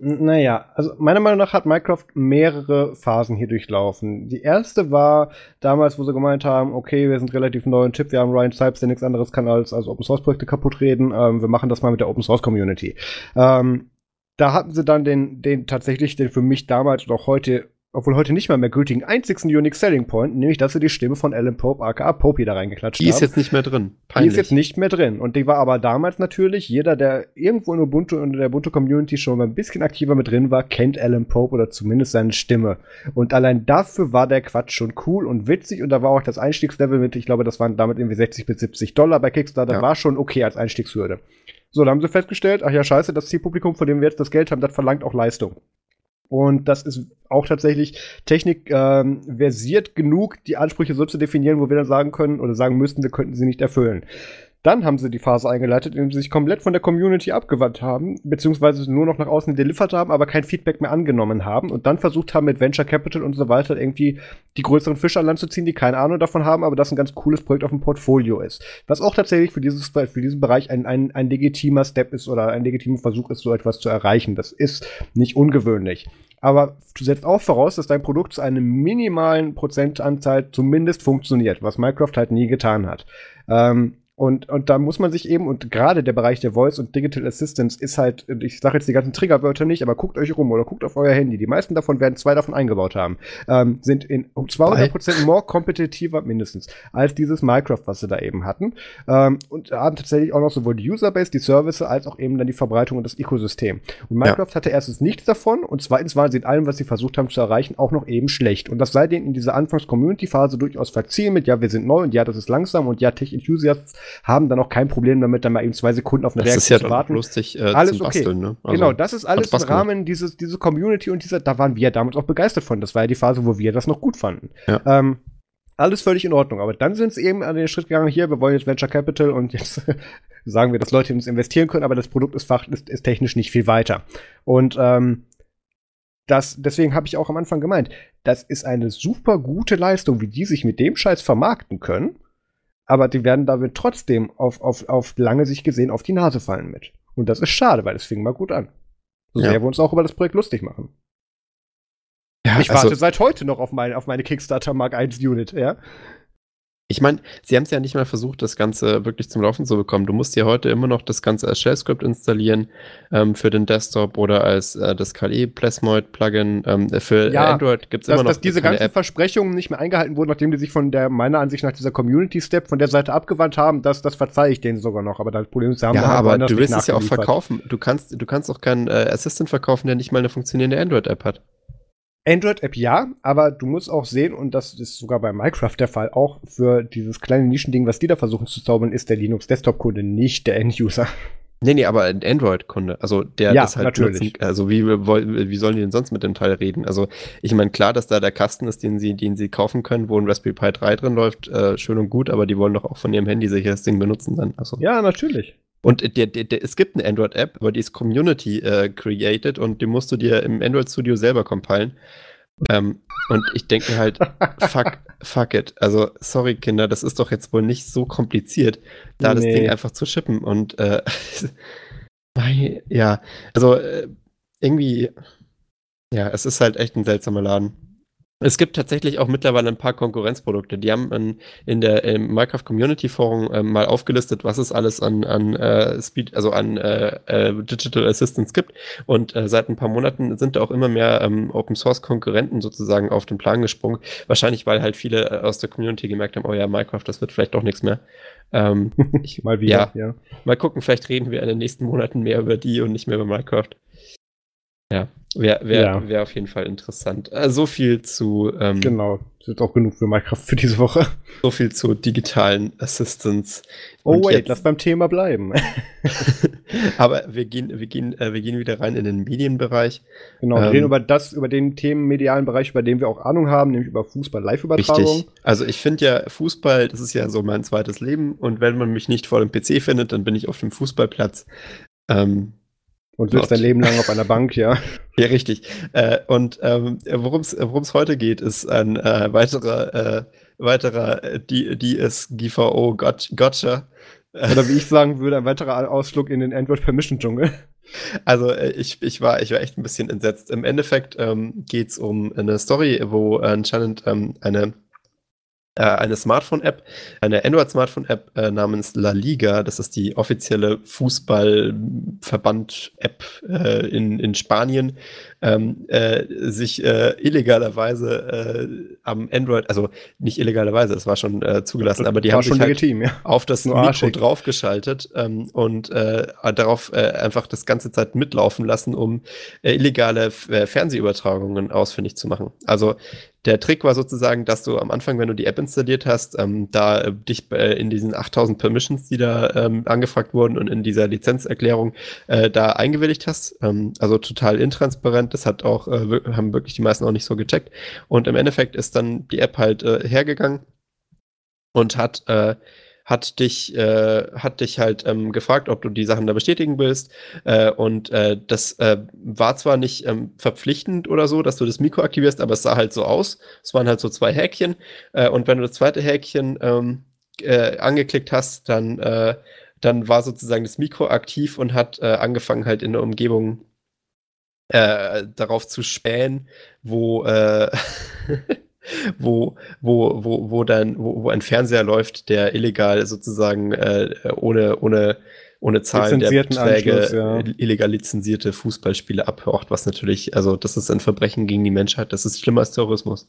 naja, also meiner Meinung nach hat Minecraft mehrere Phasen hier durchlaufen. Die erste war damals, wo sie gemeint haben, okay, wir sind relativ neu und Chip, wir haben Ryan Sipes, der nichts anderes kann als, als Open Source Projekte kaputt reden, ähm, wir machen das mal mit der Open Source Community. Ähm, da hatten sie dann den, den tatsächlich, den für mich damals und auch heute obwohl heute nicht mal mehr gültigen einzigsten Unique Selling Point, nämlich dass sie die Stimme von Alan Pope aka Pope da reingeklatscht haben. Die ist jetzt nicht mehr drin. Peinlich. Die ist jetzt nicht mehr drin. Und die war aber damals natürlich, jeder, der irgendwo in Ubuntu und in der Ubuntu Community schon mal ein bisschen aktiver mit drin war, kennt Alan Pope oder zumindest seine Stimme. Und allein dafür war der Quatsch schon cool und witzig und da war auch das Einstiegslevel mit, ich glaube, das waren damit irgendwie 60 bis 70 Dollar bei Kickstarter, ja. war schon okay als Einstiegshürde. So, dann haben sie festgestellt, ach ja, scheiße, das Zielpublikum, von dem wir jetzt das Geld haben, das verlangt auch Leistung. Und das ist auch tatsächlich Technik ähm, versiert genug, die Ansprüche so zu definieren, wo wir dann sagen können oder sagen müssten, wir könnten sie nicht erfüllen. Dann haben sie die Phase eingeleitet, indem sie sich komplett von der Community abgewandt haben, beziehungsweise nur noch nach außen delivered haben, aber kein Feedback mehr angenommen haben und dann versucht haben, mit Venture Capital und so weiter irgendwie die größeren Fische an Land zu ziehen, die keine Ahnung davon haben, aber das ein ganz cooles Projekt auf dem Portfolio ist. Was auch tatsächlich für, dieses, für diesen Bereich ein, ein, ein legitimer Step ist oder ein legitimer Versuch ist, so etwas zu erreichen. Das ist nicht ungewöhnlich. Aber du setzt auch voraus, dass dein Produkt zu einem minimalen Prozentanzahl zumindest funktioniert, was Minecraft halt nie getan hat. Ähm, und, und da muss man sich eben, und gerade der Bereich der Voice und Digital Assistance ist halt, ich sage jetzt die ganzen Triggerwörter nicht, aber guckt euch rum oder guckt auf euer Handy. Die meisten davon werden zwei davon eingebaut haben. Ähm, sind in um 200% more kompetitiver mindestens als dieses Minecraft, was sie da eben hatten. Ähm, und haben tatsächlich auch noch sowohl die Userbase, die Services, als auch eben dann die Verbreitung und das Ökosystem. Und Minecraft ja. hatte erstens nichts davon und zweitens waren sie in allem, was sie versucht haben zu erreichen, auch noch eben schlecht. Und das sei denen in dieser Anfangs-Community-Phase durchaus verziehen mit, ja, wir sind neu und ja, das ist langsam und ja, Tech-Enthusiasts haben dann auch kein Problem damit, dann mal eben zwei Sekunden auf eine das Reaktion ja zu warten. Lustig, äh, alles okay. Basteln, ne? also, genau, das ist alles im Rahmen dieses diese Community und dieser, da waren wir damals auch begeistert von. Das war ja die Phase, wo wir das noch gut fanden. Ja. Ähm, alles völlig in Ordnung. Aber dann sind sie eben an den Schritt gegangen, hier, wir wollen jetzt Venture Capital und jetzt sagen wir, dass Leute in uns investieren können, aber das Produkt ist, fach, ist, ist technisch nicht viel weiter. Und ähm, das, deswegen habe ich auch am Anfang gemeint, das ist eine super gute Leistung, wie die sich mit dem Scheiß vermarkten können aber die werden damit trotzdem auf, auf, auf lange Sicht gesehen auf die Nase fallen mit. Und das ist schade, weil es fing mal gut an. So ja. sehr wir uns auch über das Projekt lustig machen. Ja, ich warte also, seit heute noch auf meine, auf meine Kickstarter Mark 1 Unit, ja. Ich meine, sie haben es ja nicht mal versucht, das Ganze wirklich zum Laufen zu bekommen. Du musst ja heute immer noch das Ganze als Shell-Script installieren ähm, für den Desktop oder als äh, das KLE Plasmoid Plugin. Ähm, für ja, Android gibt es immer noch. Dass diese ganzen App. Versprechungen nicht mehr eingehalten wurden, nachdem die sich von der, meiner Ansicht nach, dieser Community-Step von der Seite abgewandt haben, das, das verzeihe ich denen sogar noch. Aber das Problem ist, sie haben Ja, aber du willst es ja auch verkaufen. Du kannst, du kannst auch keinen äh, Assistant verkaufen, der nicht mal eine funktionierende Android-App hat. Android-App ja, aber du musst auch sehen, und das ist sogar bei Minecraft der Fall, auch für dieses kleine Nischending, was die da versuchen zu zaubern, ist der Linux-Desktop-Kunde nicht der End-User. Nee, nee, aber ein Android-Kunde, also der ja, das halt natürlich. Nutzen, also wie, wie sollen die denn sonst mit dem Teil reden? Also ich meine, klar, dass da der Kasten ist, den sie, den sie kaufen können, wo ein Raspberry Pi 3 drin läuft, äh, schön und gut, aber die wollen doch auch von ihrem Handy sicher das Ding benutzen dann. Also. Ja, natürlich. Und der, der, der, es gibt eine Android-App, aber die ist Community äh, created und die musst du dir im Android Studio selber compilen. Ähm, und ich denke halt, fuck, fuck it. Also, sorry, Kinder, das ist doch jetzt wohl nicht so kompliziert, da das Nee. Ding einfach zu shippen. Und äh, ja, also äh, irgendwie, ja, es ist halt echt ein seltsamer Laden. Es gibt tatsächlich auch mittlerweile ein paar Konkurrenzprodukte. Die haben in, in der im Minecraft Community Forum ähm, mal aufgelistet, was es alles an, an äh, Speed, also an äh, äh, Digital Assistance gibt. Und äh, seit ein paar Monaten sind da auch immer mehr ähm, Open Source Konkurrenten sozusagen auf den Plan gesprungen. Wahrscheinlich, weil halt viele äh, aus der Community gemerkt haben, oh ja, Minecraft, das wird vielleicht doch nichts mehr. Ähm, ich, Mal wieder, ja. Mal gucken, vielleicht reden wir in den nächsten Monaten mehr über die und nicht mehr über Minecraft. Ja, wäre wär, Ja. wär auf jeden Fall interessant. Äh, so viel zu ähm, Genau. Das ist auch genug für Minecraft für diese Woche. so viel zu digitalen Assistants. Oh Und wait, jetzt- lass beim Thema bleiben. Aber wir gehen, wir gehen, äh, wir gehen wieder rein in den Medienbereich. genau, wir Ähm, reden über das, über den themenmedialen Bereich, über den wir auch Ahnung haben, nämlich über Fußball-Live-Übertragung. Richtig. Also ich finde ja Fußball, das ist ja so mein zweites Leben. Und wenn man mich nicht vor dem PC findet, dann bin ich auf dem Fußballplatz. Ähm, Und sitzt dein Leben lang auf einer Bank, ja. Ja, richtig. Äh, und ähm, worum es heute geht, ist ein äh, weiterer, äh, weiterer äh, D- DSGVO Got- Gotcha. Äh, Oder wie ich sagen würde, ein weiterer Ausflug in den Android-Permission-Dschungel. Also äh, ich, ich, war, ich war echt ein bisschen entsetzt. Im Endeffekt ähm, geht es um eine Story, wo anscheinend ähm, eine, äh, eine Smartphone-App, eine Android-Smartphone-App äh, namens La Liga, das ist die offizielle Fußballverband-App äh, in, in Spanien, ähm, äh, sich äh, illegalerweise am Android, also nicht illegalerweise, es war schon zugelassen, aber die War haben schon sich halt legitim, ja. auf das Nur Mikro arschig. draufgeschaltet ähm, und darauf einfach das ganze Zeit mitlaufen lassen, um illegale Fernsehübertragungen ausfindig zu machen. Also der Trick war sozusagen, dass du am Anfang, wenn du die App installiert hast, ähm, da äh, dich äh, in diesen 8000 Permissions, die da ähm, angefragt wurden und in dieser Lizenzerklärung äh, da eingewilligt hast. Ähm, also total intransparent. Das hat auch, äh, haben wirklich die meisten auch nicht so gecheckt. Und im Endeffekt ist dann die App halt äh, hergegangen und hat, äh, hat dich, äh, hat dich halt ähm, gefragt, ob du die Sachen da bestätigen willst. Äh, und äh, das äh, war zwar nicht ähm, verpflichtend oder so, dass du das Mikro aktivierst, aber es sah halt so aus. Es waren halt so zwei Häkchen. Äh, und wenn du das zweite Häkchen ähm, äh, angeklickt hast, dann, dann war sozusagen das Mikro aktiv und hat angefangen halt in der Umgebung darauf zu spähen, wo, wo, wo, wo, wo dann, wo, wo ein Fernseher läuft, der illegal sozusagen äh, ohne, ohne, ohne Zahlen der Beträge ja. äh, illegal lizenzierte Fußballspiele abhört, was natürlich, also das ist ein Verbrechen gegen die Menschheit, das ist schlimmer als Terrorismus.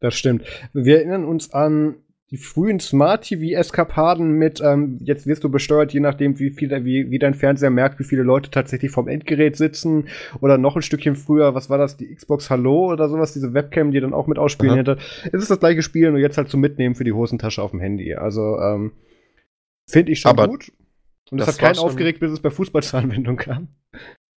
Das stimmt. Wir erinnern uns an die frühen Smart-TV-Eskapaden mit, ähm, jetzt wirst du besteuert, je nachdem, wie viel, wie, wie dein Fernseher merkt, wie viele Leute tatsächlich vom Endgerät sitzen. Oder noch ein Stückchen früher, was war das, die Xbox Hallo oder sowas, diese Webcam, die dann auch mit ausspielen hätte. Es ist das gleiche Spiel, nur jetzt halt zum Mitnehmen für die Hosentasche auf dem Handy. Also, ähm, finde ich schon Aber gut. Und es das hat keinen aufgeregt, bis es bei Fußball zur Anwendung kam.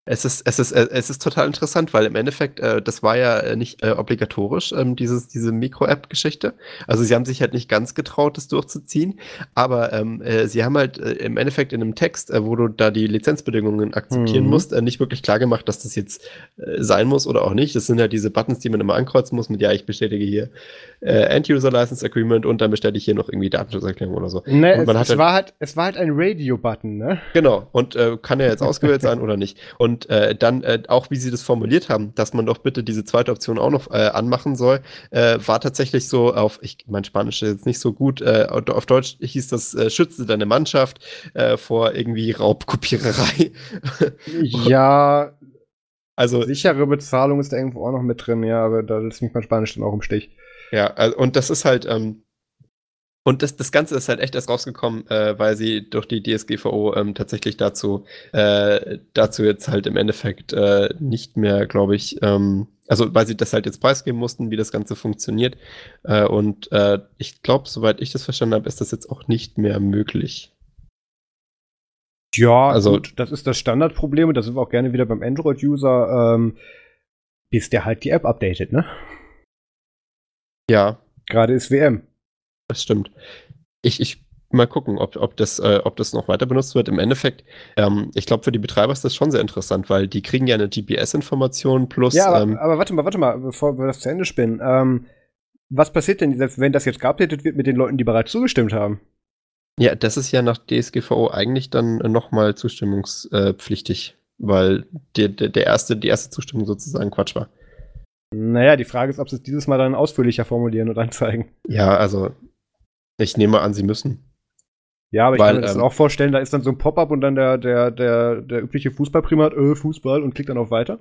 Es ist, es ist, äh, es ist total interessant, weil im Endeffekt, äh, das war ja äh, nicht äh, obligatorisch, ähm, dieses, diese Mikro-App-Geschichte. Also sie haben sich halt nicht ganz getraut, das durchzuziehen, aber ähm, äh, sie haben halt äh, im Endeffekt in einem Text, äh, wo du da die Lizenzbedingungen akzeptieren Mhm. musst, äh, nicht wirklich klar gemacht, dass das jetzt sein muss oder auch nicht. Das sind ja diese Buttons, die man immer ankreuzen muss mit, ja, ich bestätige hier äh, End-User License Agreement und dann bestätige ich hier noch irgendwie Datenschutzerklärung oder so. Ne, Und es, es, halt- war halt, es war halt ein Radio-Button, ne? Genau, und äh, kann ja jetzt ausgewählt sein oder nicht. Und äh, dann äh, auch, wie sie das formuliert haben, dass man doch bitte diese zweite Option auch noch äh, anmachen soll, äh, war tatsächlich so auf, ich mein Spanisch ist jetzt nicht so gut, äh, auf Deutsch hieß das, äh, schütze deine Mannschaft äh, vor irgendwie Raubkopiererei. ja, also Sichere Bezahlung ist da irgendwo auch noch mit drin, ja, aber da lässt mich mein Spanisch dann auch im Stich. Ja, also, und das ist halt, ähm, und das, das Ganze ist halt echt erst rausgekommen, äh, weil sie durch die DSGVO ähm, tatsächlich dazu, äh, dazu jetzt halt im Endeffekt äh, nicht mehr, glaube ich, ähm, also weil sie das halt jetzt preisgeben mussten, wie das Ganze funktioniert. Äh, und äh, ich glaube, soweit ich das verstanden habe, ist das jetzt auch nicht mehr möglich. Ja, Also- gut, das ist das Standardproblem und da sind wir auch gerne wieder beim Android-User, ähm, bis der halt die App updatet, ne? Ja, Gerade ist WM. das stimmt. Ich, ich mal gucken, ob, ob, das, äh, ob das noch weiter benutzt wird. Im Endeffekt, ähm, ich glaube, für die Betreiber ist das schon sehr interessant, weil die kriegen ja eine GPS-Information plus. Ja, aber, ähm, aber, warte mal, warte mal, bevor wir das zu Ende spinnen. Ähm, was passiert denn, wenn das jetzt geupdatet wird mit den Leuten, die bereits zugestimmt haben? Ja, das ist ja nach DSGVO eigentlich dann nochmal zustimmungspflichtig, weil der, der, der erste, die erste Zustimmung sozusagen Quatsch war. Naja, die Frage ist, ob sie es dieses Mal dann ausführlicher formulieren und anzeigen. Ja, also ich nehme an, sie müssen. Ja, aber Weil, ich kann mir das ähm, auch vorstellen, da ist dann so ein Pop-up und dann der, der, der, der übliche Fußballprimat, äh, Fußball und klickt dann auf Weiter.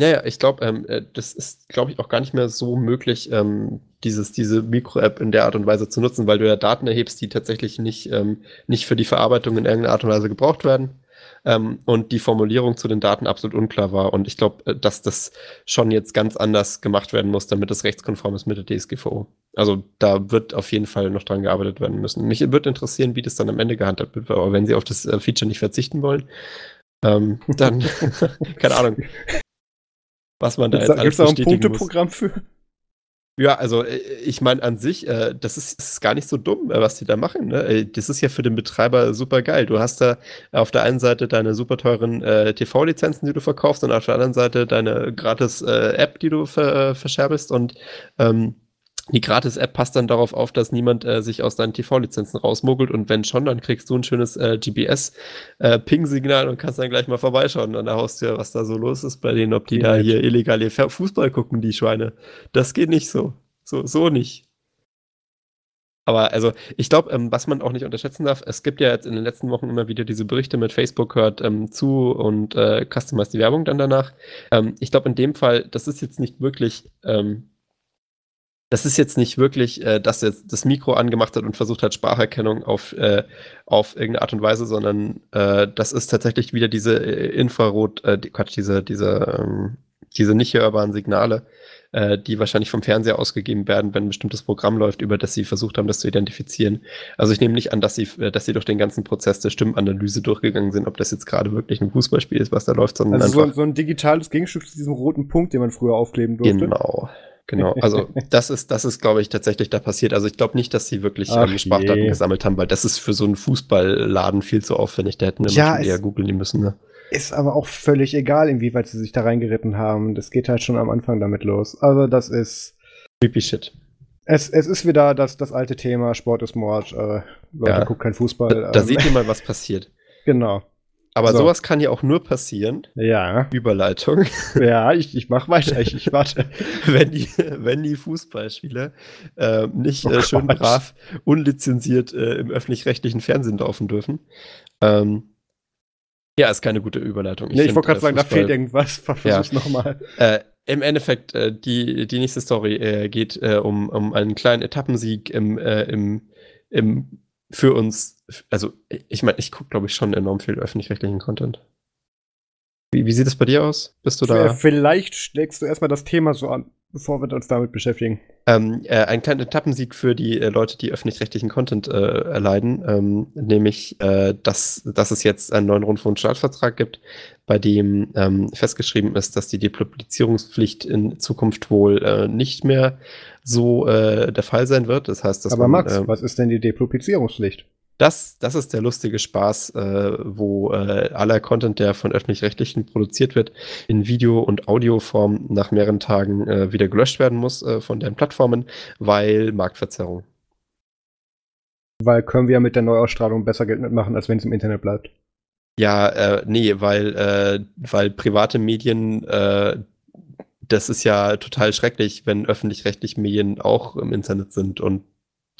Ja, ja, ich glaube, ähm, äh, das ist, glaube ich, auch gar nicht mehr so möglich, ähm, dieses, diese Mikro-App in der Art und Weise zu nutzen, weil du ja Daten erhebst, die tatsächlich nicht, ähm, nicht für die Verarbeitung in irgendeiner Art und Weise gebraucht werden. Ähm, und die Formulierung zu den Daten absolut unklar war. Und ich glaube, äh, dass das schon jetzt ganz anders gemacht werden muss, damit es rechtskonform ist mit der DSGVO. Also da wird auf jeden Fall noch dran gearbeitet werden müssen. Mich würde interessieren, wie das dann am Ende gehandhabt wird, aber wenn sie auf das äh, Feature nicht verzichten wollen, ähm, dann, keine Ahnung, was man da jetzt da, alles gibt's da ein. Punkteprogramm für? Ja, also äh, ich meine an sich, äh, das, ist, das ist gar nicht so dumm, äh, was die da machen. Ne? Äh, Das ist ja für den Betreiber super geil. Du hast da auf der einen Seite deine super teuren äh, TV-Lizenzen, die du verkaufst, und auf der anderen Seite deine gratis äh, App, die du ver verscherbelst. Und ähm, die Gratis-App passt dann darauf auf, dass niemand äh, sich aus deinen TV-Lizenzen rausmuggelt. Und wenn schon, dann kriegst du ein schönes äh, GPS-Ping-Signal und kannst dann gleich mal vorbeischauen an der Haustür, was da so los ist bei denen, ob die Wie da hier illegal ihr Fer- Fußball gucken, die Schweine. Das geht nicht so. So, so nicht. Aber also, ich glaube, ähm, was man auch nicht unterschätzen darf, es gibt ja jetzt in den letzten Wochen immer wieder diese Berichte mit Facebook hört ähm, zu und äh, customize die Werbung dann danach. Ähm, ich glaube, in dem Fall, das ist jetzt nicht wirklich, ähm, das ist jetzt nicht wirklich, äh, dass jetzt das Mikro angemacht hat und versucht hat, Spracherkennung auf, äh, auf irgendeine Art und Weise, sondern äh, das ist tatsächlich wieder diese äh, Infrarot, äh, die, Quatsch, diese, diese, ähm, diese nicht hörbaren Signale, äh, die wahrscheinlich vom Fernseher ausgegeben werden, wenn ein bestimmtes Programm läuft, über das sie versucht haben, das zu identifizieren. Also ich nehme nicht an, dass sie, dass sie durch den ganzen Prozess der Stimmenanalyse durchgegangen sind, ob das jetzt gerade wirklich ein Fußballspiel ist, was da läuft, sondern Also so, einfach. so ein digitales Gegenstück zu diesem roten Punkt, den man früher aufkleben durfte. Genau. Genau, also das ist, das ist, glaube ich, tatsächlich da passiert. Also ich glaube nicht, dass sie wirklich Ach ähm, Sprachdaten je. gesammelt haben, weil das ist für so einen Fußballladen viel zu aufwendig. Da hätten wir Ja, eher googeln müssen. Ne? Ist aber auch völlig egal, inwieweit sie sich da reingeritten haben. Das geht halt schon am Anfang damit los. Also das ist. Creepy Shit. Es, es ist wieder das, das alte Thema, Sport ist Mord. Äh, Leute, Ja. guckt kein Fußball. Da, da ähm, seht ihr mal, was passiert. Genau. Aber So. sowas kann ja auch nur passieren. Ja, Überleitung. ja, ich, ich mach weiter, ich, ich warte. wenn die, wenn die Fußballspieler äh, nicht Oh äh, schön Gott. brav, unlizenziert äh, im öffentlich-rechtlichen Fernsehen laufen dürfen. Ähm, ja, ist keine gute Überleitung. Nee, ich wollte gerade äh, sagen, da fehlt irgendwas. Versuch's nochmal. Äh, Im Endeffekt, äh, die, die nächste Story äh, geht äh, um, um einen kleinen Etappensieg im, äh, im, im für uns, also ich meine, ich gucke, glaube ich, schon enorm viel öffentlich-rechtlichen Content. Wie, wie sieht es bei dir aus? Bist du da? Vielleicht schlägst du erstmal das Thema so an, bevor wir uns damit beschäftigen. Ähm, äh, ein kleiner Etappensieg für die äh, Leute, die öffentlich-rechtlichen Content äh, erleiden, ähm, nämlich, äh, dass, dass es jetzt einen neuen Rundfunkstaatsvertrag gibt, bei dem ähm, festgeschrieben ist, dass die Depublizierungspflicht in Zukunft wohl äh, nicht mehr so äh, der Fall sein wird. Das heißt, dass Aber man, Max, ähm, was ist denn die Depublizierungspflicht? das, das ist der lustige Spaß, äh, wo äh, aller Content, der von öffentlich-rechtlichen produziert wird, in Video- und Audioform nach mehreren Tagen äh, wieder gelöscht werden muss äh, von den Plattformen, weil Marktverzerrung. Weil können wir ja mit der Neuausstrahlung besser Geld mitmachen, als wenn es im Internet bleibt. Ja, äh, nee, weil, äh, weil private Medien, äh, das ist ja total schrecklich, wenn öffentlich-rechtliche Medien auch im Internet sind und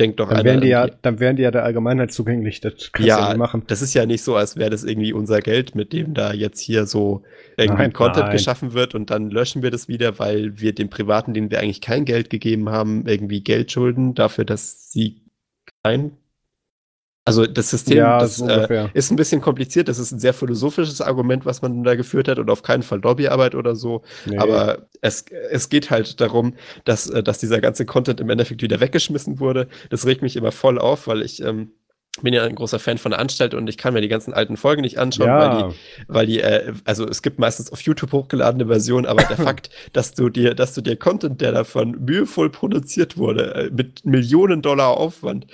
denkt doch Dann einer wären die ja, dann wären die ja der Allgemeinheit zugänglich. Das kannst du Ja, nicht machen. das ist ja nicht so, als wäre das irgendwie unser Geld, mit dem da jetzt hier so irgendwie Nein, Content nein. geschaffen wird und dann löschen wir das wieder, weil wir den Privaten, denen wir eigentlich kein Geld gegeben haben, irgendwie Geld schulden dafür, dass sie kein. Also das System Ja, das, so äh, ist ein bisschen kompliziert. Das ist ein sehr philosophisches Argument, was man da geführt hat und auf keinen Fall Lobbyarbeit oder so. Nee. Aber es, es geht halt darum, dass, äh, dass dieser ganze Content im Endeffekt wieder weggeschmissen wurde. Das regt mich immer voll auf, weil ich, ähm, bin ja ein großer Fan von der Anstalt und ich kann mir die ganzen alten Folgen nicht anschauen, Ja. weil die, weil die, äh, also es gibt meistens auf YouTube hochgeladene Versionen, aber der Fakt, dass du dir, dass du dir Content, der davon mühevoll produziert wurde, äh, mit Millionen Dollar Aufwand,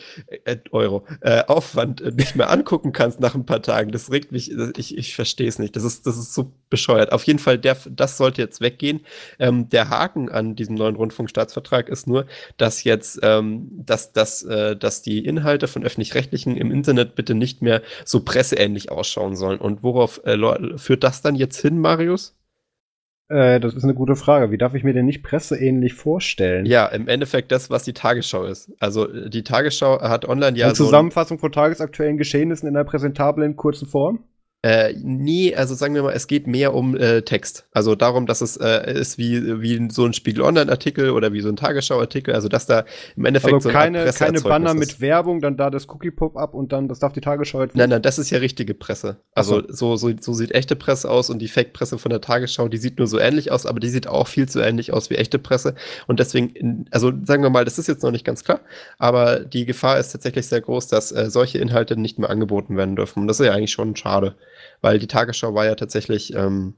äh, Euro, äh, Aufwand äh, nicht mehr angucken kannst nach ein paar Tagen, das regt mich, äh, ich, ich verstehe es nicht. Das ist, das ist so bescheuert. Auf jeden Fall, der, das sollte jetzt weggehen. Ähm, der Haken an diesem neuen Rundfunkstaatsvertrag ist nur, dass jetzt, ähm, dass, dass, äh, dass die Inhalte von öffentlich-rechtlichen im Internet bitte nicht mehr so presseähnlich ausschauen sollen. Und worauf äh, führt das dann jetzt hin, Marius? Äh, das ist eine gute Frage. Wie darf ich mir denn nicht presseähnlich vorstellen? Ja, im Endeffekt das, was die Tagesschau ist. Also äh, die Tagesschau hat online ja Eine so. ein- Zusammenfassung von tagesaktuellen Geschehnissen in einer präsentablen, kurzen Form? Äh, nee, also sagen wir mal, es geht mehr um äh, Text. Also darum, dass es äh, ist wie, wie so ein Spiegel Online-Artikel oder wie so ein Tagesschau-Artikel. Also dass da im Endeffekt Also so keine, keine Banner ist. mit Werbung, dann da das Cookie-Pop-up und dann, das darf die Tagesschau jetzt Nein, nein, das ist ja richtige Presse. Also Ach so, so, so sieht echte Presse aus und die Fake-Presse von der Tagesschau, die sieht nur so ähnlich aus, aber die sieht auch viel zu ähnlich aus wie echte Presse. Und deswegen, in, also sagen wir mal, das ist jetzt noch nicht ganz klar, aber die Gefahr ist tatsächlich sehr groß, dass äh, solche Inhalte nicht mehr angeboten werden dürfen. Und das ist ja eigentlich schon schade, weil die Tagesschau war ja tatsächlich, ähm,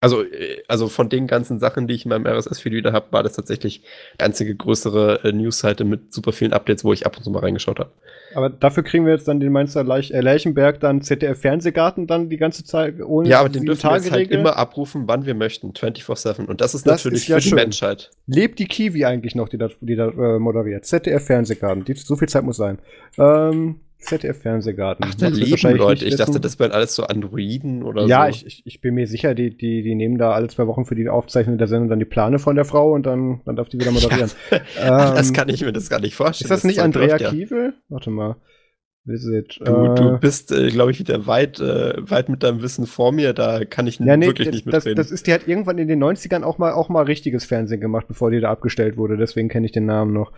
also, äh, also von den ganzen Sachen, die ich in meinem RSS-Feed wieder habe, war das tatsächlich die einzige größere äh, News-Seite mit super vielen Updates, wo ich ab und zu mal reingeschaut habe. Aber dafür kriegen wir jetzt dann den Mainzer Leich, äh, Lerchenberg, dann ZDF-Fernsehgarten dann die ganze Zeit ohne Ja, aber den dürfen wir jetzt halt immer abrufen, wann wir möchten, 24-7. Und das ist Das natürlich ist ja für die schön. Menschheit. Lebt die Kiwi eigentlich noch, die da, die da äh, moderiert? ZDF-Fernsehgarten. Die, so viel Zeit muss sein. Ähm, ZDF-Fernsehgarten. Ach, da das leben Leute. nicht Ich dachte, das wären alles so Androiden oder Ja, so. ich, ich, ich bin mir sicher, die, die, die nehmen da alle zwei Wochen für die Aufzeichnung der Sendung dann die Plane von der Frau und dann, dann darf die wieder moderieren. Das Ähm, kann ich mir das gar nicht vorstellen. Ist das nicht Zeug Andrea läuft ja. Kiewel? Warte mal. Visit. Du, du äh, bist, äh, glaube ich, wieder weit, äh, weit mit deinem Wissen vor mir. Da kann ich ja, nee, wirklich das, nicht das, mitreden. das ist, die hat irgendwann in den 90ern auch mal, auch mal richtiges Fernsehen gemacht, bevor die da abgestellt wurde. Deswegen kenne ich den Namen noch.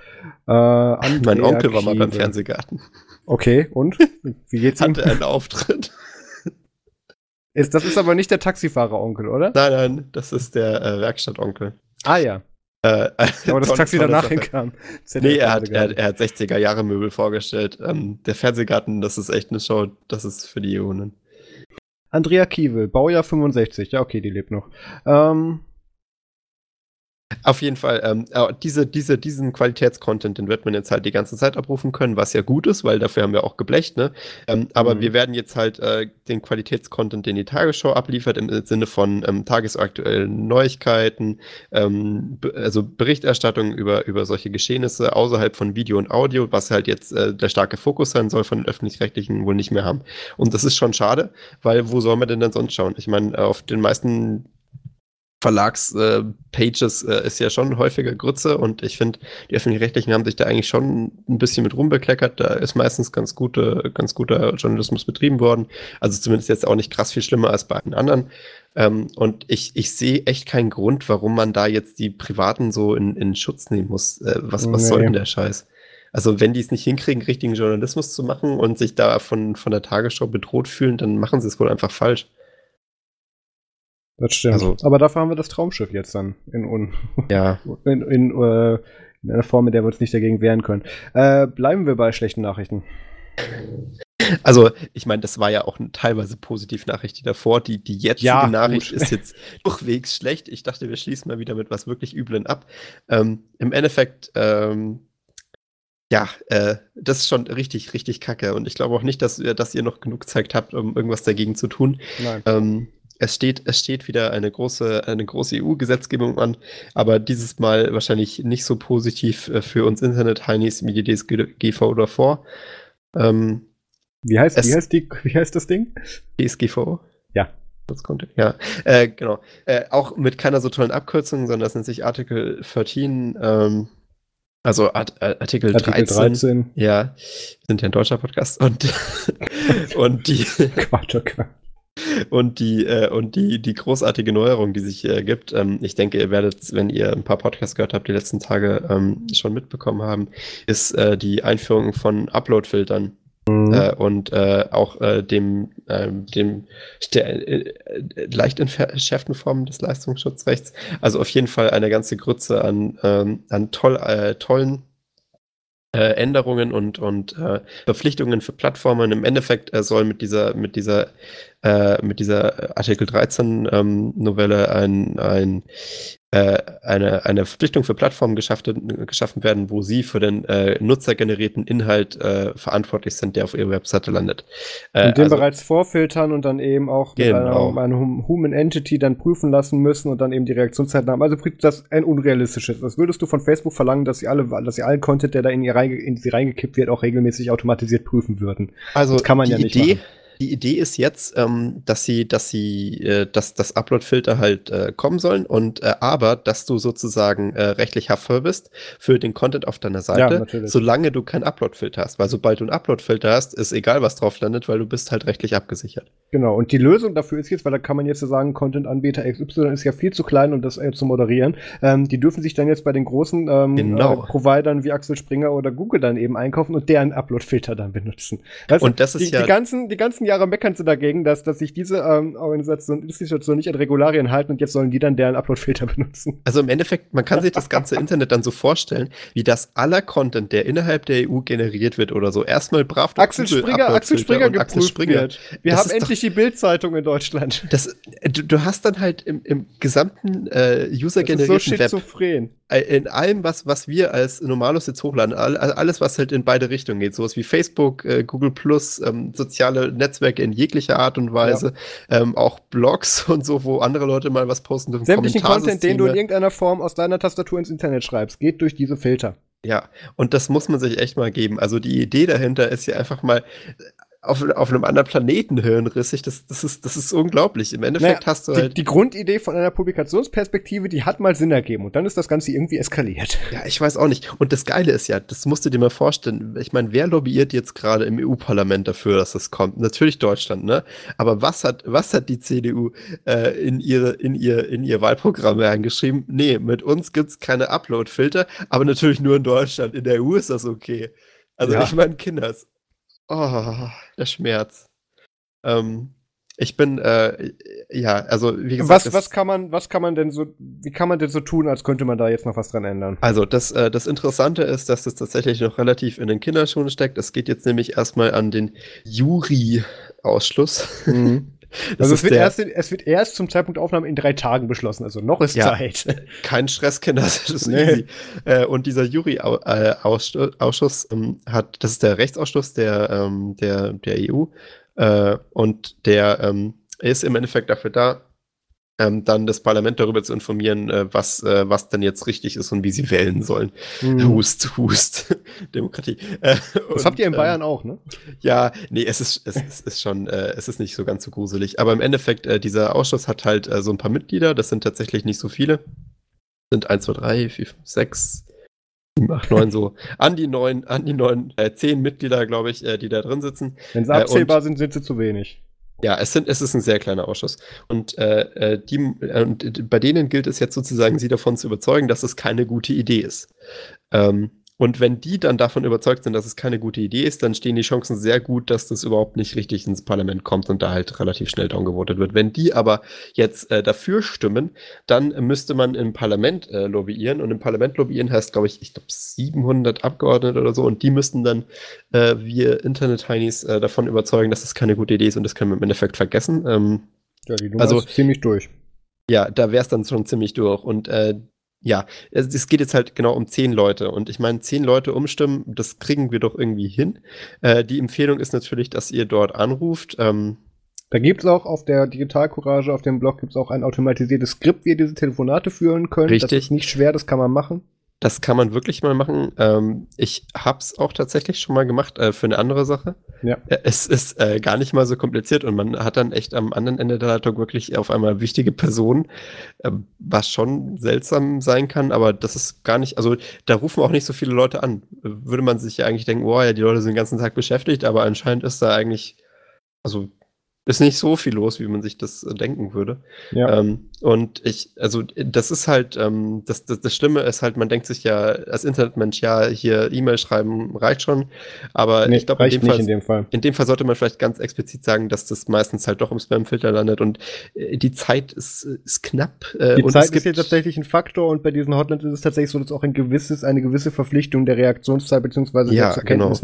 Äh, mein Onkel war mal beim. Fernsehgarten. Okay, und? Wie geht's ihm? Hatte einen Auftritt. Ist, das ist aber nicht der Taxifahrer-Onkel, oder? Nein, nein, das ist der äh, Werkstattonkel. Ah ja. Äh, Aber das Taxi danach hinkam. Nee, er hat, er, er hat 60er Jahre Möbel vorgestellt. Ähm, der Fernsehgarten, das ist echt eine Show, das ist für die Ionen. Andrea Kiewel, Baujahr 65. Ja, okay, die lebt noch. Ähm, Auf jeden Fall, ähm, äh, diese, diese, diesen Qualitätscontent, den wird man jetzt halt die ganze Zeit abrufen können, was ja gut ist, weil dafür haben wir auch geblecht, ne? Ähm, aber Mhm. wir werden jetzt halt äh, den Qualitätscontent, den die Tagesschau abliefert, im Sinne von ähm, tagesaktuellen Neuigkeiten, ähm, also Berichterstattung über, über solche Geschehnisse außerhalb von Video und Audio, was halt jetzt äh, der starke Fokus sein soll von den öffentlich-rechtlichen, wohl nicht mehr haben. Und das ist schon schade, weil wo soll man denn dann sonst schauen? Ich meine, auf den meisten Verlags-Pages äh, ist ja schon häufiger Grütze und ich finde, die öffentlich-rechtlichen haben sich da eigentlich schon ein bisschen mit rumbekleckert. Da ist meistens ganz, gute, ganz guter Journalismus betrieben worden. Also zumindest jetzt auch nicht krass viel schlimmer als bei den anderen. Ähm, und ich, ich sehe echt keinen Grund, warum man da jetzt die Privaten so in, in Schutz nehmen muss. Äh, was, was Nee. soll denn der Scheiß? Also wenn die es nicht hinkriegen, richtigen Journalismus zu machen und sich da von, von der Tagesschau bedroht fühlen, dann machen sie es wohl einfach falsch. Das stimmt. Also- aber dafür haben wir das Traumschiff jetzt dann in, un, Ja, in, in, äh, in einer Form, in der wir uns nicht dagegen wehren können. Äh, bleiben wir bei schlechten Nachrichten. Also, ich meine, das war ja auch eine teilweise positive Nachricht, die davor. Die, die jetzige Ja, Nachricht gut. ist jetzt durchwegs schlecht. Ich dachte, wir schließen mal wieder mit was wirklich Üblen ab. Ähm, Im Endeffekt, ähm, ja, äh, das ist schon richtig, richtig kacke. Und ich glaube auch nicht, dass, ihr- dass ihr noch genug Zeit habt, um irgendwas dagegen zu tun. Nein. Ähm, es steht, es steht wieder eine große, eine große EU-Gesetzgebung an, aber dieses Mal wahrscheinlich nicht so positiv äh, für uns Internet-Heinis wie die DSGVO davor. Ähm, Wie heißt, Es- wie, heißt die, wie heißt das Ding? DSGVO? Ja. Das konnte, ja. Äh, genau. Äh, auch mit keiner so tollen Abkürzung, sondern das nennt sich Artikel 13, ähm, also Art, äh, Artikel, Artikel 13. 13. Ja, wir sind ja ein deutscher Podcast und, und die, Quatsch, okay. Und die, äh, und die, die großartige Neuerung, die sich äh, gibt, ähm, ich denke, ihr werdet, wenn ihr ein paar Podcasts gehört habt, die letzten Tage ähm, schon mitbekommen haben, ist äh, die Einführung von Upload-Filtern Mhm. äh, und äh, auch äh, dem, ähm, dem der, äh, leicht entschärften Formen des Leistungsschutzrechts. Also auf jeden Fall eine ganze Grütze an, ähm, an toll, tollen äh, Änderungen und, und äh, Verpflichtungen für Plattformen. Im Endeffekt äh, soll mit dieser, mit dieser, äh, mit dieser Artikel 13 ähm, Novelle ein, ein äh, eine, eine Verpflichtung für Plattformen geschaffen, geschaffen werden, wo sie für den äh, nutzergenerierten Inhalt äh, verantwortlich sind, der auf ihrer Webseite landet. Äh, und den also, bereits vorfiltern und dann eben auch mit genau. einer, einer Human Entity dann prüfen lassen müssen und dann eben die Reaktionszeiten haben. Also das ist ein unrealistisches. Was würdest du von Facebook verlangen, dass sie alle, dass sie allen Content, der da in, ihr reinge, in sie reingekippt wird, auch regelmäßig automatisiert prüfen würden? Also das kann man ja nicht Idee, machen die Idee ist jetzt, ähm, dass sie, dass sie, äh, dass das Upload-Filter halt äh, kommen sollen und äh, aber, dass du sozusagen äh, rechtlich haftvoll bist für den Content auf deiner Seite, ja, solange du kein Upload-Filter hast. Weil sobald du ein Upload-Filter hast, ist egal, was drauf landet, weil du bist halt rechtlich abgesichert. Genau. Und die Lösung dafür ist jetzt, weil da kann man jetzt so sagen, Content-Anbieter XY ist ja viel zu klein, um das äh, zu moderieren. Ähm, die dürfen sich dann jetzt bei den großen ähm, genau. Äh, Providern wie Axel Springer oder Google dann eben einkaufen und deren Upload-Filter dann benutzen. Also, und das ist die, ja die ganzen, die ganzen Jahre meckern sie dagegen, dass, dass sich diese ähm, Organisation, Institution nicht an Regularien halten und jetzt sollen die dann deren Upload-Filter benutzen. Also im Endeffekt, man kann sich das ganze Internet dann so vorstellen, wie das aller Content, der innerhalb der EU generiert wird oder so, erstmal brav Axel Springer, Axel Springer geprüft Axel Springer. wird. Wir das haben endlich doch, die Bildzeitung in Deutschland. Das, du, du, hast dann halt im, im gesamten äh, user-generierten so Web äh, in allem, was, was wir als Normalos jetzt hochladen, alles, was halt in beide Richtungen geht, sowas wie Facebook, äh, Google Plus, ähm, soziale Netzwerke in jeglicher Art und Weise, ja. ähm, auch Blogs und so, wo andere Leute mal was posten dürfen. Sämtlichen Content, den du in irgendeiner Form aus deiner Tastatur ins Internet schreibst, geht durch diese Filter. Ja, und das muss man sich echt mal geben. Also die Idee dahinter ist ja einfach mal auf, auf einem anderen Planeten hirnrissig. Das, das, ist, das ist unglaublich. Im Endeffekt naja, hast du halt. Die, die, Grundidee von einer Publikationsperspektive, die hat mal Sinn ergeben und dann ist das Ganze irgendwie eskaliert. Ja, ich weiß auch nicht. Und das Geile ist ja, das musst du dir mal vorstellen. Ich meine, wer lobbyiert jetzt gerade im EU-Parlament dafür, dass das kommt? Natürlich Deutschland, ne? Aber was hat, was hat die CDU äh, in, ihre, in, ihr, in ihr Wahlprogramm reingeschrieben? Nee, mit uns gibt's keine Upload-Filter, aber natürlich nur in Deutschland. In der EU ist das okay. Also ja. ich meine, Kinders. Oh, der Schmerz. Ähm, ich bin, äh, ja, also wie gesagt. Was, was kann man, was kann man denn so, wie kann man denn so tun, als könnte man da jetzt noch was dran ändern? Also das, äh, das Interessante ist, dass das tatsächlich noch relativ in den Kinderschuhen steckt. Es geht jetzt nämlich erstmal an den Jury-Ausschluss. Mhm. also es wird, erst, es wird erst zum Zeitpunkt Aufnahme in drei Tagen beschlossen, also noch ist ja, Zeit. Kein Stress, Kinder, das ist nee. easy. Äh, und dieser Jury-Ausschuss ähm, hat, das ist der Rechtsausschuss der, ähm, der, der EU äh, und der ähm, ist im Endeffekt dafür da, ähm, dann das Parlament darüber zu informieren, äh, was, äh, was denn jetzt richtig ist und wie sie wählen sollen. Mhm. Hust, Hust. Demokratie. Äh, das und, habt ihr in Bayern ähm, auch, ne? Ja, nee, es ist, es, es ist schon, äh, es ist nicht so ganz so gruselig. Aber im Endeffekt, äh, dieser Ausschuss hat halt äh, so ein paar Mitglieder, das sind tatsächlich nicht so viele. Das sind 1, 2, 3, 4, 5, 6, 7, 8, 9, so an die neun, an die neun, äh, zehn Mitglieder, glaube ich, die da drin sitzen. Wenn sie abzählbar sind, sind sie zu wenig. Ja, es, sind, es ist ein sehr kleiner Ausschuss. Und, äh, äh die, äh, bei denen gilt es jetzt sozusagen, sie davon zu überzeugen, dass es keine gute Idee ist. Ähm, und wenn die dann davon überzeugt sind, dass es keine gute Idee ist, dann stehen die Chancen sehr gut, dass das überhaupt nicht richtig ins Parlament kommt und da halt relativ schnell downgevotet wird. Wenn die aber jetzt äh, dafür stimmen, dann müsste man im Parlament äh, lobbyieren und im Parlament lobbyieren heißt, glaube ich, ich glaube 700 Abgeordnete oder so und die müssten dann äh, wir Internet-Heinis äh, davon überzeugen, dass das keine gute Idee ist und das können wir im Endeffekt vergessen. Ähm, ja, die Nummer also, ist ziemlich durch. Ja, da wäre es dann schon ziemlich durch. Und äh, ja, es, geht jetzt halt genau um zehn Leute. Und ich meine, zehn Leute umstimmen, das kriegen wir doch irgendwie hin. Äh, die Empfehlung ist natürlich, dass ihr dort anruft. Ähm, da gibt es auch auf der Digital Courage, auf dem Blog, gibt es auch ein automatisiertes Skript, wie ihr diese Telefonate führen könnt. Richtig. Das ist nicht schwer, das kann man machen. Das kann man wirklich mal machen. Ähm, ich habe es auch tatsächlich schon mal gemacht äh, für eine andere Sache. Ja. Äh, es ist äh, gar nicht mal so kompliziert und man hat dann echt am anderen Ende der Leitung wirklich auf einmal wichtige Personen, äh, was schon seltsam sein kann, aber das ist gar nicht, also da rufen auch nicht so viele Leute an. Würde man sich ja eigentlich denken, oh ja, die Leute sind den ganzen Tag beschäftigt, aber anscheinend ist da eigentlich, also ist nicht so viel los, wie man sich das äh, denken würde. Ja. Ähm, und ich, also das ist halt, ähm, das, das, das Schlimme ist halt, man denkt sich ja als Internetmensch, ja, hier E-Mail schreiben reicht schon. Aber nee, ich glaube, in, in dem Fall, in dem Fall sollte man vielleicht ganz explizit sagen, dass das meistens halt doch im Spam-Filter landet und äh, die Zeit ist, ist knapp. Äh, die Zeit ist hier tatsächlich ein Faktor und bei diesen Hotlines ist es tatsächlich so, dass auch ein gewisses, eine gewisse Verpflichtung der Reaktionszeit beziehungsweise ja, der zur genau.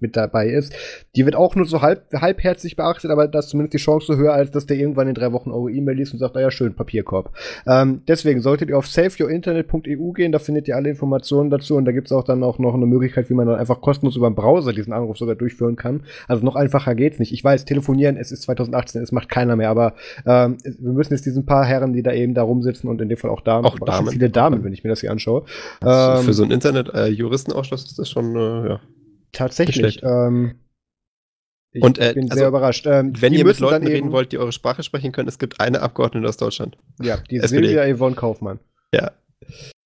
Mit dabei ist. Die wird auch nur so halb, halbherzig beachtet, aber das zumindest die Chance höher, als dass der irgendwann in drei Wochen eure E-Mail liest und sagt, ah ja, schön, Papierkorb. Ähm, deswegen solltet ihr auf saveyourinternet.eu gehen, da findet ihr alle Informationen dazu und da gibt es auch dann auch noch eine Möglichkeit, wie man dann einfach kostenlos über den Browser diesen Anruf sogar durchführen kann. Also noch einfacher geht's nicht. Ich weiß, telefonieren, es ist 2018, es macht keiner mehr, aber ähm, wir müssen jetzt diesen paar Herren, die da eben da rumsitzen und in dem Fall auch Damen, auch Damen. viele Damen, wenn ich mir das hier anschaue. Ähm, für so einen Internet-Juristenausschuss äh, ist das schon, äh, ja. Tatsächlich. Ähm, ich und, äh, bin also, sehr überrascht. Ähm, wenn ihr mit Leuten reden wollt, die eure Sprache sprechen können, es gibt eine Abgeordnete aus Deutschland. Ja, die SPD. Silvia Yvonne Kaufmann. Ja.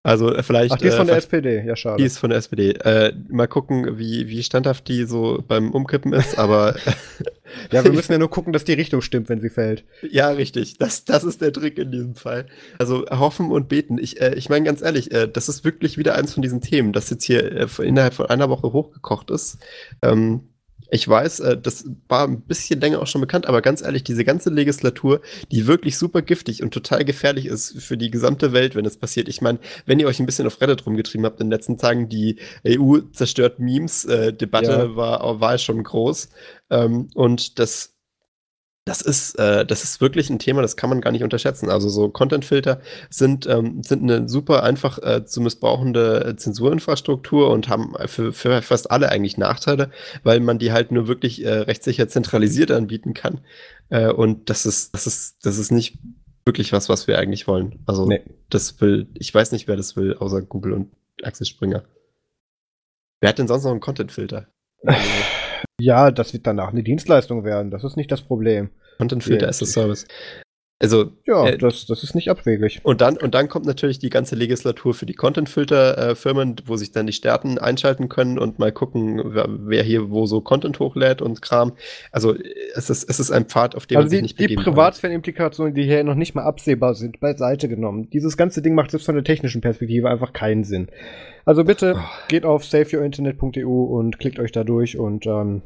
Also äh, vielleicht. Ach, die ist von äh, der SPD, ja schade. Die ist von der SPD. Äh, mal gucken, wie, wie standhaft die so beim Umkippen ist, aber. ja, wir müssen ja nur gucken, dass die Richtung stimmt, wenn sie fällt. Ja, richtig. Das, das ist der Trick in diesem Fall. Also hoffen und beten. Ich, äh, ich meine ganz ehrlich, äh, das ist wirklich wieder eins von diesen Themen, das jetzt hier äh, innerhalb von einer Woche hochgekocht ist. Ähm, ich weiß, äh, das war ein bisschen länger auch schon bekannt, aber ganz ehrlich, diese ganze Legislatur, die wirklich super giftig und total gefährlich ist für die gesamte Welt, wenn es passiert. Ich meine, wenn ihr euch ein bisschen auf Reddit rumgetrieben habt in den letzten Tagen, die EU zerstört Memes-Debatte äh, ja. war, war schon groß. Ähm, und das das ist, äh, das ist wirklich ein Thema, das kann man gar nicht unterschätzen. Also so Content-Filter sind, ähm, sind eine super einfach äh, zu missbrauchende Zensurinfrastruktur und haben für, für fast alle eigentlich Nachteile, weil man die halt nur wirklich äh, rechtssicher zentralisiert anbieten kann. Äh, und das ist, das ist, das ist nicht wirklich was, was wir eigentlich wollen. Also nee. das will, ich weiß nicht, wer das will, außer Google und Axel Springer. Wer hat denn sonst noch einen Content-Filter? Ja, das wird danach eine Dienstleistung werden. Das ist nicht das Problem. Content Filter as a Service. Also, ja, äh, das, das ist nicht abwegig. Und dann, und dann kommt natürlich die ganze Legislatur für die Content-Filter-Firmen, wo sich dann die Stärken einschalten können und mal gucken, wer, wer, hier wo so Content hochlädt und Kram. Also es ist, es ist ein Pfad, auf dem also man sich nicht die, Die Privatsphären-Implikationen, die hier noch nicht mal absehbar sind, beiseite genommen. Dieses ganze Ding macht jetzt von der technischen Perspektive einfach keinen Sinn. Also bitte oh. geht auf saveyourinternet.eu und klickt euch da durch und ähm,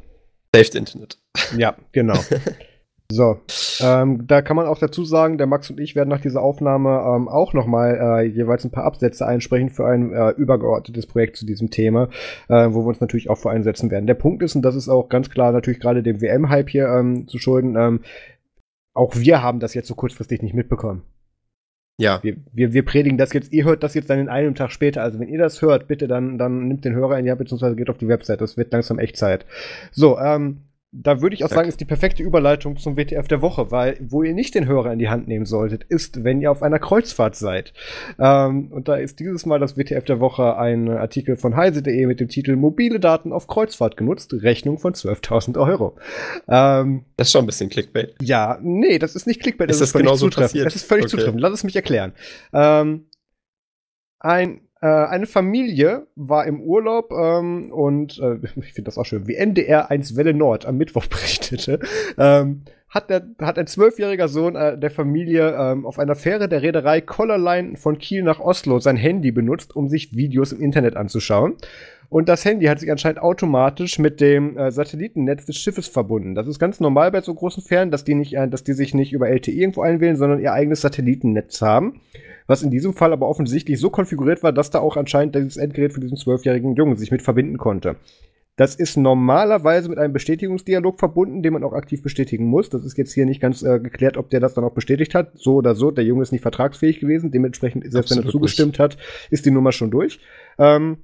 Saved Internet. Ja, genau. So, ähm, da kann man auch dazu sagen, der Max und ich werden nach dieser Aufnahme ähm, auch nochmal äh, jeweils ein paar Absätze einsprechen für ein äh, übergeordnetes Projekt zu diesem Thema, äh, wo wir uns natürlich auch für einsetzen werden. Der Punkt ist, und das ist auch ganz klar natürlich gerade dem WM-Hype hier ähm, zu schulden, ähm, auch wir haben das jetzt so kurzfristig nicht mitbekommen. Ja. Wir, wir, wir predigen das jetzt, ihr hört das jetzt dann in einem Tag später. Also wenn ihr das hört, bitte dann, dann nimmt den Hörer in die Hand, beziehungsweise geht auf die Website. Das wird langsam Echtzeit. So, ähm, da würde ich auch sagen, ist die perfekte Überleitung zum WTF der Woche, weil wo ihr nicht den Hörer in die Hand nehmen solltet, ist, wenn ihr auf einer Kreuzfahrt seid. Ähm, und da ist dieses Mal das WTF der Woche ein Artikel von heise.de mit dem Titel Mobile Daten auf Kreuzfahrt genutzt, Rechnung von 12.000 Euro. Ähm, das ist schon ein bisschen Clickbait. Ja, nee, das ist nicht Clickbait, das ist, ist völlig zutreffend. Passiert? Das ist völlig okay. zutreffend. Lass es mich erklären. Ähm, ein eine Familie war im Urlaub ähm, und äh, ich finde das auch schön, wie NDR 1 Welle Nord am Mittwoch berichtete, ähm, hat, der, hat ein zwölfjähriger Sohn äh, der Familie ähm, auf einer Fähre der Reederei Collarline von Kiel nach Oslo sein Handy benutzt, um sich Videos im Internet anzuschauen. Und das Handy hat sich anscheinend automatisch mit dem äh, Satellitennetz des Schiffes verbunden. Das ist ganz normal bei so großen Fähren, dass die, nicht, äh, dass die sich nicht über LTE irgendwo einwählen, sondern ihr eigenes Satellitennetz haben was in diesem Fall aber offensichtlich so konfiguriert war, dass da auch anscheinend dieses Endgerät für diesen zwölfjährigen Jungen sich mit verbinden konnte. Das ist normalerweise mit einem Bestätigungsdialog verbunden, den man auch aktiv bestätigen muss. Das ist jetzt hier nicht ganz äh, geklärt, ob der das dann auch bestätigt hat. So oder so, der Junge ist nicht vertragsfähig gewesen. Dementsprechend, selbst Absolut wenn er zugestimmt nicht. hat, ist die Nummer schon durch. Ähm,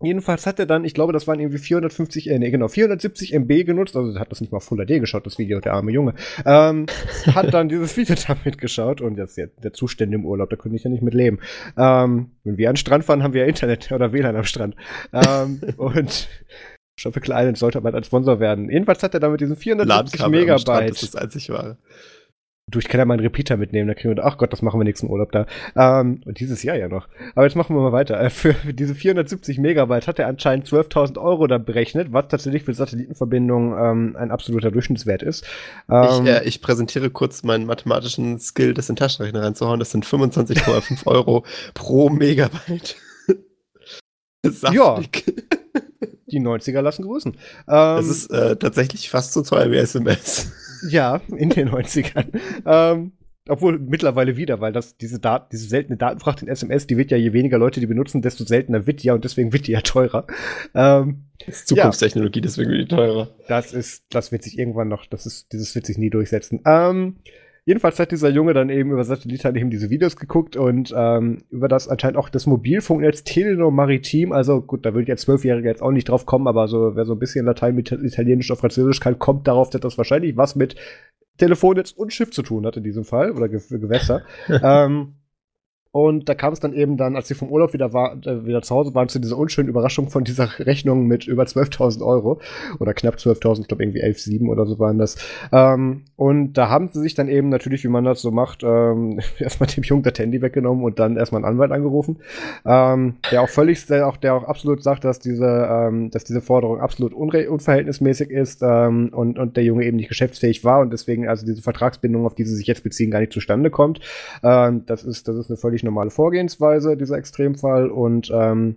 Jedenfalls hat er dann, ich glaube, das waren irgendwie 450, äh, nee, genau, 470 MB genutzt, also hat das nicht mal Full HD geschaut, das Video, der arme Junge, ähm, hat dann dieses Video damit geschaut und jetzt der, der Zustand im Urlaub, da könnte ich ja nicht mit leben. Ähm, wenn wir an den Strand fahren, haben wir ja Internet oder WLAN am Strand. Ähm, und Tropical Island sollte mal als Sponsor werden. Jedenfalls hat er damit diesen 470 Megabyte. das ist das einzig wahre. Du, ich kann ja mal einen Repeater mitnehmen, da kriegen wir, ach Gott, das machen wir nächsten Urlaub da. Ähm, und dieses Jahr ja noch. Aber jetzt machen wir mal weiter. Äh, für diese 470 Megabyte hat er anscheinend 12.000 Euro da berechnet, was tatsächlich für Satellitenverbindungen ähm, ein absoluter Durchschnittswert ist. Ähm, ich, äh, ich, präsentiere kurz meinen mathematischen Skill, das in den Taschenrechner reinzuhauen. Das sind 25,5 Euro pro Megabyte. ja. Die 90er lassen grüßen. das ähm, ist äh, tatsächlich fast so teuer wie SMS. Ja, in den 90ern. ähm, obwohl mittlerweile wieder, weil das, diese, Dat diese seltene Datenfracht in SMS, die wird ja, je weniger Leute die benutzen, desto seltener wird die ja und deswegen wird die ja teurer. Ähm, das ist Zukunftstechnologie, ja. deswegen wird die teurer. Das ist, das wird sich irgendwann noch, das ist, dieses wird sich nie durchsetzen. Ähm, Jedenfalls hat dieser Junge dann eben über Satellit halt eben diese Videos geguckt und ähm, über das anscheinend auch das Mobilfunknetz Telenor Maritim. Also gut, da würde ich als Zwölfjähriger jetzt auch nicht drauf kommen, aber so, wer so ein bisschen Latein mit Italienisch oder Französisch kann, kommt darauf, dass das wahrscheinlich was mit Telefonnetz und Schiff zu tun hat in diesem Fall oder Ge Gewässer. ähm, und da kam es dann eben dann, als sie vom Urlaub wieder, war, äh, wieder zu Hause waren, zu dieser unschönen Überraschung von dieser Rechnung mit über 12.000 Euro oder knapp 12.000, ich glaube irgendwie 11,7 oder so waren das. Ähm, und da haben sie sich dann eben natürlich, wie man das so macht, ähm, erstmal dem Jungen das Handy weggenommen und dann erstmal einen Anwalt angerufen, ähm, der auch völlig, der auch, der auch absolut sagt, dass diese, ähm, dass diese Forderung absolut unverhältnismäßig ist ähm, und, und der Junge eben nicht geschäftsfähig war und deswegen also diese Vertragsbindung, auf die sie sich jetzt beziehen, gar nicht zustande kommt. Ähm, das ist, das ist eine völlig normale Vorgehensweise, dieser Extremfall. Und ähm,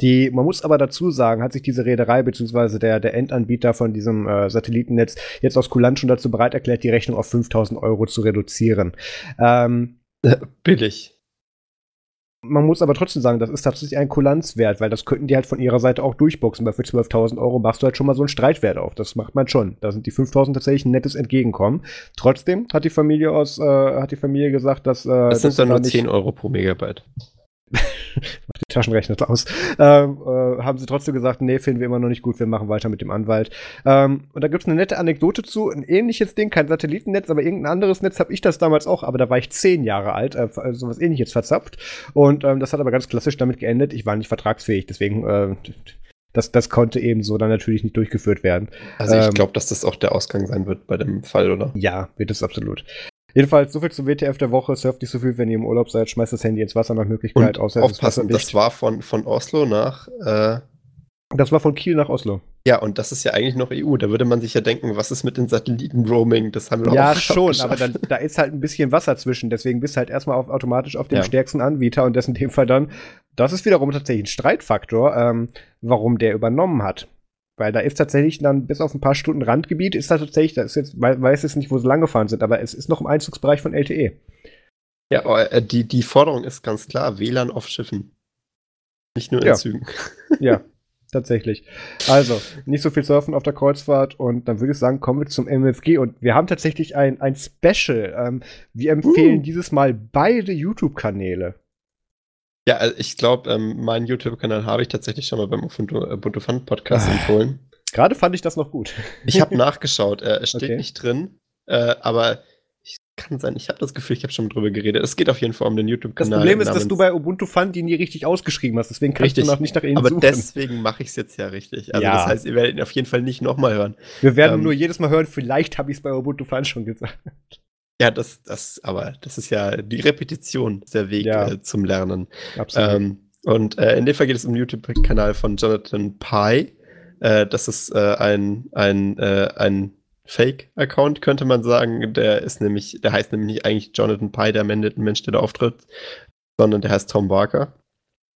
die, man muss aber dazu sagen, hat sich diese Reederei bzw. Der, der Endanbieter von diesem äh, Satellitennetz jetzt aus Kulanz schon dazu bereit erklärt, die Rechnung auf 5000 Euro zu reduzieren. Ähm, Billig. Man muss aber trotzdem sagen, das ist tatsächlich ein Kulanzwert, weil das könnten die halt von ihrer Seite auch durchboxen, weil für 12.000 Euro machst du halt schon mal so einen Streitwert auf. Das macht man schon. Da sind die 5.000 tatsächlich ein nettes Entgegenkommen. Trotzdem hat die Familie aus, äh, hat die Familie gesagt, dass. Äh, das sind dann nur 10 Euro pro Megabyte. Mach die Taschenrechner aus. Ähm, äh, haben sie trotzdem gesagt, nee, finden wir immer noch nicht gut, wir machen weiter mit dem Anwalt. Ähm, und da gibt es eine nette Anekdote zu, ein ähnliches Ding, kein Satellitennetz, aber irgendein anderes Netz habe ich das damals auch, aber da war ich zehn Jahre alt, äh, also was ähnliches verzapft. Und ähm, das hat aber ganz klassisch damit geendet, ich war nicht vertragsfähig, deswegen äh, das, das konnte eben so dann natürlich nicht durchgeführt werden. Also ich ähm, glaube, dass das auch der Ausgang sein wird bei dem Fall, oder? Ja, wird es absolut. Jedenfalls, so viel zum WTF der Woche. Surft nicht so viel, wenn ihr im Urlaub seid. Schmeißt das Handy ins Wasser nach Möglichkeit. Und außer aufpassen, das war von, von Oslo nach. Äh das war von Kiel nach Oslo. Ja, und das ist ja eigentlich noch EU. Da würde man sich ja denken, was ist mit den Satelliten-Roaming? Das haben wir ja, auch Ja, schon, geschafft. aber dann, da ist halt ein bisschen Wasser zwischen. Deswegen bist du halt erstmal auf, automatisch auf dem ja. stärksten Anbieter und das in dem Fall dann. Das ist wiederum tatsächlich ein Streitfaktor, ähm, warum der übernommen hat. Weil da ist tatsächlich dann bis auf ein paar Stunden Randgebiet, ist da tatsächlich, da ist jetzt, weiß jetzt nicht, wo sie lang gefahren sind, aber es ist noch im Einzugsbereich von LTE. Ja, aber äh, die, die Forderung ist ganz klar, WLAN auf Schiffen. Nicht nur in ja. Zügen. Ja, tatsächlich. Also, nicht so viel Surfen auf der Kreuzfahrt und dann würde ich sagen, kommen wir zum MFG und wir haben tatsächlich ein, ein Special. Ähm, wir empfehlen uh. dieses Mal beide YouTube-Kanäle. Ja, also ich glaube, ähm, meinen YouTube-Kanal habe ich tatsächlich schon mal beim Ubuntu, Ubuntu Fun Podcast ah. empfohlen. Gerade fand ich das noch gut. Ich habe nachgeschaut, äh, es steht okay. nicht drin, äh, aber ich kann sein, ich habe das Gefühl, ich habe schon drüber geredet. Es geht auf jeden Fall um den YouTube-Kanal. Das Problem ist, dass du bei Ubuntu Fun die nie richtig ausgeschrieben hast, deswegen kannst richtig. du noch nicht nach ihnen aber suchen. Deswegen mache ich es jetzt ja richtig. Also ja. das heißt, ihr werdet ihn auf jeden Fall nicht nochmal hören. Wir werden ähm, nur jedes Mal hören, vielleicht habe ich es bei Ubuntu Fun schon gesagt. Ja, das, das, aber das ist ja die Repetition der Weg ja. äh, zum Lernen. Absolut. Ähm, und äh, in dem Fall geht es um den YouTube-Kanal von Jonathan Pye. Äh, das ist äh, ein, ein, äh, ein Fake-Account, könnte man sagen. Der ist nämlich, der heißt nämlich nicht eigentlich Jonathan Pye, der Mensch, der da auftritt, sondern der heißt Tom Barker.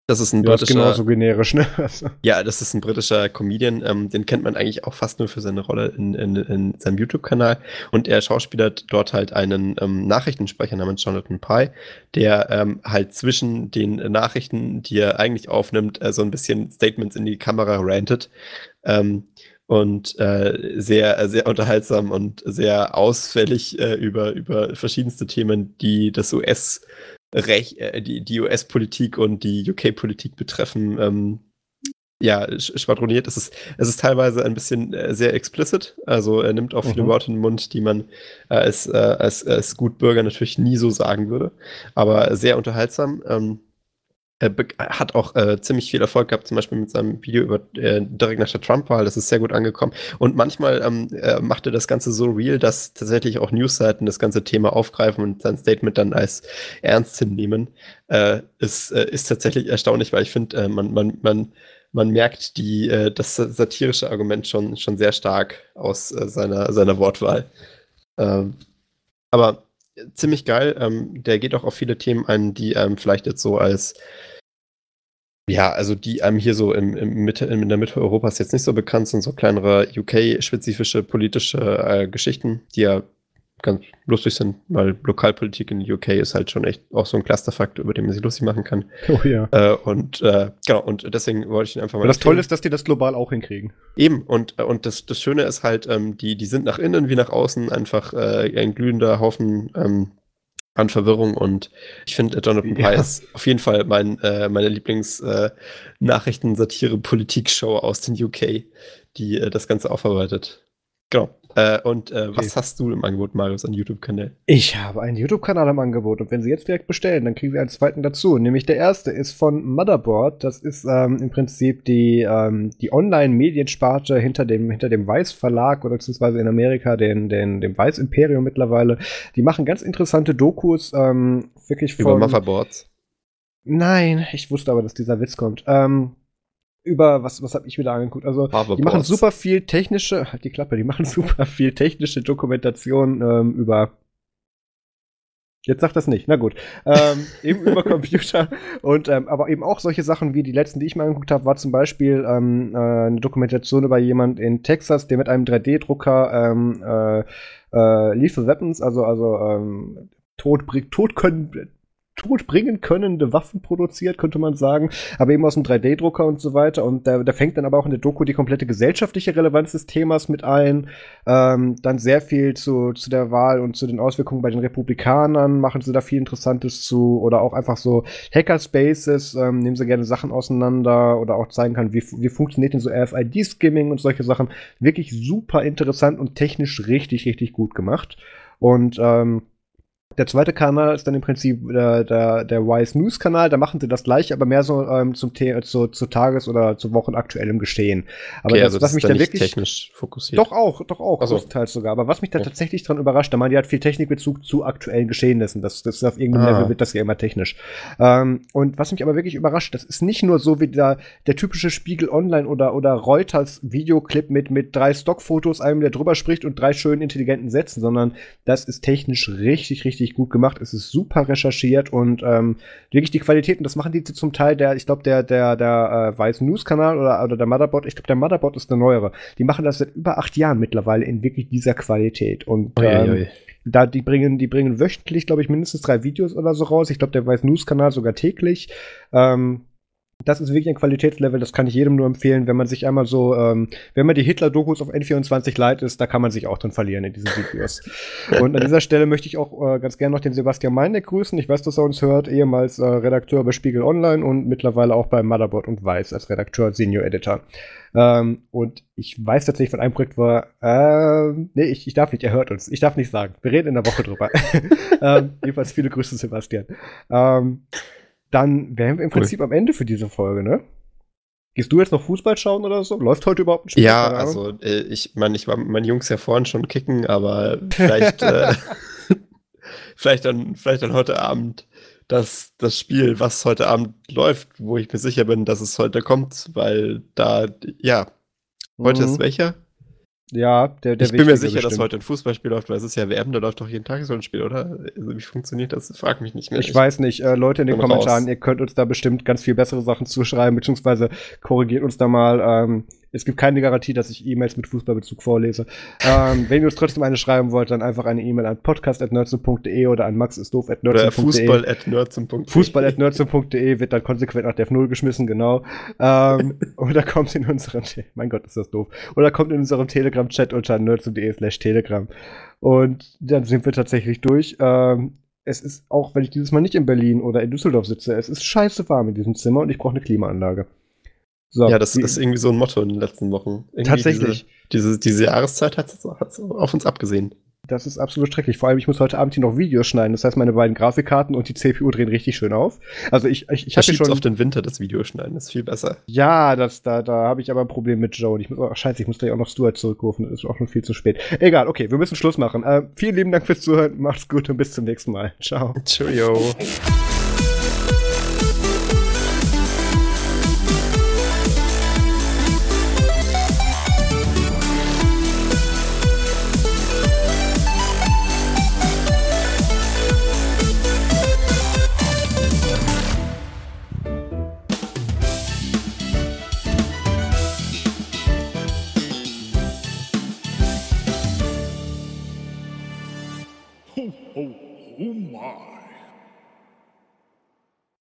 Das ist ein ja, britischer. Ist genauso generisch, ne? Also. ja, das ist ein britischer Comedian. Ähm, den kennt man eigentlich auch fast nur für seine Rolle in, in, in seinem YouTube-Kanal. Und er schauspielert dort halt einen ähm, Nachrichtensprecher namens Jonathan Pye, der ähm, halt zwischen den Nachrichten, die er eigentlich aufnimmt, äh, so ein bisschen Statements in die Kamera rantet. Ähm, und äh, sehr, sehr unterhaltsam und sehr ausfällig äh, über, über verschiedenste Themen, die das US- Rech äh, die, die US-Politik und die UK-Politik betreffen, ähm, ja, schwadroniert. Es ist, es ist teilweise ein bisschen äh, sehr explicit. Also er nimmt auch viele mhm. Worte in den Mund, die man äh, als, äh, als, als Gutbürger natürlich nie so sagen würde. Aber sehr unterhaltsam. Ähm, äh, hat auch äh, ziemlich viel Erfolg gehabt, zum Beispiel mit seinem Video über äh, direkt nach der Trump-Wahl. Das ist sehr gut angekommen. Und manchmal ähm, äh, macht er das Ganze so real, dass tatsächlich auch Newsseiten das ganze Thema aufgreifen und sein Statement dann als ernst hinnehmen. Äh, ist, ist tatsächlich erstaunlich, weil ich finde, man, man, man, man merkt die, das satirische Argument schon, schon sehr stark aus seiner, seiner Wortwahl. Ähm, aber ziemlich geil. Ähm, der geht auch auf viele Themen ein, die ähm, vielleicht jetzt so als ja, also die einem hier so im, im Mitte, in der Mitte Europas jetzt nicht so bekannt sind, so kleinere UK-spezifische politische äh, Geschichten, die ja ganz lustig sind, weil Lokalpolitik in UK ist halt schon echt auch so ein Clusterfakt, über den man sich lustig machen kann. Oh ja. Äh, und äh, genau, und deswegen wollte ich ihn einfach mal. Und das Tolle ist, dass die das global auch hinkriegen. Eben, und, äh, und das, das Schöne ist halt, ähm, die, die sind nach innen wie nach außen einfach äh, ein glühender Haufen ähm, an Verwirrung und ich finde, Jonathan ja. Pye ist auf jeden Fall mein, äh, meine Lieblings-Nachrichten-Satire-Politik-Show aus den UK, die äh, das Ganze aufarbeitet. Genau. Äh, und äh, okay. was hast du im Angebot, Marius, an YouTube-Kanal? Ich habe einen YouTube-Kanal im Angebot und wenn Sie jetzt direkt bestellen, dann kriegen Sie einen zweiten dazu. Nämlich der erste ist von Motherboard. Das ist ähm, im Prinzip die, ähm, die Online-Mediensparte hinter dem, hinter dem Weiß-Verlag oder beziehungsweise in Amerika den, den, dem Weiß-Imperium mittlerweile. Die machen ganz interessante Dokus, ähm, wirklich von. Über Motherboards? Nein, ich wusste aber, dass dieser Witz kommt. Ähm, über, was, was habe ich wieder angeguckt? Also, die machen super viel technische, halt die Klappe, die machen super viel technische Dokumentation ähm, über. Jetzt sagt das nicht, na gut. Ähm, eben über Computer und ähm, aber eben auch solche Sachen wie die letzten, die ich mal angeguckt habe, war zum Beispiel ähm, äh, eine Dokumentation über jemand in Texas, der mit einem 3D-Drucker ähm, äh, äh, Lethal Weapons, also also ähm, Tod, Tod können todbringen könnende Waffen produziert, könnte man sagen, aber eben aus dem 3D-Drucker und so weiter. Und da, da fängt dann aber auch in der Doku die komplette gesellschaftliche Relevanz des Themas mit ein. Ähm, dann sehr viel zu, zu der Wahl und zu den Auswirkungen bei den Republikanern machen sie da viel Interessantes zu oder auch einfach so Hackerspaces, ähm, nehmen sie gerne Sachen auseinander oder auch zeigen kann, wie, wie funktioniert denn so RFID-Skimming und solche Sachen. Wirklich super interessant und technisch richtig, richtig gut gemacht. Und ähm, der zweite Kanal ist dann im Prinzip der, der, der Wise News Kanal. Da machen sie das gleiche, aber mehr so ähm, zum The zu, zu Tages- oder zu wochenaktuellem Geschehen. Aber okay, das, also das was mich da dann wirklich technisch fokussiert. Doch auch, doch auch, so. größtenteils sogar. Aber was mich da ja. tatsächlich dran überrascht, da man die hat viel Technikbezug zu aktuellen Geschehnissen. Das, das auf irgendeinem ah. Level wird das ja immer technisch. Ähm, und was mich aber wirklich überrascht, das ist nicht nur so wie der, der typische Spiegel Online oder, oder Reuters Videoclip mit, mit drei Stockfotos, einem, der drüber spricht und drei schönen intelligenten Sätzen, sondern das ist technisch richtig, richtig gut gemacht. Es ist super recherchiert und ähm, wirklich die Qualität, und das machen die zum Teil der, ich glaube, der, der, der äh, Weiß News-Kanal oder, oder der Motherboard, ich glaube, der Motherboard ist der neuere. Die machen das seit über acht Jahren mittlerweile in wirklich dieser Qualität. Und ähm, da die bringen, die bringen wöchentlich, glaube ich, mindestens drei Videos oder so raus. Ich glaube, der Weiß News-Kanal sogar täglich. Ähm, das ist wirklich ein Qualitätslevel, das kann ich jedem nur empfehlen, wenn man sich einmal so, ähm, wenn man die Hitler-Dokus auf N24 leid ist, da kann man sich auch drin verlieren in diesen Videos. Und an dieser Stelle möchte ich auch äh, ganz gerne noch den Sebastian Meineck grüßen. Ich weiß, dass er uns hört, ehemals äh, Redakteur bei Spiegel Online und mittlerweile auch bei Motherboard und Weiß als Redakteur, Senior Editor. Ähm, und ich weiß tatsächlich von einem Projekt, war, äh, nee, ich, ich darf nicht, er hört uns. Ich darf nicht sagen. Wir reden in der Woche drüber. ähm, jedenfalls viele Grüße, Sebastian. Ähm, dann wären wir im Prinzip cool. am Ende für diese Folge, ne? Gehst du jetzt noch Fußball schauen oder so? Läuft heute überhaupt ein Spiel? Ja, also äh, ich meine, ich war mit meinen Jungs ja vorhin schon kicken, aber vielleicht, äh, vielleicht, dann, vielleicht dann heute Abend das, das Spiel, was heute Abend läuft, wo ich mir sicher bin, dass es heute kommt, weil da, ja, heute mhm. ist welcher? Ja, der, der Ich bin mir sicher, bestimmt. dass heute ein Fußballspiel läuft, weil es ist ja WM, da läuft doch jeden Tag so ein Spiel, oder? Also, wie funktioniert das? Frag mich nicht mehr. Ich, ich weiß nicht. Äh, Leute in den Kommentaren, raus. ihr könnt uns da bestimmt ganz viel bessere Sachen zuschreiben, beziehungsweise korrigiert uns da mal. Ähm, es gibt keine Garantie, dass ich E-Mails mit Fußballbezug vorlese. ähm, wenn ihr uns trotzdem eine schreiben wollt, dann einfach eine E-Mail an podcast.nerdsum.de oder an maxisdoof.nerdsum.de. Oder fußball.nerdsum.de. Fußball.nerdsum.de wird dann konsequent nach Def 0 geschmissen, genau. Ähm, oder kommt in unseren, mein Gott, ist das doof. Oder kommt in unserem Telegram-Chat unter nerdsum.de slash telegram. Und dann sind wir tatsächlich durch. Ähm, es ist auch, wenn ich dieses Mal nicht in Berlin oder in Düsseldorf sitze, es ist scheiße warm in diesem Zimmer und ich brauche eine Klimaanlage. So, ja, das ist irgendwie so ein Motto in den letzten Wochen. Irgendwie tatsächlich. Diese, diese, diese Jahreszeit hat es auf uns abgesehen. Das ist absolut schrecklich. Vor allem, ich muss heute Abend hier noch Videos schneiden. Das heißt, meine beiden Grafikkarten und die CPU drehen richtig schön auf. Also ich, ich, ich habe schon auf den Winter das Videoschneiden. Das ist viel besser. Ja, das, da, da habe ich aber ein Problem mit Joe. Ich muss, oh, scheiße, ich muss gleich auch noch Stuart zurückrufen. Das ist auch schon viel zu spät. Egal, okay, wir müssen Schluss machen. Äh, vielen lieben Dank fürs Zuhören. Macht's gut und bis zum nächsten Mal. Ciao. Cheerio.